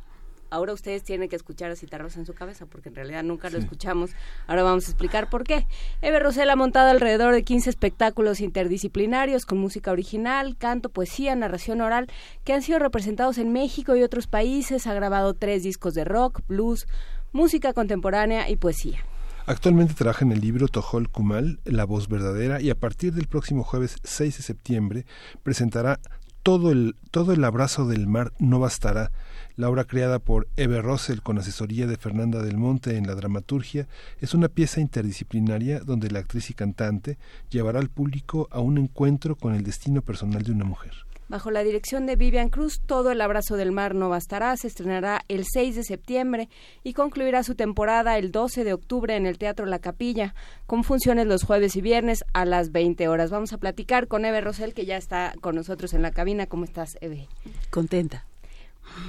ahora ustedes tienen que escuchar a Citarrosa en su cabeza porque en realidad nunca lo escuchamos. Ahora vamos a explicar por qué. Eve Rosell ha montado alrededor de 15 espectáculos interdisciplinarios con música original, canto, poesía, narración oral que han sido representados en México y otros países. Ha grabado tres discos de rock, blues, música contemporánea y poesía. Actualmente trabaja en el libro Tojol Kumal, La voz verdadera, y a partir del próximo jueves 6 de septiembre presentará todo el, todo el abrazo del mar no bastará, la obra creada por Eve Russell con asesoría de Fernanda del Monte en la dramaturgia es una pieza interdisciplinaria donde la actriz y cantante llevará al público a un encuentro con el destino personal de una mujer. Bajo la dirección de Vivian Cruz, Todo el abrazo del mar no bastará se estrenará el 6 de septiembre y concluirá su temporada el 12 de octubre en el Teatro La Capilla, con funciones los jueves y viernes a las 20 horas. Vamos a platicar con Eve Rosel, que ya está con nosotros en la cabina. ¿Cómo estás, Eve? Contenta.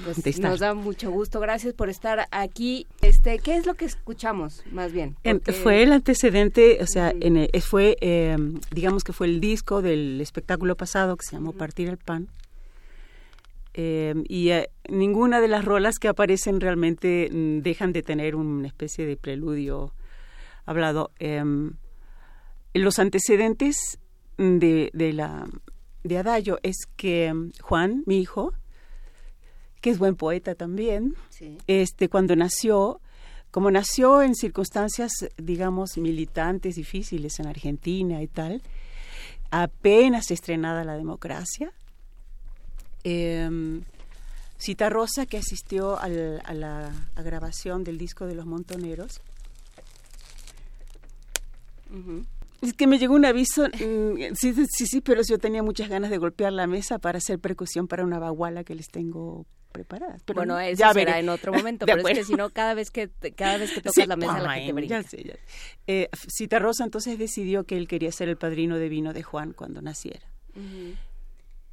Pues nos da mucho gusto. Gracias por estar aquí. Este, ¿qué es lo que escuchamos, más bien? En- Porque- Fue el antecedente, o sea, en el- fue, eh, digamos que fue el disco del espectáculo pasado que se llamó Partir el Pan. Eh, y eh, ninguna de las rolas que aparecen realmente mm, dejan de tener una especie de preludio hablado. Em, los antecedentes de, de la de Adagio es que Juan, mi hijo, que es buen poeta también, este cuando nació, como nació en circunstancias, digamos, militantes difíciles en Argentina y tal, apenas estrenada la democracia, eh, Cita Rosa, que asistió al- a la a grabación del disco de los Montoneros, es que me llegó un aviso, mm, sí, sí, sí, pero yo tenía muchas ganas de golpear la mesa para hacer percusión para una baguala que les tengo preparada. Pero bueno, no, eso ya será veré. en otro momento, pero es que si no, cada vez que, cada vez que tocas Sí, la mesa la gente brinca. ya sé, ya. Eh, Cita Rosa entonces decidió que él quería ser el padrino de vino de Juan cuando naciera.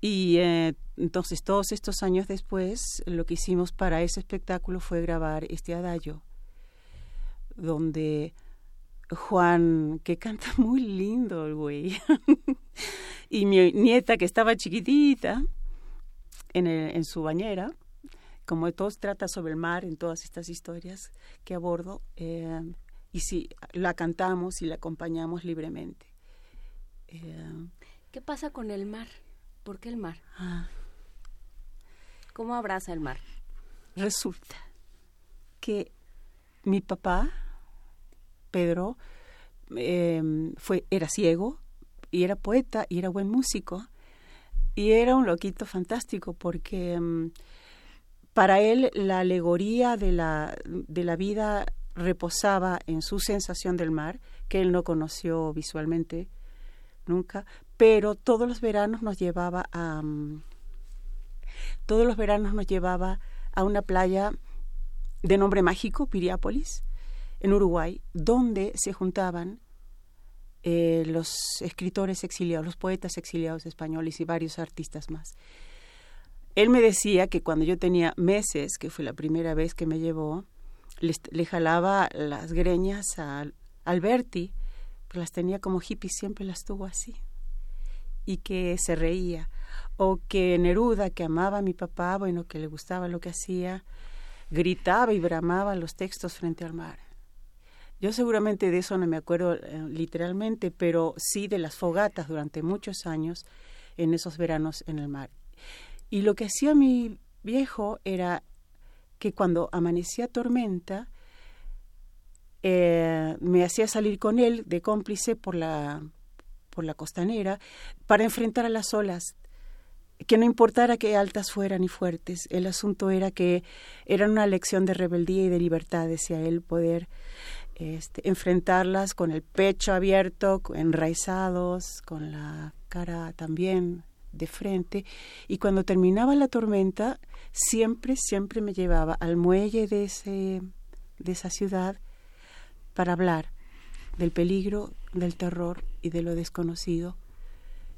Y eh, entonces todos estos años después, lo que hicimos para ese espectáculo fue grabar este adagio, donde Juan, que canta muy lindo el güey, y mi nieta que estaba chiquitita en, el- en su bañera, como todos trata sobre el mar en todas estas historias que abordo, eh, y si la cantamos y la acompañamos libremente. Eh, ¿Qué pasa con el mar? ¿Por qué el mar? ah, ¿Cómo abraza el mar? Resulta que mi papá, Pedro, eh, fue, era ciego y era poeta y era buen músico y era un loquito fantástico porque mm, para él la alegoría de la, de la vida reposaba en su sensación del mar, que él no conoció visualmente nunca, pero todos los veranos nos llevaba a... mm, todos los veranos nos llevaba a una playa de nombre mágico, Piriápolis, en Uruguay, donde se juntaban eh, los escritores exiliados, los poetas exiliados españoles y varios artistas más. Él me decía que cuando yo tenía meses, que fue la primera vez que me llevó, le, jalaba las greñas a Alberti, que las tenía como hippies, siempre las tuvo así, y que se reía. O que Neruda, que amaba a mi papá, bueno, que le gustaba lo que hacía, gritaba y bramaba los textos frente al mar. Yo seguramente de eso no me acuerdo eh, literalmente, pero sí de las fogatas durante muchos años en esos veranos en el mar. Y lo que hacía mi viejo era que cuando amanecía tormenta, eh, me hacía salir con él de cómplice por la, por la costanera para enfrentar a las olas que no importara qué altas fueran y fuertes, el asunto era que era una lección de rebeldía y de libertad, decía él, poder este, enfrentarlas con el pecho abierto, enraizados, con la cara también de frente. Y cuando terminaba la tormenta, siempre, siempre me llevaba al muelle de, ese, de esa ciudad para hablar del peligro, del terror y de lo desconocido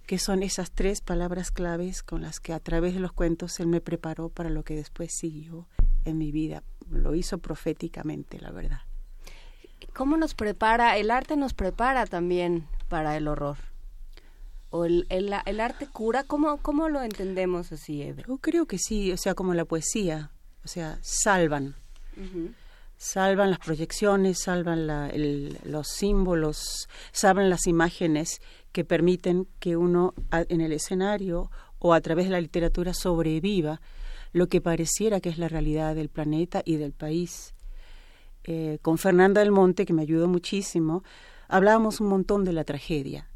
que son esas tres palabras claves con las que a través de los cuentos él me preparó para lo que después siguió en mi vida. Lo hizo proféticamente, la verdad. ¿Cómo nos prepara? El arte nos prepara también para el horror. ¿O el, el, el arte cura? ¿Cómo, ¿Cómo lo entendemos así, Eve? Yo creo que sí, o sea, como la poesía, o sea, salvan. Salvan las proyecciones, salvan la- el- los símbolos, salvan las imágenes que permiten que uno a- en el escenario o a través de la literatura sobreviva lo que pareciera que es la realidad del planeta y del país. Eh, con Fernanda del Monte, que me ayudó muchísimo, hablábamos un montón de la tragedia.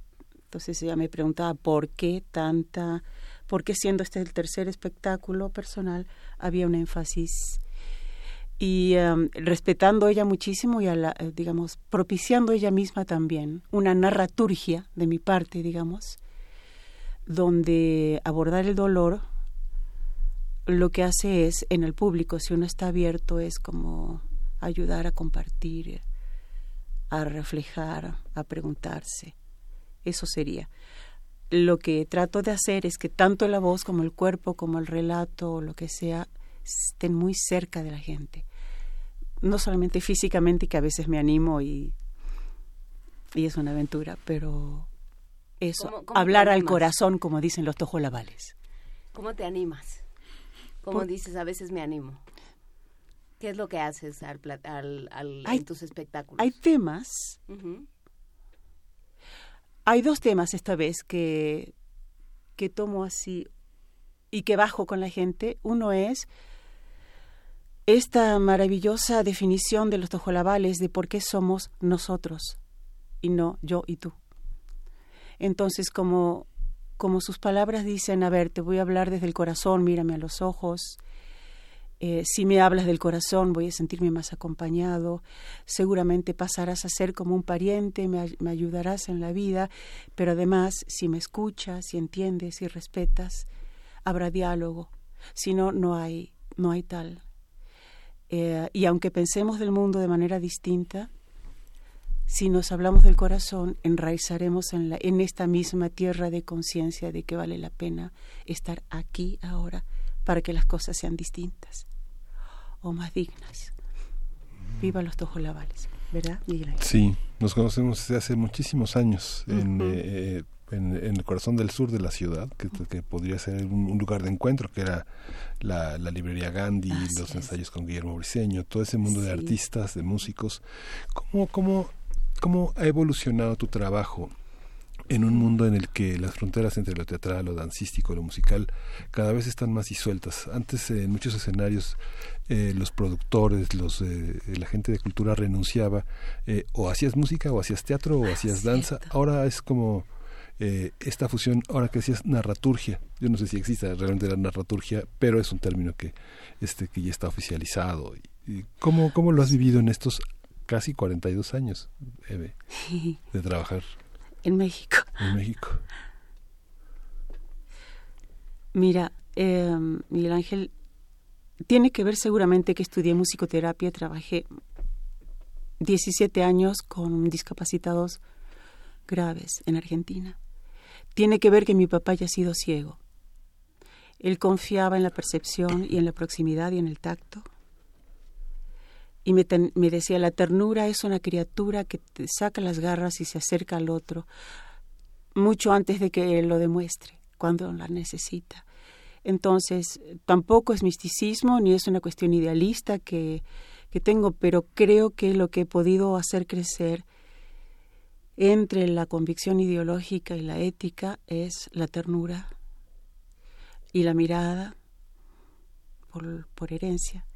Entonces ella me preguntaba por qué tanta, por qué siendo este el tercer espectáculo personal había un énfasis y em, respetando ella muchísimo y a eh, digamos propiciando ella misma también una narraturgia de mi parte digamos donde abordar el dolor lo que hace es en el público si uno está abierto es como ayudar a compartir a reflejar a preguntarse eso sería lo que trato de hacer es que tanto la voz como el cuerpo como el relato o lo que sea estén muy cerca de la gente. No solamente físicamente, que a veces me animo y, y es una aventura, pero eso, hablar al corazón, como dicen los tojolabales. ¿Cómo te animas? ¿Cómo dices, a veces me animo? ¿Qué es lo que haces al, al, en tus espectáculos? Hay temas. Hay dos temas esta vez que, que tomo así y que bajo con la gente. Uno es esta maravillosa definición de los tojolabales de por qué somos nosotros y no yo y tú. Entonces, como, como sus palabras dicen, a ver, te voy a hablar desde el corazón, mírame a los ojos, eh, si me hablas del corazón voy a sentirme más acompañado, seguramente pasarás a ser como un pariente, me, ayudarás en la vida, pero además si me escuchas, si entiendes, si respetas, habrá diálogo, si no, no hay, no hay tal. Eh, y aunque pensemos del mundo de manera distinta, si nos hablamos del corazón, enraizaremos en, la, en esta misma tierra de conciencia de que vale la pena estar aquí ahora para que las cosas sean distintas o más dignas. Viva los tojolabales, ¿verdad, Miguel Sí, nos conocemos desde hace muchísimos años en, eh, en, el corazón del sur de la ciudad, que, que podría ser un, lugar de encuentro, que era la, librería Gandhi, los ensayos con Guillermo Briceño, todo ese mundo de artistas, de músicos. ¿Cómo, cómo ¿Cómo ha evolucionado tu trabajo en un mundo en el que las fronteras entre lo teatral, lo dancístico, lo musical cada vez están más disueltas? Antes en muchos escenarios eh, los productores, los eh, la gente de cultura renunciaba eh, o hacías música o hacías teatro o hacías danza. Ahora es como esta fusión, ahora que decías narraturgia, yo no sé si existe realmente la narraturgia, pero es un término que este que ya está oficializado. ¿Cómo, ¿Cómo lo has vivido en estos casi 42 años, Eve, de trabajar. En México. En México. Mira, eh, Miguel Ángel, tiene que ver seguramente que estudié musicoterapia, trabajé 17 años con discapacitados graves en Argentina. Tiene que ver que mi papá haya sido ciego. Él confiaba en la percepción y en la proximidad y en el tacto y me, decía, la ternura es una criatura que te saca las garras y se acerca al otro, mucho antes de que lo demuestre, cuando la necesita. Entonces, tampoco es misticismo ni es una cuestión idealista que, que tengo, pero creo que lo que he podido hacer crecer entre la convicción ideológica y la ética es la ternura y la mirada por, por herencia.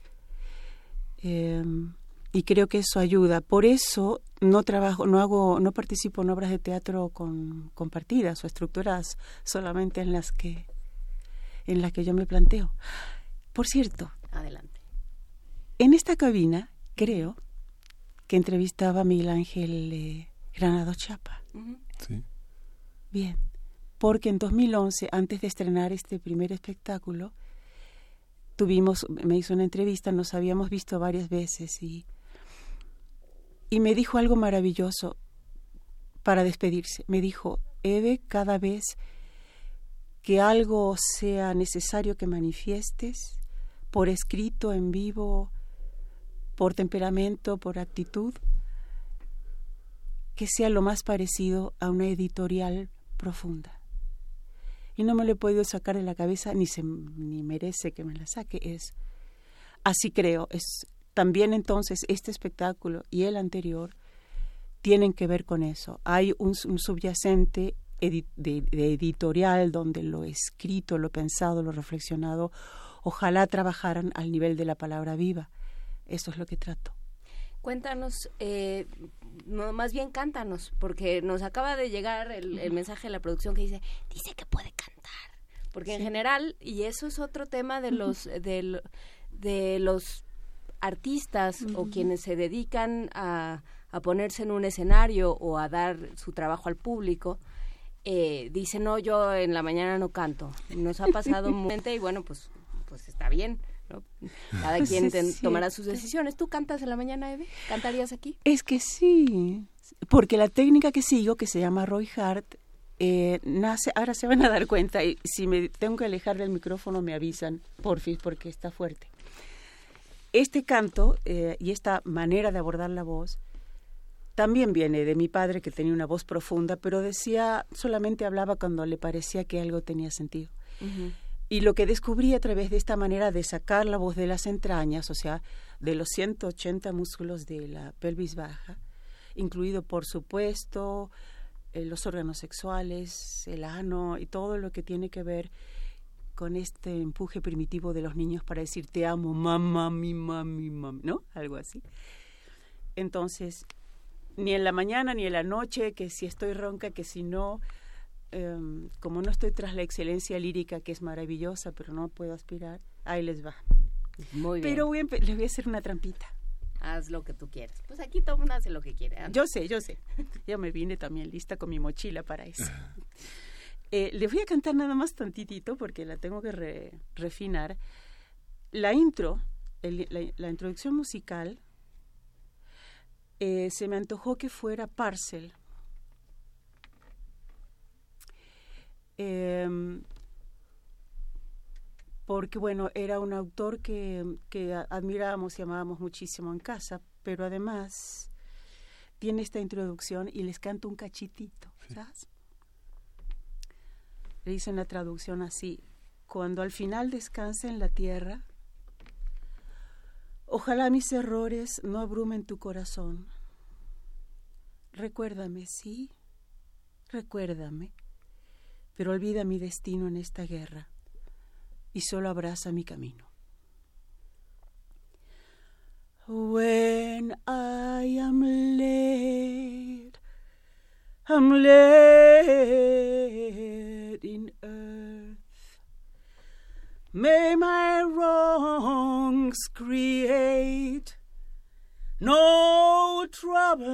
Em, y creo que eso ayuda. Por eso no trabajo, no hago, no participo en obras de teatro con compartidas o estructuras solamente en las que en las que yo me planteo. Por cierto, adelante. En esta cabina creo que entrevistaba a Miguel Ángel eh, Granado Chapa. Sí. Bien, porque en 2011, antes de estrenar este primer espectáculo, tuvimos, me hizo una entrevista, nos habíamos visto varias veces y, y me dijo algo maravilloso para despedirse. Me dijo, Eve, cada vez que algo sea necesario que manifiestes, por escrito, en vivo, por temperamento, por actitud, que sea lo más parecido a una editorial profunda y no me lo he podido sacar de la cabeza ni se ni merece que me la saque es así creo es también entonces este espectáculo y el anterior tienen que ver con eso. Hay un, subyacente de, editorial donde lo escrito lo pensado lo reflexionado ojalá trabajaran al nivel de la palabra viva. Eso es lo que trato. Cuéntanos, eh, no, más bien cántanos, porque nos acaba de llegar el, mensaje de la producción que dice, dice que puede cantar. Porque en general, y eso es otro tema de los, de, de los artistas o quienes se dedican a, a, ponerse en un escenario o a dar su trabajo al público, eh, dicen, no, yo en la mañana no canto. Nos ha pasado mucho y bueno, pues, pues está bien cada quien tomará sus decisiones. ¿Tú cantas en la mañana, Eve? ¿Cantarías aquí? Es que sí, porque la técnica que sigo, que se llama Roy Hart, eh, nace, ahora se van a dar cuenta, y si me tengo que alejar del micrófono me avisan, porfis, porque está fuerte. Este canto eh, y esta manera de abordar la voz también viene de mi padre que tenía una voz profunda, pero decía, solamente hablaba cuando le parecía que algo tenía sentido. Y lo que descubrí a través de esta manera de sacar la voz de las entrañas, o sea, de los 180 músculos de la pelvis baja, incluido por supuesto eh, los órganos sexuales, el ano y todo lo que tiene que ver con este empuje primitivo de los niños para decir te amo, mamá, mi mami, mami, ¿no? Algo así. Entonces, ni en la mañana ni en la noche, que si estoy ronca, que si no, em, como no estoy tras la excelencia lírica, que es maravillosa, pero no puedo aspirar, ahí les va. Muy bien. Pero voy les voy a hacer una trampita. Haz lo que tú quieras. Pues aquí todo el mundo hace lo que quiere. ¿eh? Yo sé, yo sé. Yo me vine también lista con mi mochila para eso. Eh, les voy a cantar nada más tantitito porque la tengo que refinar. La intro, la, introducción musical, eh, se me antojó que fuera Parcel. Em, porque bueno, era un autor que, que admirábamos y amábamos muchísimo en casa, pero además tiene esta introducción y les canto un cachitito, ¿sabes? Le dice en la traducción así, cuando al final descanse en la tierra, ojalá mis errores no abrumen tu corazón. Recuérdame, sí, recuérdame, pero olvida mi destino en esta guerra y solo abraza mi camino. When I am laid, I'm laid in earth. May my wrongs create no trouble,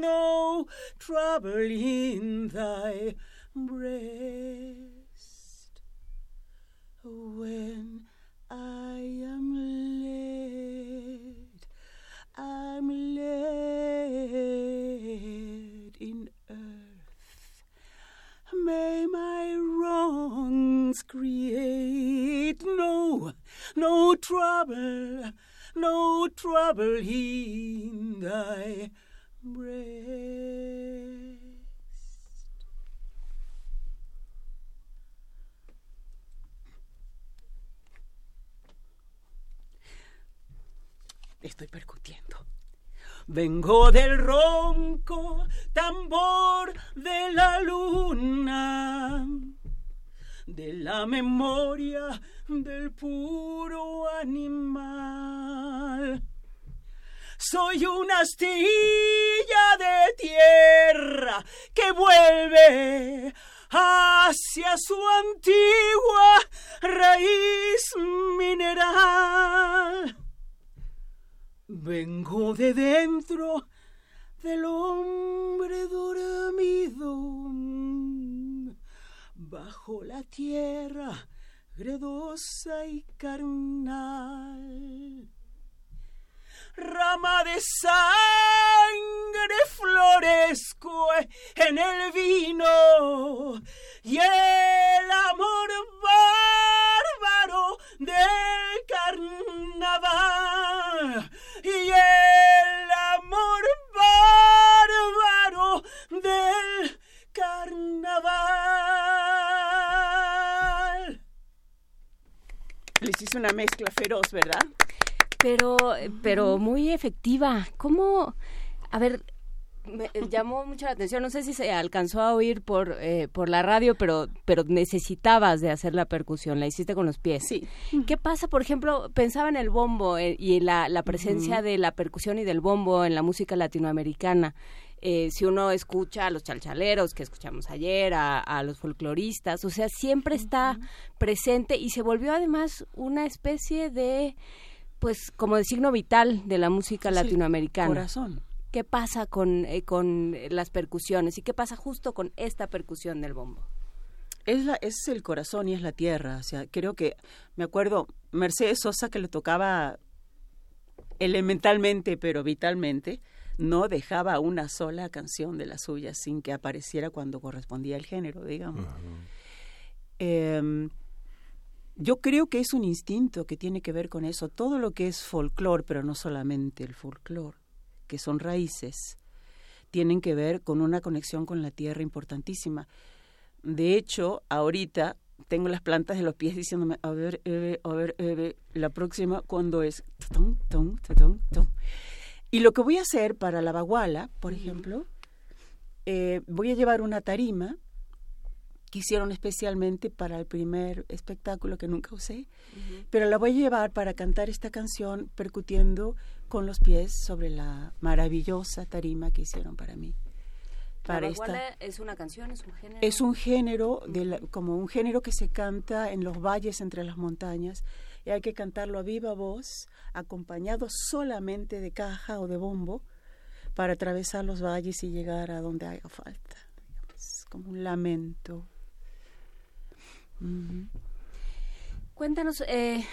no trouble in thy breast when I am laid, I'm laid in earth. May my wrongs create no, no trouble, no trouble in. Estoy percutiendo. Vengo del ronco tambor de la luna, de la memoria del puro animal. Soy una astilla de tierra que vuelve hacia su antigua raíz mineral Vengo de dentro del hombre dormido, bajo la tierra gredosa y carnal. Rama de sangre florezco en el vino y el amor bárbaro del carnaval y el amor bárbaro del carnaval. Hice una mezcla feroz, ¿verdad? Pero, pero muy efectiva. ¿Cómo? A ver, me llamó mucho la atención. No sé si se alcanzó a oír por, eh, por la radio, pero, pero necesitabas de hacer la percusión. La hiciste con los pies. Sí. ¿Qué pasa, por ejemplo, pensaba en el bombo eh, y la, la presencia de la percusión y del bombo en la música latinoamericana? Eh, si uno escucha a los chalchaleros que escuchamos ayer, a, los folcloristas, o sea, siempre está presente y se volvió además una especie de, pues, como de signo vital de la música latinoamericana. Corazón qué pasa con, eh, con las percusiones y qué pasa justo con esta percusión del bombo. Es, la, es el corazón y es la tierra. O sea, creo que, me acuerdo, Mercedes Sosa que le tocaba elementalmente, pero vitalmente, no dejaba una sola canción de la suya sin que apareciera cuando correspondía el género, digamos. Em, yo creo que es un instinto que tiene que ver con eso. Todo lo que es folclore, pero no solamente el folclore, que son raíces, tienen que ver con una conexión con la tierra importantísima. De hecho, ahorita tengo las plantas de los pies diciéndome, a ver, Eve, a ver, Eve, la próxima, ¿cuándo es? Y lo que voy a hacer para la baguala, por ejemplo, eh, voy a llevar una tarima que hicieron especialmente para el primer espectáculo que nunca usé, pero la voy a llevar para cantar esta canción percutiendo con los pies sobre la maravillosa tarima que hicieron para mí. Para esta, es una canción, es un género. Es un género, de como un género que se canta en los valles entre las montañas y hay que cantarlo a viva voz, acompañado solamente de caja o de bombo, para atravesar los valles y llegar a donde haga falta. Es como un lamento. Cuéntanos, eh,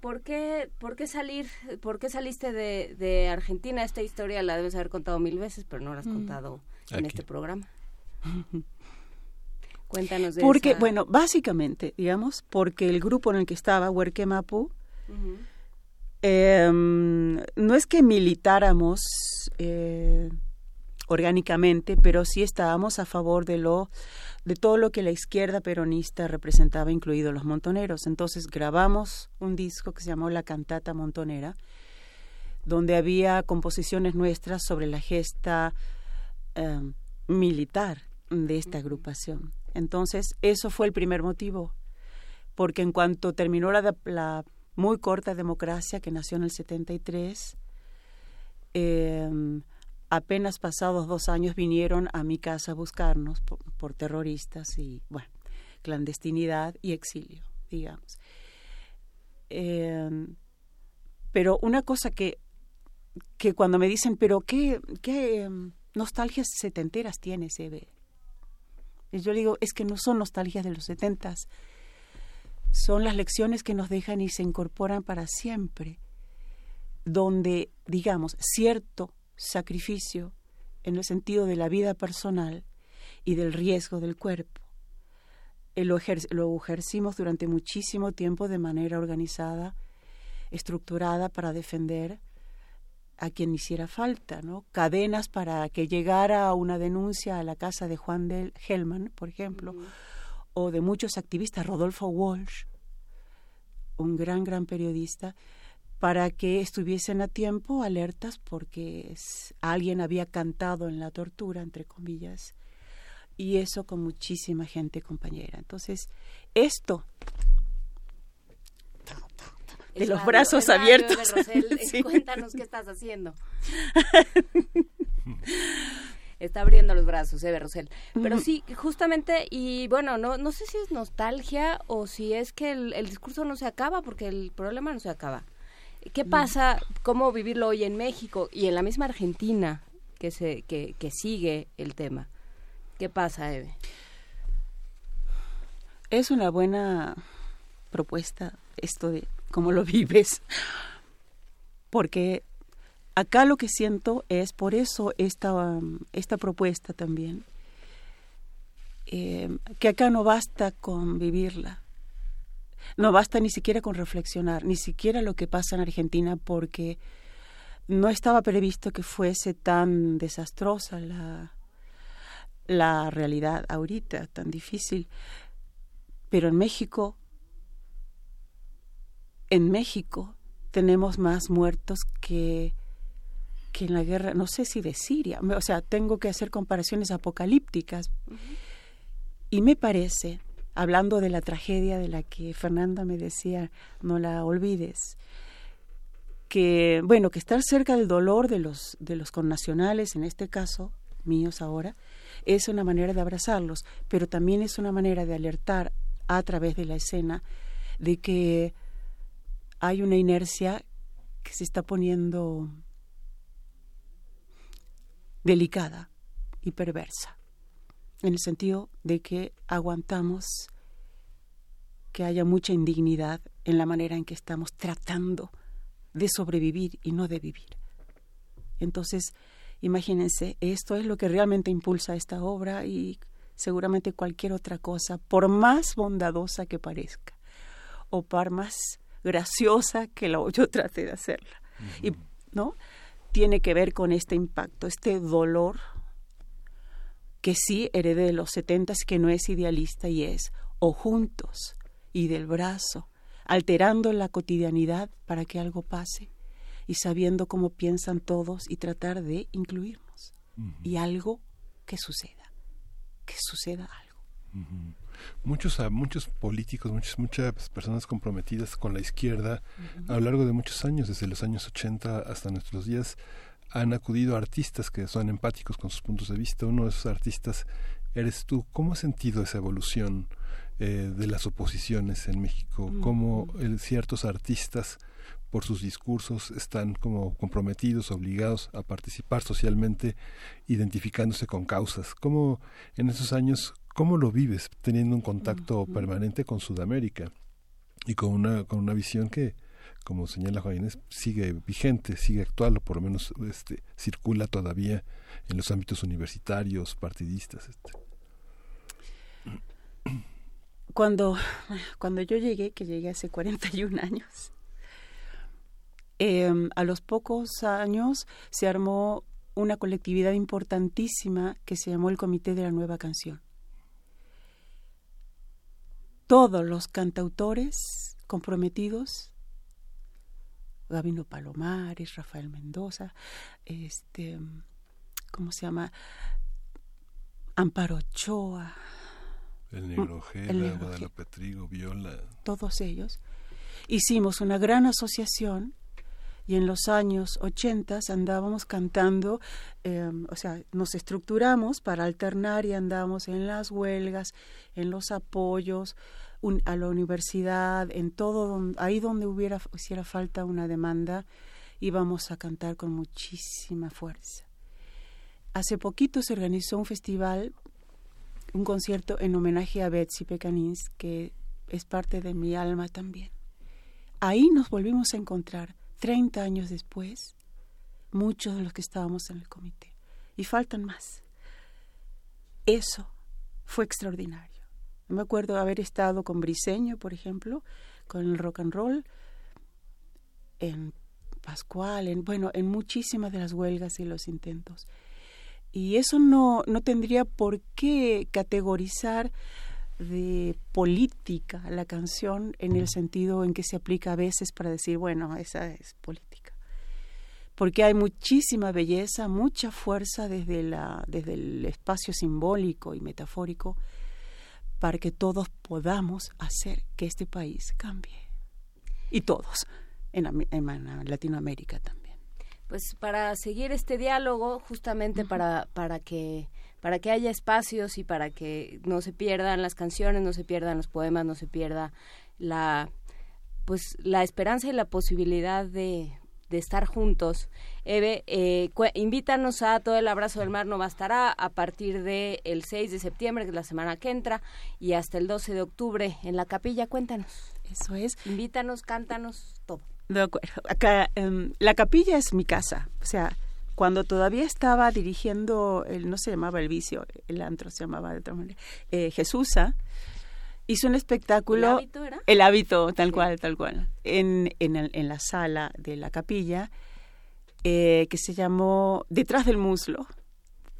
¿por, qué, ¿por qué salir, por qué saliste de, de, Argentina? Esta historia la debes haber contado mil veces, pero no la has contado en este programa. Cuéntanos de Porque, bueno, básicamente, digamos, porque el grupo en el que estaba, Huerque Mapu, em, no es que militáramos eh, orgánicamente, pero sí estábamos a favor de lo de todo lo que la izquierda peronista representaba, incluidos los montoneros. Entonces grabamos un disco que se llamó La Cantata Montonera, donde había composiciones nuestras sobre la gesta em, militar de esta agrupación. Entonces, eso fue el primer motivo, porque en cuanto terminó la, muy corta democracia que nació en el 73, eh, apenas pasados dos años vinieron a mi casa a buscarnos por, terroristas y, bueno, clandestinidad y exilio, digamos. Eh, pero una cosa que, que cuando me dicen, pero qué, qué em, nostalgias setenteras tienes, Eve. Y yo digo, es que no son nostalgias de los setentas, son las lecciones que nos dejan y se incorporan para siempre, donde, digamos, cierto sacrificio en el sentido de la vida personal y del riesgo del cuerpo. Eh, lo, lo ejercimos durante muchísimo tiempo de manera organizada, estructurada para defender a quien hiciera falta, ¿no? Cadenas para que llegara una denuncia a la casa de Juan del Hellman, por ejemplo, o de muchos activistas, Rodolfo Walsh, un gran, gran periodista, para que estuviesen a tiempo alertas porque alguien había cantado en la tortura, entre comillas, y eso con muchísima gente compañera. Entonces, esto de los brazos abiertos. Cuéntanos qué estás haciendo. Está abriendo los brazos, eh, Rosel. Pero sí, justamente, y bueno, no, no sé si es nostalgia o si es que el discurso no se acaba, porque el problema no se acaba. ¿Qué mm. pasa? ¿Cómo vivirlo hoy en México y en la misma Argentina que, se, que, que sigue el tema? ¿Qué pasa, Eve? Es una buena propuesta esto de cómo lo vives, porque acá lo que siento es por eso esta, esta propuesta también, eh, que acá no basta con vivirla, no basta ni siquiera con reflexionar, ni siquiera lo que pasa en Argentina, porque no estaba previsto que fuese tan desastrosa la, la realidad ahorita, tan difícil. Pero en México, en México tenemos más muertos que, que en la guerra, no sé si de Siria, o sea, tengo que hacer comparaciones apocalípticas. Y me parece hablando de la tragedia de la que Fernanda me decía, no la olvides, que bueno, que estar cerca del dolor de los de los connacionales, en este caso míos ahora, es una manera de abrazarlos, pero también es una manera de alertar a través de la escena de que hay una inercia que se está poniendo delicada y perversa en el sentido de que aguantamos que haya mucha indignidad en la manera en que estamos tratando de sobrevivir y no de vivir. Entonces, imagínense, esto es lo que realmente impulsa esta obra y seguramente cualquier otra cosa, por más bondadosa que parezca, o por más graciosa que la, yo trate de hacerla. Y, ¿no? Tiene que ver con este impacto, este dolor que sí heredé de los setentas, que no es idealista y es o juntos y del brazo, alterando la cotidianidad para que algo pase y sabiendo cómo piensan todos y tratar de incluirnos. Y algo que suceda, que suceda algo. Muchos, muchos políticos, muchas, muchas personas comprometidas con la izquierda a lo largo de muchos años, desde los años 80 hasta nuestros días, han acudido a artistas que son empáticos con sus puntos de vista. Uno de esos artistas eres tú. ¿Cómo has sentido esa evolución eh, de las oposiciones en México? ¿Cómo ciertos artistas por sus discursos están como comprometidos, obligados a participar socialmente, identificándose con causas. ¿Cómo en esos años, cómo lo vives teniendo un contacto permanente con Sudamérica y con una, con una visión que, como señala Juan sigue vigente, sigue actual, o por lo menos este, circula todavía en los ámbitos universitarios, partidistas. Este. Cuando, cuando yo llegué, que llegué hace 41 años, Em, a los pocos años se armó una colectividad importantísima que se llamó el Comité de la Nueva Canción. Todos los cantautores comprometidos, Gabino Palomares, Rafael Mendoza, este, ¿cómo se llama? Amparo Ochoa. El Negro Gela, Guadalupe Trigo, Viola. Todos ellos. Hicimos una gran asociación y en los años 80 andábamos cantando, em, o sea, nos estructuramos para alternar y andamos en las huelgas, en los apoyos a la universidad, en todo, ahí donde hubiera, hiciera falta una demanda, íbamos a cantar con muchísima fuerza. Hace poquito se organizó un festival, un concierto en homenaje a Betsy Pecanins, que es parte de mi alma también. Ahí nos volvimos a encontrar 30 años después, muchos de los que estábamos en el comité. Y faltan más. Eso fue extraordinario. Me acuerdo haber estado con Briseño, por ejemplo, con el rock and roll, en Pascual, en, bueno, en muchísimas de las huelgas y los intentos. Y eso no, no tendría por qué categorizar de política la canción en el sentido en que se aplica a veces para decir, bueno, esa es política. Porque hay muchísima belleza, mucha fuerza desde, la, desde el espacio simbólico y metafórico para que todos podamos hacer que este país cambie. Y todos, en, en Latinoamérica también. Pues para seguir este diálogo, justamente para, para que para que haya espacios y para que no se pierdan las canciones, no se pierdan los poemas, no se pierda la pues la esperanza y la posibilidad de, de estar juntos. Eve, eh, invítanos a todo el abrazo del mar no bastará a partir del el 6 de septiembre, que es la semana que entra, y hasta el 12 de octubre en la capilla. Cuéntanos. Eso es. Invítanos, cántanos, todo. De acuerdo. Acá, em, la capilla es mi casa. O sea, cuando todavía estaba dirigiendo, el, no se llamaba El Vicio, el antro se llamaba de otra manera, eh, Jesusa, hizo un espectáculo. ¿El hábito era? El hábito, tal cual, tal cual. En, en, en, la sala de la capilla, eh, que se llamó Detrás del Muslo.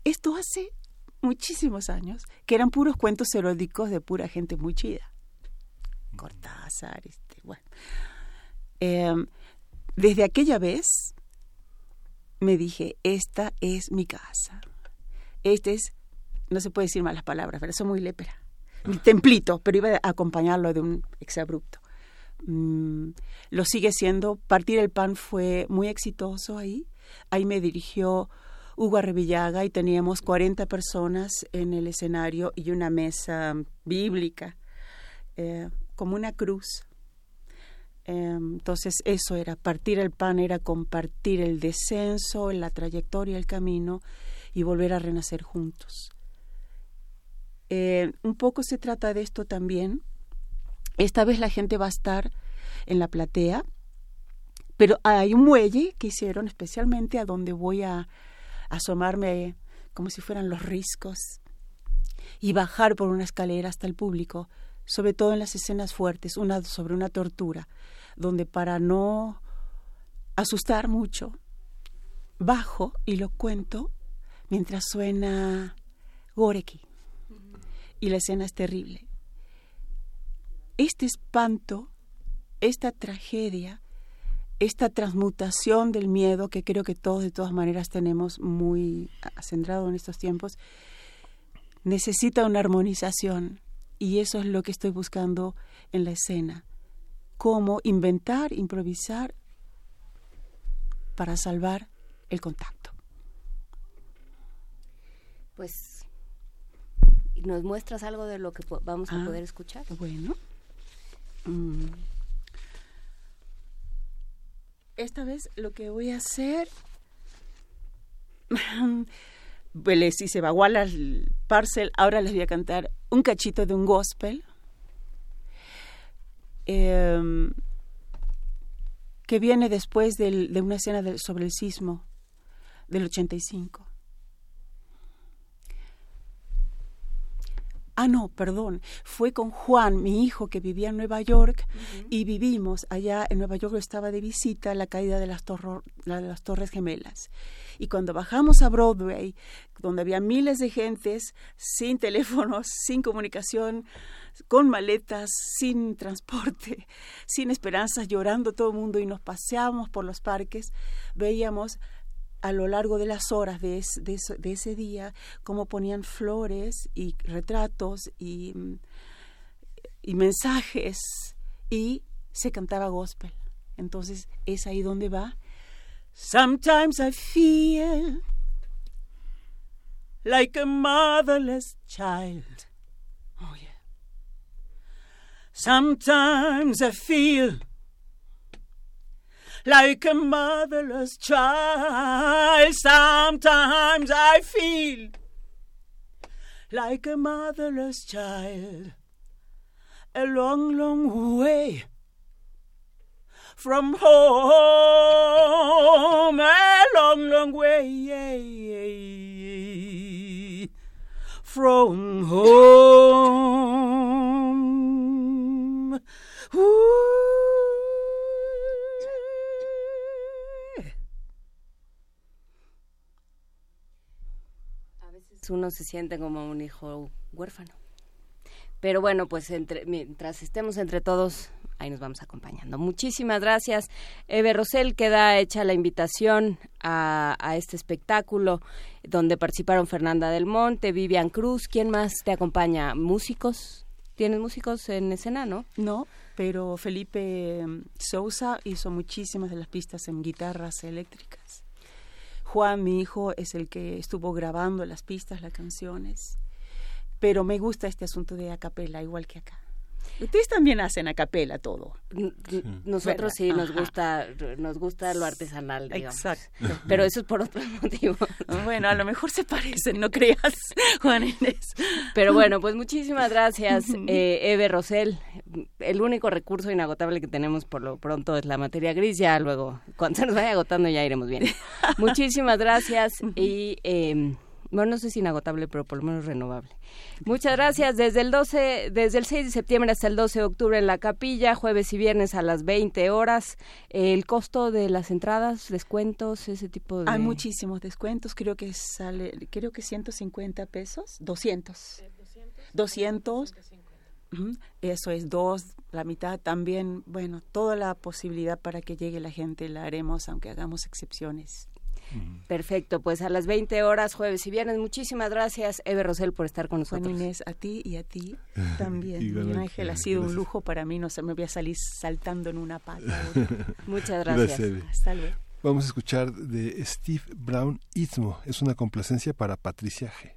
Esto hace muchísimos años, que eran puros cuentos eróticos de pura gente muy chida. Cortázar, este, bueno. Em, desde aquella vez me dije, esta es mi casa. Este es, no se puede decir malas palabras, pero soy muy lépera. Mi templito, pero iba a acompañarlo de un exabrupto. Mm, lo sigue siendo. Partir el pan fue muy exitoso ahí. Ahí me dirigió Hugo Arrevillaga y teníamos 40 personas en el escenario y una mesa bíblica, eh, como una cruz entonces eso era, partir el pan era compartir el descenso, la trayectoria, el camino y volver a renacer juntos. Eh, un poco se trata de esto también. Esta vez la gente va a estar en la platea Pero hay un muelle que hicieron especialmente a donde voy a asomarme como si fueran los riscos y bajar por una escalera hasta el público, sobre todo en las escenas fuertes, una sobre una tortura, donde para no asustar mucho, bajo y lo cuento mientras suena Goreki. Y la escena es terrible. Este espanto, esta tragedia, esta transmutación del miedo que creo que todos de todas maneras tenemos muy acendrado en estos tiempos, necesita una armonización y eso es lo que estoy buscando en la escena. Cómo inventar, improvisar para salvar el contacto. Pues, ¿nos muestras algo de lo que vamos a Ah, poder escuchar? Bueno. Mm. Esta vez lo que voy a hacer... Se va a el parcel, ahora les voy a cantar un cachito de un gospel. Em, que viene después del- de una escena sobre el sismo del 85. Ah, no, perdón. Fue con Juan, mi hijo, que vivía en Nueva York, y vivimos allá en Nueva York. Yo estaba de visita la caída de las, torro- la las Torres Gemelas. Y cuando bajamos a Broadway, donde había miles de gentes, sin teléfonos, sin comunicación, con maletas, sin transporte, sin esperanzas, llorando todo el mundo, y nos paseamos por los parques, veíamos a lo largo de las horas de, ese día, cómo ponían flores y retratos y, y mensajes y se cantaba gospel. Entonces es ahí donde va. Sometimes I feel like a motherless child. Oh, yeah. Sometimes I feel like a motherless child. Sometimes I feel like a motherless child. A long, long way from home. A long, long way from home. Uno se siente como un hijo huérfano. Pero bueno, pues entre, mientras estemos entre todos, ahí nos vamos acompañando. Muchísimas gracias. Eve Rosel, queda hecha la invitación a, a este espectáculo donde participaron Fernanda del Monte, Vivian Cruz. ¿Quién más te acompaña? ¿Músicos? ¿Tienes músicos en escena, no? No, pero Felipe mm, Sousa hizo muchísimas de las pistas en guitarras eléctricas. Juan, mi hijo, es el que estuvo grabando las pistas, las canciones. Pero me gusta este asunto de acapela, igual que acá. Ustedes también hacen acapela todo. Nosotros sí nos Ajá. gusta nos gusta lo artesanal, digamos. Exacto. Pero eso es por otro motivo. Bueno, a lo mejor se parecen, no creas, Juan Inés. Pero bueno, pues muchísimas gracias, eh, Eve Rosel. El único recurso inagotable que tenemos por lo pronto es la materia gris. Ya luego, cuando se nos vaya agotando, ya iremos bien. Muchísimas gracias y... eh, bueno, no sé si inagotable, pero por lo menos renovable. Muchas gracias. Desde el 12, desde el 6 de septiembre hasta el 12 de octubre en la capilla, jueves y viernes a las 20 horas. El costo de las entradas, descuentos, ese tipo de... Hay muchísimos descuentos, creo que sale, creo que 150 pesos, 200. 200. Ujú, Eso es dos, la mitad también, bueno, toda la posibilidad para que llegue la gente la haremos, aunque hagamos excepciones. Perfecto, pues a las 20 horas, jueves y viernes. Muchísimas gracias, Eve Rosel, por estar con Juan nosotros. Inés, a ti y a ti también. Ángel, ha sido un lujo para mí, no sé, me voy a salir saltando en una pata. Muchas Gracias. Hasta luego. Vamos a escuchar de Steve Brown Istmo. Es una complacencia para Patricia G.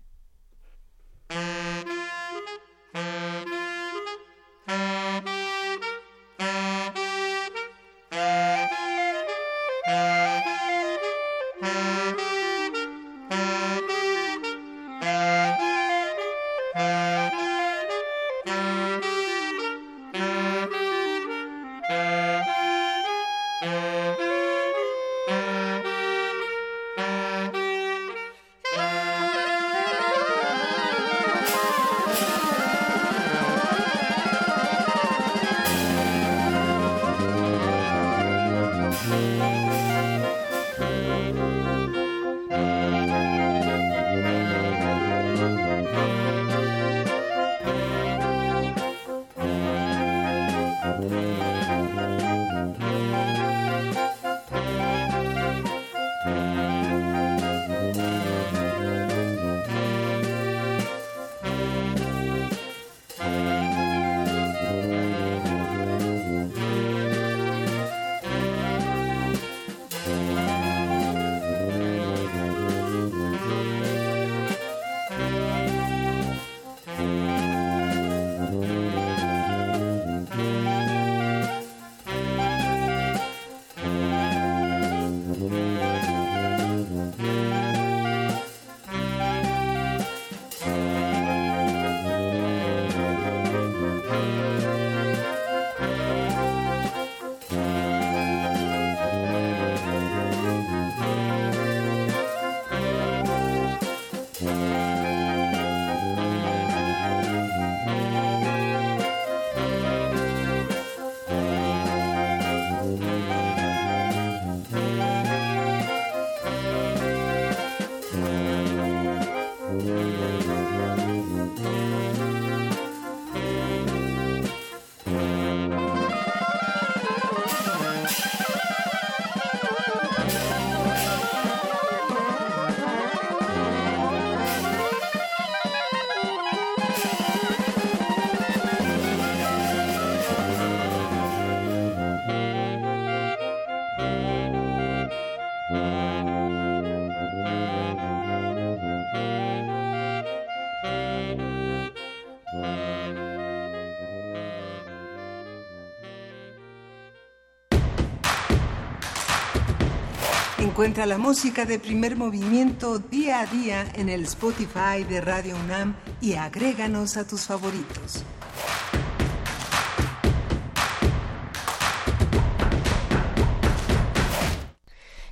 Encuentra la música de primer movimiento día a día en el Spotify de Radio UNAM y agréganos a tus favoritos.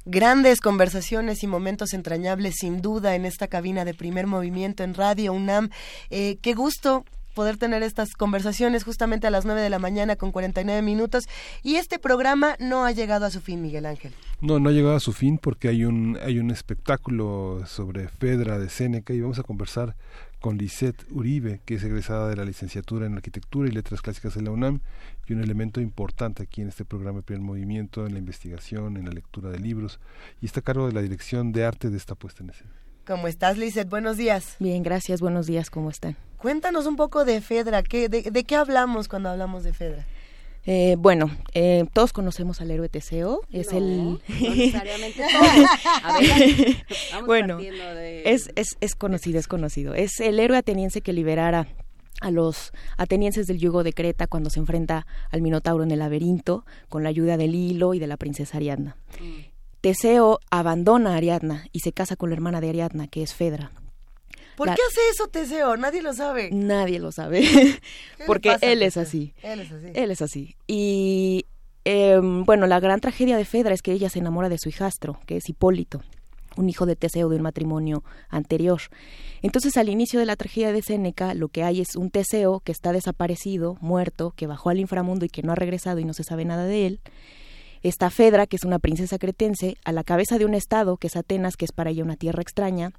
Grandes conversaciones y momentos entrañables sin duda en esta cabina de primer movimiento en Radio UNAM. Eh, qué gusto poder tener estas conversaciones justamente a las 9 de la mañana con 49 minutos. Y este programa no ha llegado a su fin, Miguel Ángel. No, no ha llegado a su fin porque hay un, hay un espectáculo sobre Fedra de Séneca y vamos a conversar con Lisette Uribe, que es egresada de la licenciatura en Arquitectura y Letras Clásicas de la UNAM y un elemento importante aquí en este programa de Primer Movimiento, en la investigación, en la lectura de libros y está a cargo de la dirección de arte de esta puesta en escena. ¿Cómo estás, Lizeth? Buenos días. Bien, gracias. Buenos días. ¿Cómo están? Cuéntanos un poco de Fedra. ¿Qué, de, qué hablamos cuando hablamos de Fedra? Eh, bueno, eh, todos conocemos al héroe Teseo. Es el. No necesariamente todos. A ver, vamos bueno, de... es, es, es conocido, es conocido. Es el héroe ateniense que liberara a los atenienses del yugo de Creta cuando se enfrenta al Minotauro en el laberinto con la ayuda del hilo y de la princesa Ariadna. Mm. Teseo abandona a Ariadna y se casa con la hermana de Ariadna, que es Fedra. ¿Por qué hace eso Teseo? Nadie lo sabe. Nadie lo sabe. Porque él es así. Él es así. Él es así. Y em, bueno, la gran tragedia de Fedra es que ella se enamora de su hijastro, que es Hipólito, un hijo de Teseo de un matrimonio anterior. Entonces, al inicio de la tragedia de Séneca, lo que hay es un Teseo que está desaparecido, muerto, que bajó al inframundo y que no ha regresado y no se sabe nada de él esta Fedra, que es una princesa cretense, a la cabeza de un estado, que es Atenas, que es para ella una tierra extraña,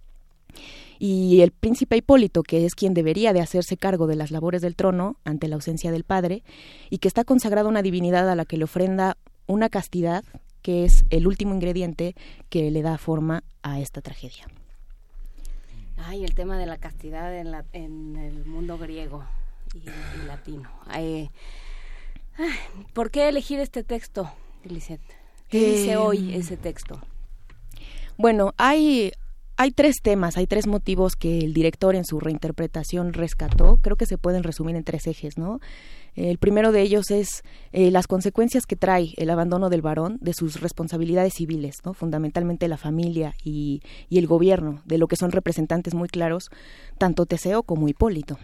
y el príncipe Hipólito, que es quien debería de hacerse cargo de las labores del trono ante la ausencia del padre, y que está consagrado a una divinidad a la que le ofrenda una castidad, que es el último ingrediente que le da forma a esta tragedia. Ay, el tema de la castidad en, la, en el mundo griego y, latino. ¿Por qué elegir este texto? ¿Qué dice hoy Em, ese texto? Bueno, hay, hay tres temas, hay tres motivos que el director en su reinterpretación rescató. Creo que se pueden resumir en tres ejes, ¿no? El primero de ellos es eh, las consecuencias que trae el abandono del varón de sus responsabilidades civiles, ¿no? fundamentalmente la familia y, el gobierno, de lo que son representantes muy claros, tanto Teseo como Hipólito.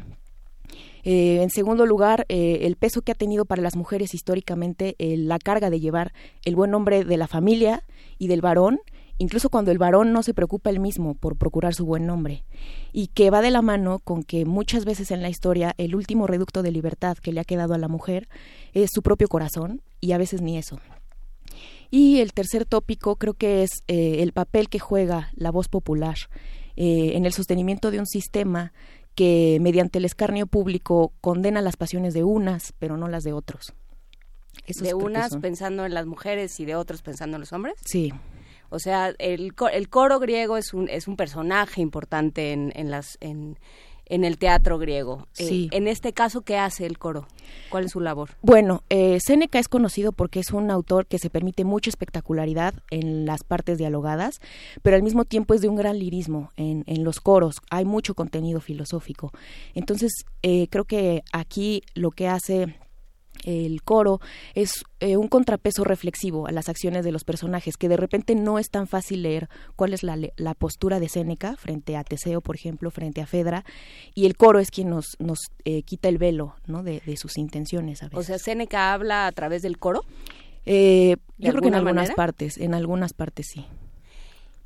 Eh, en segundo lugar, eh, el peso que ha tenido para las mujeres históricamente la carga de llevar el buen nombre de la familia y del varón, incluso cuando el varón no se preocupa él mismo por procurar su buen nombre, y que va de la mano con que muchas veces en la historia el último reducto de libertad que le ha quedado a la mujer es su propio corazón, y a veces ni eso. Y el tercer tópico creo que es el papel que juega la voz popular en el sostenimiento de un sistema que mediante el escarnio público condena las pasiones de unas, pero no las de otros. de unas pensando en las mujeres y de otros pensando en los hombres. Sí. O sea, el, el coro griego es un, es un personaje importante en, en las en, en el teatro griego. Eh, en este caso, ¿qué hace el coro? ¿Cuál es su labor? Bueno, eh, Séneca es conocido porque es un autor que se permite mucha espectacularidad en las partes dialogadas, pero al mismo tiempo es de un gran lirismo en, en los coros. Hay mucho contenido filosófico. Entonces, eh, creo que aquí lo que hace el coro es eh, un contrapeso reflexivo a las acciones de los personajes, que de repente no es tan fácil leer cuál es la, la postura de Séneca frente a Teseo, por ejemplo, frente a Fedra, y el coro es quien nos, nos eh, quita el velo ¿no? de, de sus intenciones a veces. O sea, Séneca habla a través del coro. Eh, ¿De yo creo que en alguna algunas manera? partes, en algunas partes sí.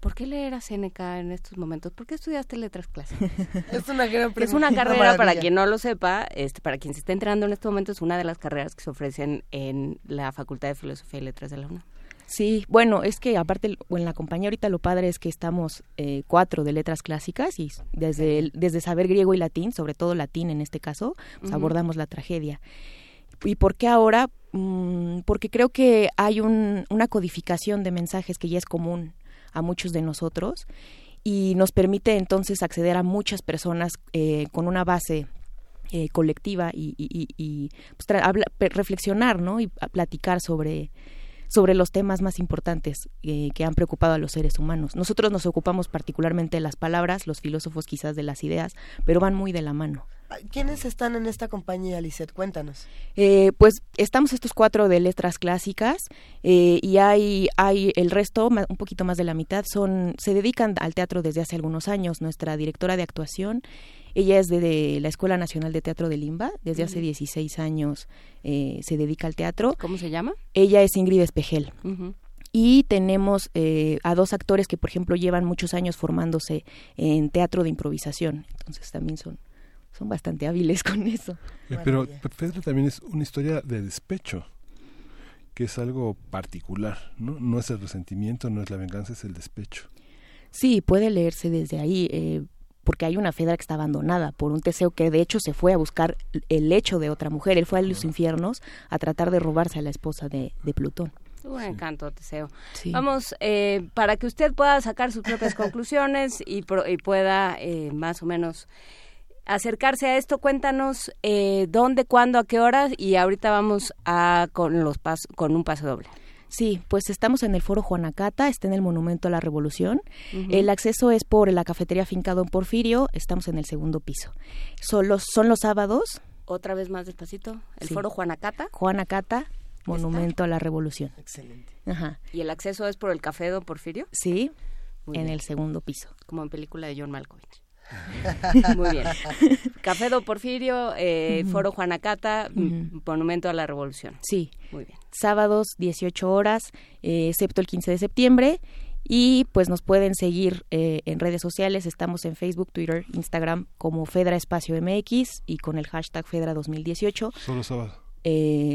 ¿Por qué leer a Séneca en estos momentos? ¿Por qué estudiaste letras clásicas? Es una gran Es pregunta, una una carrera, para quien no lo sepa, este, para quien se está enterando en este momento, es una de las carreras que se ofrecen en la Facultad de Filosofía y Letras de la UNAM. Sí, bueno, es que aparte en la compañía ahorita lo padre es que estamos eh, cuatro de letras clásicas y desde, el- desde saber griego y latín, sobre todo latín en este caso, pues abordamos la tragedia. ¿Y por qué ahora? Mm, porque creo que hay un- una codificación de mensajes que ya es común a muchos de nosotros y nos permite entonces acceder a muchas personas eh, con una base eh, colectiva y, y- pues, reflexionar ¿no? y platicar sobre, sobre los temas más importantes eh, que han preocupado a los seres humanos. Nosotros nos ocupamos particularmente de las palabras, los filósofos quizás de las ideas, pero van muy de la mano. ¿Quiénes están en esta compañía, Lisette? Cuéntanos. Eh, pues estamos estos cuatro de letras clásicas eh, y hay, hay el resto, un poquito más de la mitad, son se dedican al teatro desde hace algunos años. Nuestra directora de actuación, ella es de, la Escuela Nacional de Teatro de Limba, desde hace 16 años eh, se dedica al teatro. ¿Cómo se llama? Ella es Ingrid Espejel. Y tenemos a dos actores que, por ejemplo, llevan muchos años formándose en teatro de improvisación. Entonces también son son bastante hábiles con eso. Eh, pero Fedra también es una historia de despecho, que es algo particular, ¿no? No es el resentimiento, no es la venganza, es el despecho. Sí, puede leerse desde ahí, eh, porque hay una Fedra que está abandonada por un Teseo que de hecho se fue a buscar el lecho de otra mujer. Él fue a los infiernos a tratar de robarse a la esposa de, Plutón. Un encanto, Teseo. Vamos, eh, para que usted pueda sacar sus propias conclusiones y, y pueda más o menos acercarse a esto, cuéntanos eh, dónde, cuándo, a qué horas y ahorita vamos a con los pas con un paso doble. Sí, pues estamos en el Foro Juanacata, está en el Monumento a la Revolución. El acceso es por la cafetería Finca Don Porfirio, estamos en el segundo piso. Son los, son los sábados. Otra vez más despacito, el Foro Juanacata. Juanacata, Monumento a la Revolución. Excelente. Ajá. ¿Y el acceso es por el Café Don Porfirio? Sí, en el segundo piso. Como en película de John Malkovich. Muy bien. Café Do Porfirio, eh, Foro Juanacata, Monumento a la Revolución. Sí. Muy bien. Sábados, 18 horas, eh, excepto el 15 de septiembre. Y pues nos pueden seguir eh, en redes sociales. Estamos en Facebook, Twitter, Instagram como Fedra Espacio MX y con el hashtag Fedra 2018. Solo sábado.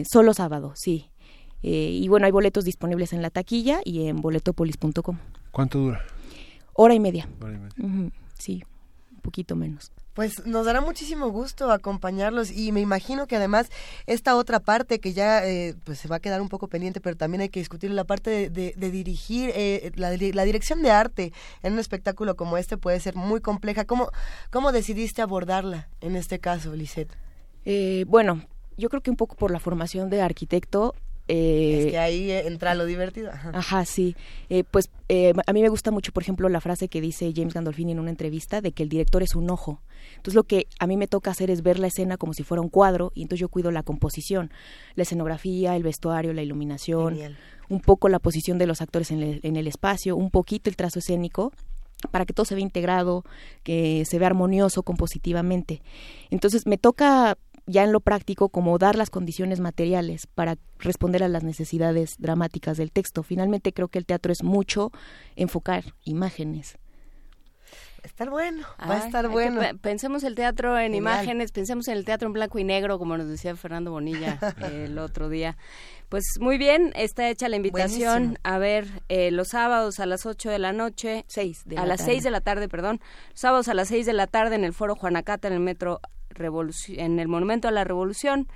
solo sábado, sí. y bueno, hay boletos disponibles en la taquilla y en boletopolis.com. ¿Cuánto dura? Hora y media. Hora y media. sí poquito menos. Pues nos dará muchísimo gusto acompañarlos y me imagino que además esta otra parte que ya eh, pues se va a quedar un poco pendiente, pero también hay que discutir la parte de, dirigir, eh, la, dirección de arte en un espectáculo como este puede ser muy compleja. ¿Cómo, cómo decidiste abordarla en este caso, Lisette? Eh, bueno, yo creo que un poco por la formación de arquitecto es que ahí entra lo divertido. Ajá, sí. Eh, pues eh, a mí me gusta mucho, por ejemplo, la frase que dice James Gandolfini en una entrevista de que el director es un ojo. Entonces lo que a mí me toca hacer es ver la escena como si fuera un cuadro y entonces yo cuido la composición, la escenografía, el vestuario, la iluminación, un poco la posición de los actores en el, en el espacio, un poquito el trazo escénico para que todo se vea integrado, que se vea armonioso compositivamente. Entonces me toca ya en lo práctico como dar las condiciones materiales para responder a las necesidades dramáticas del texto. Finalmente creo que el teatro es mucho enfocar imágenes. Va a estar bueno, va a estar bueno. pensemos el teatro en imágenes, pensemos en el teatro en blanco y negro, como nos decía Fernando Bonilla el otro día. Pues muy bien, está hecha la invitación a ver eh, los sábados a las 8 de la noche, seis a las 6 de la tarde, perdón, sábados a las 6 de la tarde en el Foro Juanacata, en el Metro en el Monumento a la Revolución.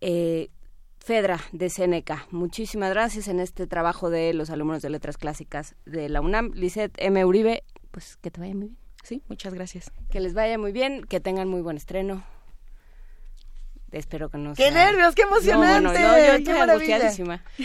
Eh, Fedra de Seneca. Muchísimas gracias en este trabajo de los alumnos de letras clásicas de la UNAM. Lisette M. Uribe, pues que te vaya muy bien. Sí, muchas gracias. Que les vaya muy bien, que tengan muy buen estreno. Espero que no ¡Qué nervios! ¡Qué emocionante! No, yo ¡Qué maravilla!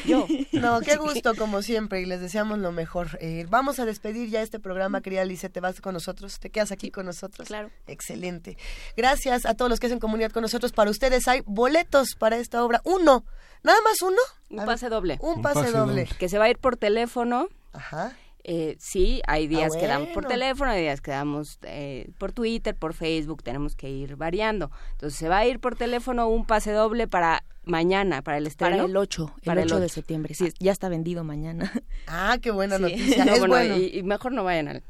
Yo. No, qué gusto, como siempre, y les deseamos lo mejor. Eh, vamos a despedir ya este programa, querida Alicia. ¿Te vas con nosotros? ¿Te quedas aquí con nosotros? Claro. Excelente. Gracias a todos los que hacen comunidad con nosotros. Para ustedes hay boletos para esta obra. Uno. ¿Nada más uno? Un pase doble. Un, pase, doble. Que se va a ir por teléfono. Ajá. Eh, sí, hay días que damos por teléfono, hay días que damos eh, por Twitter, por Facebook, tenemos que ir variando. Entonces se va a ir por teléfono un pase doble para mañana, para el estreno. Para el 8, el 8, de septiembre. Sí, ya está vendido mañana. Ah, qué buena noticia. es bueno, Y, mejor no vayan al,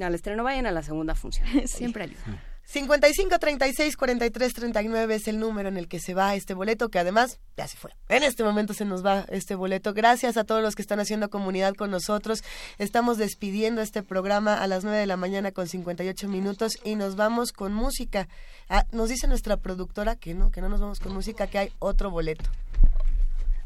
al estreno, vayan a la segunda función. Siempre ayuda. 55 36 43 39 es el número en el que se va este boleto, que además ya se fue. En este momento se nos va este boleto. Gracias a todos los que están haciendo comunidad con nosotros. Estamos despidiendo este programa a las 9 de la mañana con 58 minutos y nos vamos con música. Ah, nos dice nuestra productora que no, que no nos vamos con música, que hay otro boleto.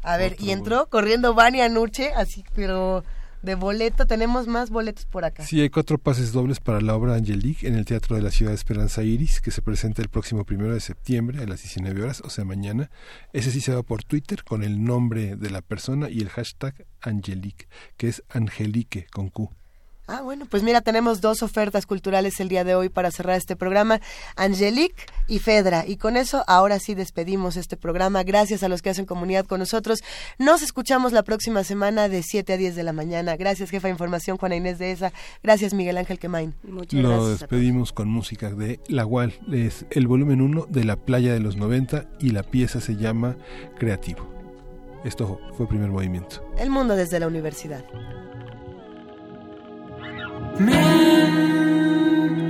A ver, y entró corriendo Vania Nuche, así, pero de boleto. Tenemos más boletos por acá. Sí, hay cuatro pases dobles para la obra Angelique en el Teatro de la Ciudad de Esperanza Iris, que se presenta el próximo primero de septiembre a las 19 horas, o sea, mañana. Ese sí se va por Twitter con el nombre de la persona y el hashtag Angelique, que es Angelique con Q. Ah, bueno, pues mira, tenemos dos ofertas culturales el día de hoy para cerrar este programa, Angelique y Fedra. Y con eso, ahora sí despedimos este programa. Gracias a los que hacen comunidad con nosotros. Nos escuchamos la próxima semana de 7 a 10 de la mañana. Gracias, jefa de información, Juana Inés de esa. Gracias, Miguel Ángel Quemain. Muchas Lo despedimos con música de La Gual. Es el volumen 1 de La Playa de los 90 y la pieza se llama Creativo. Esto fue el primer movimiento. El mundo desde la universidad. Mente.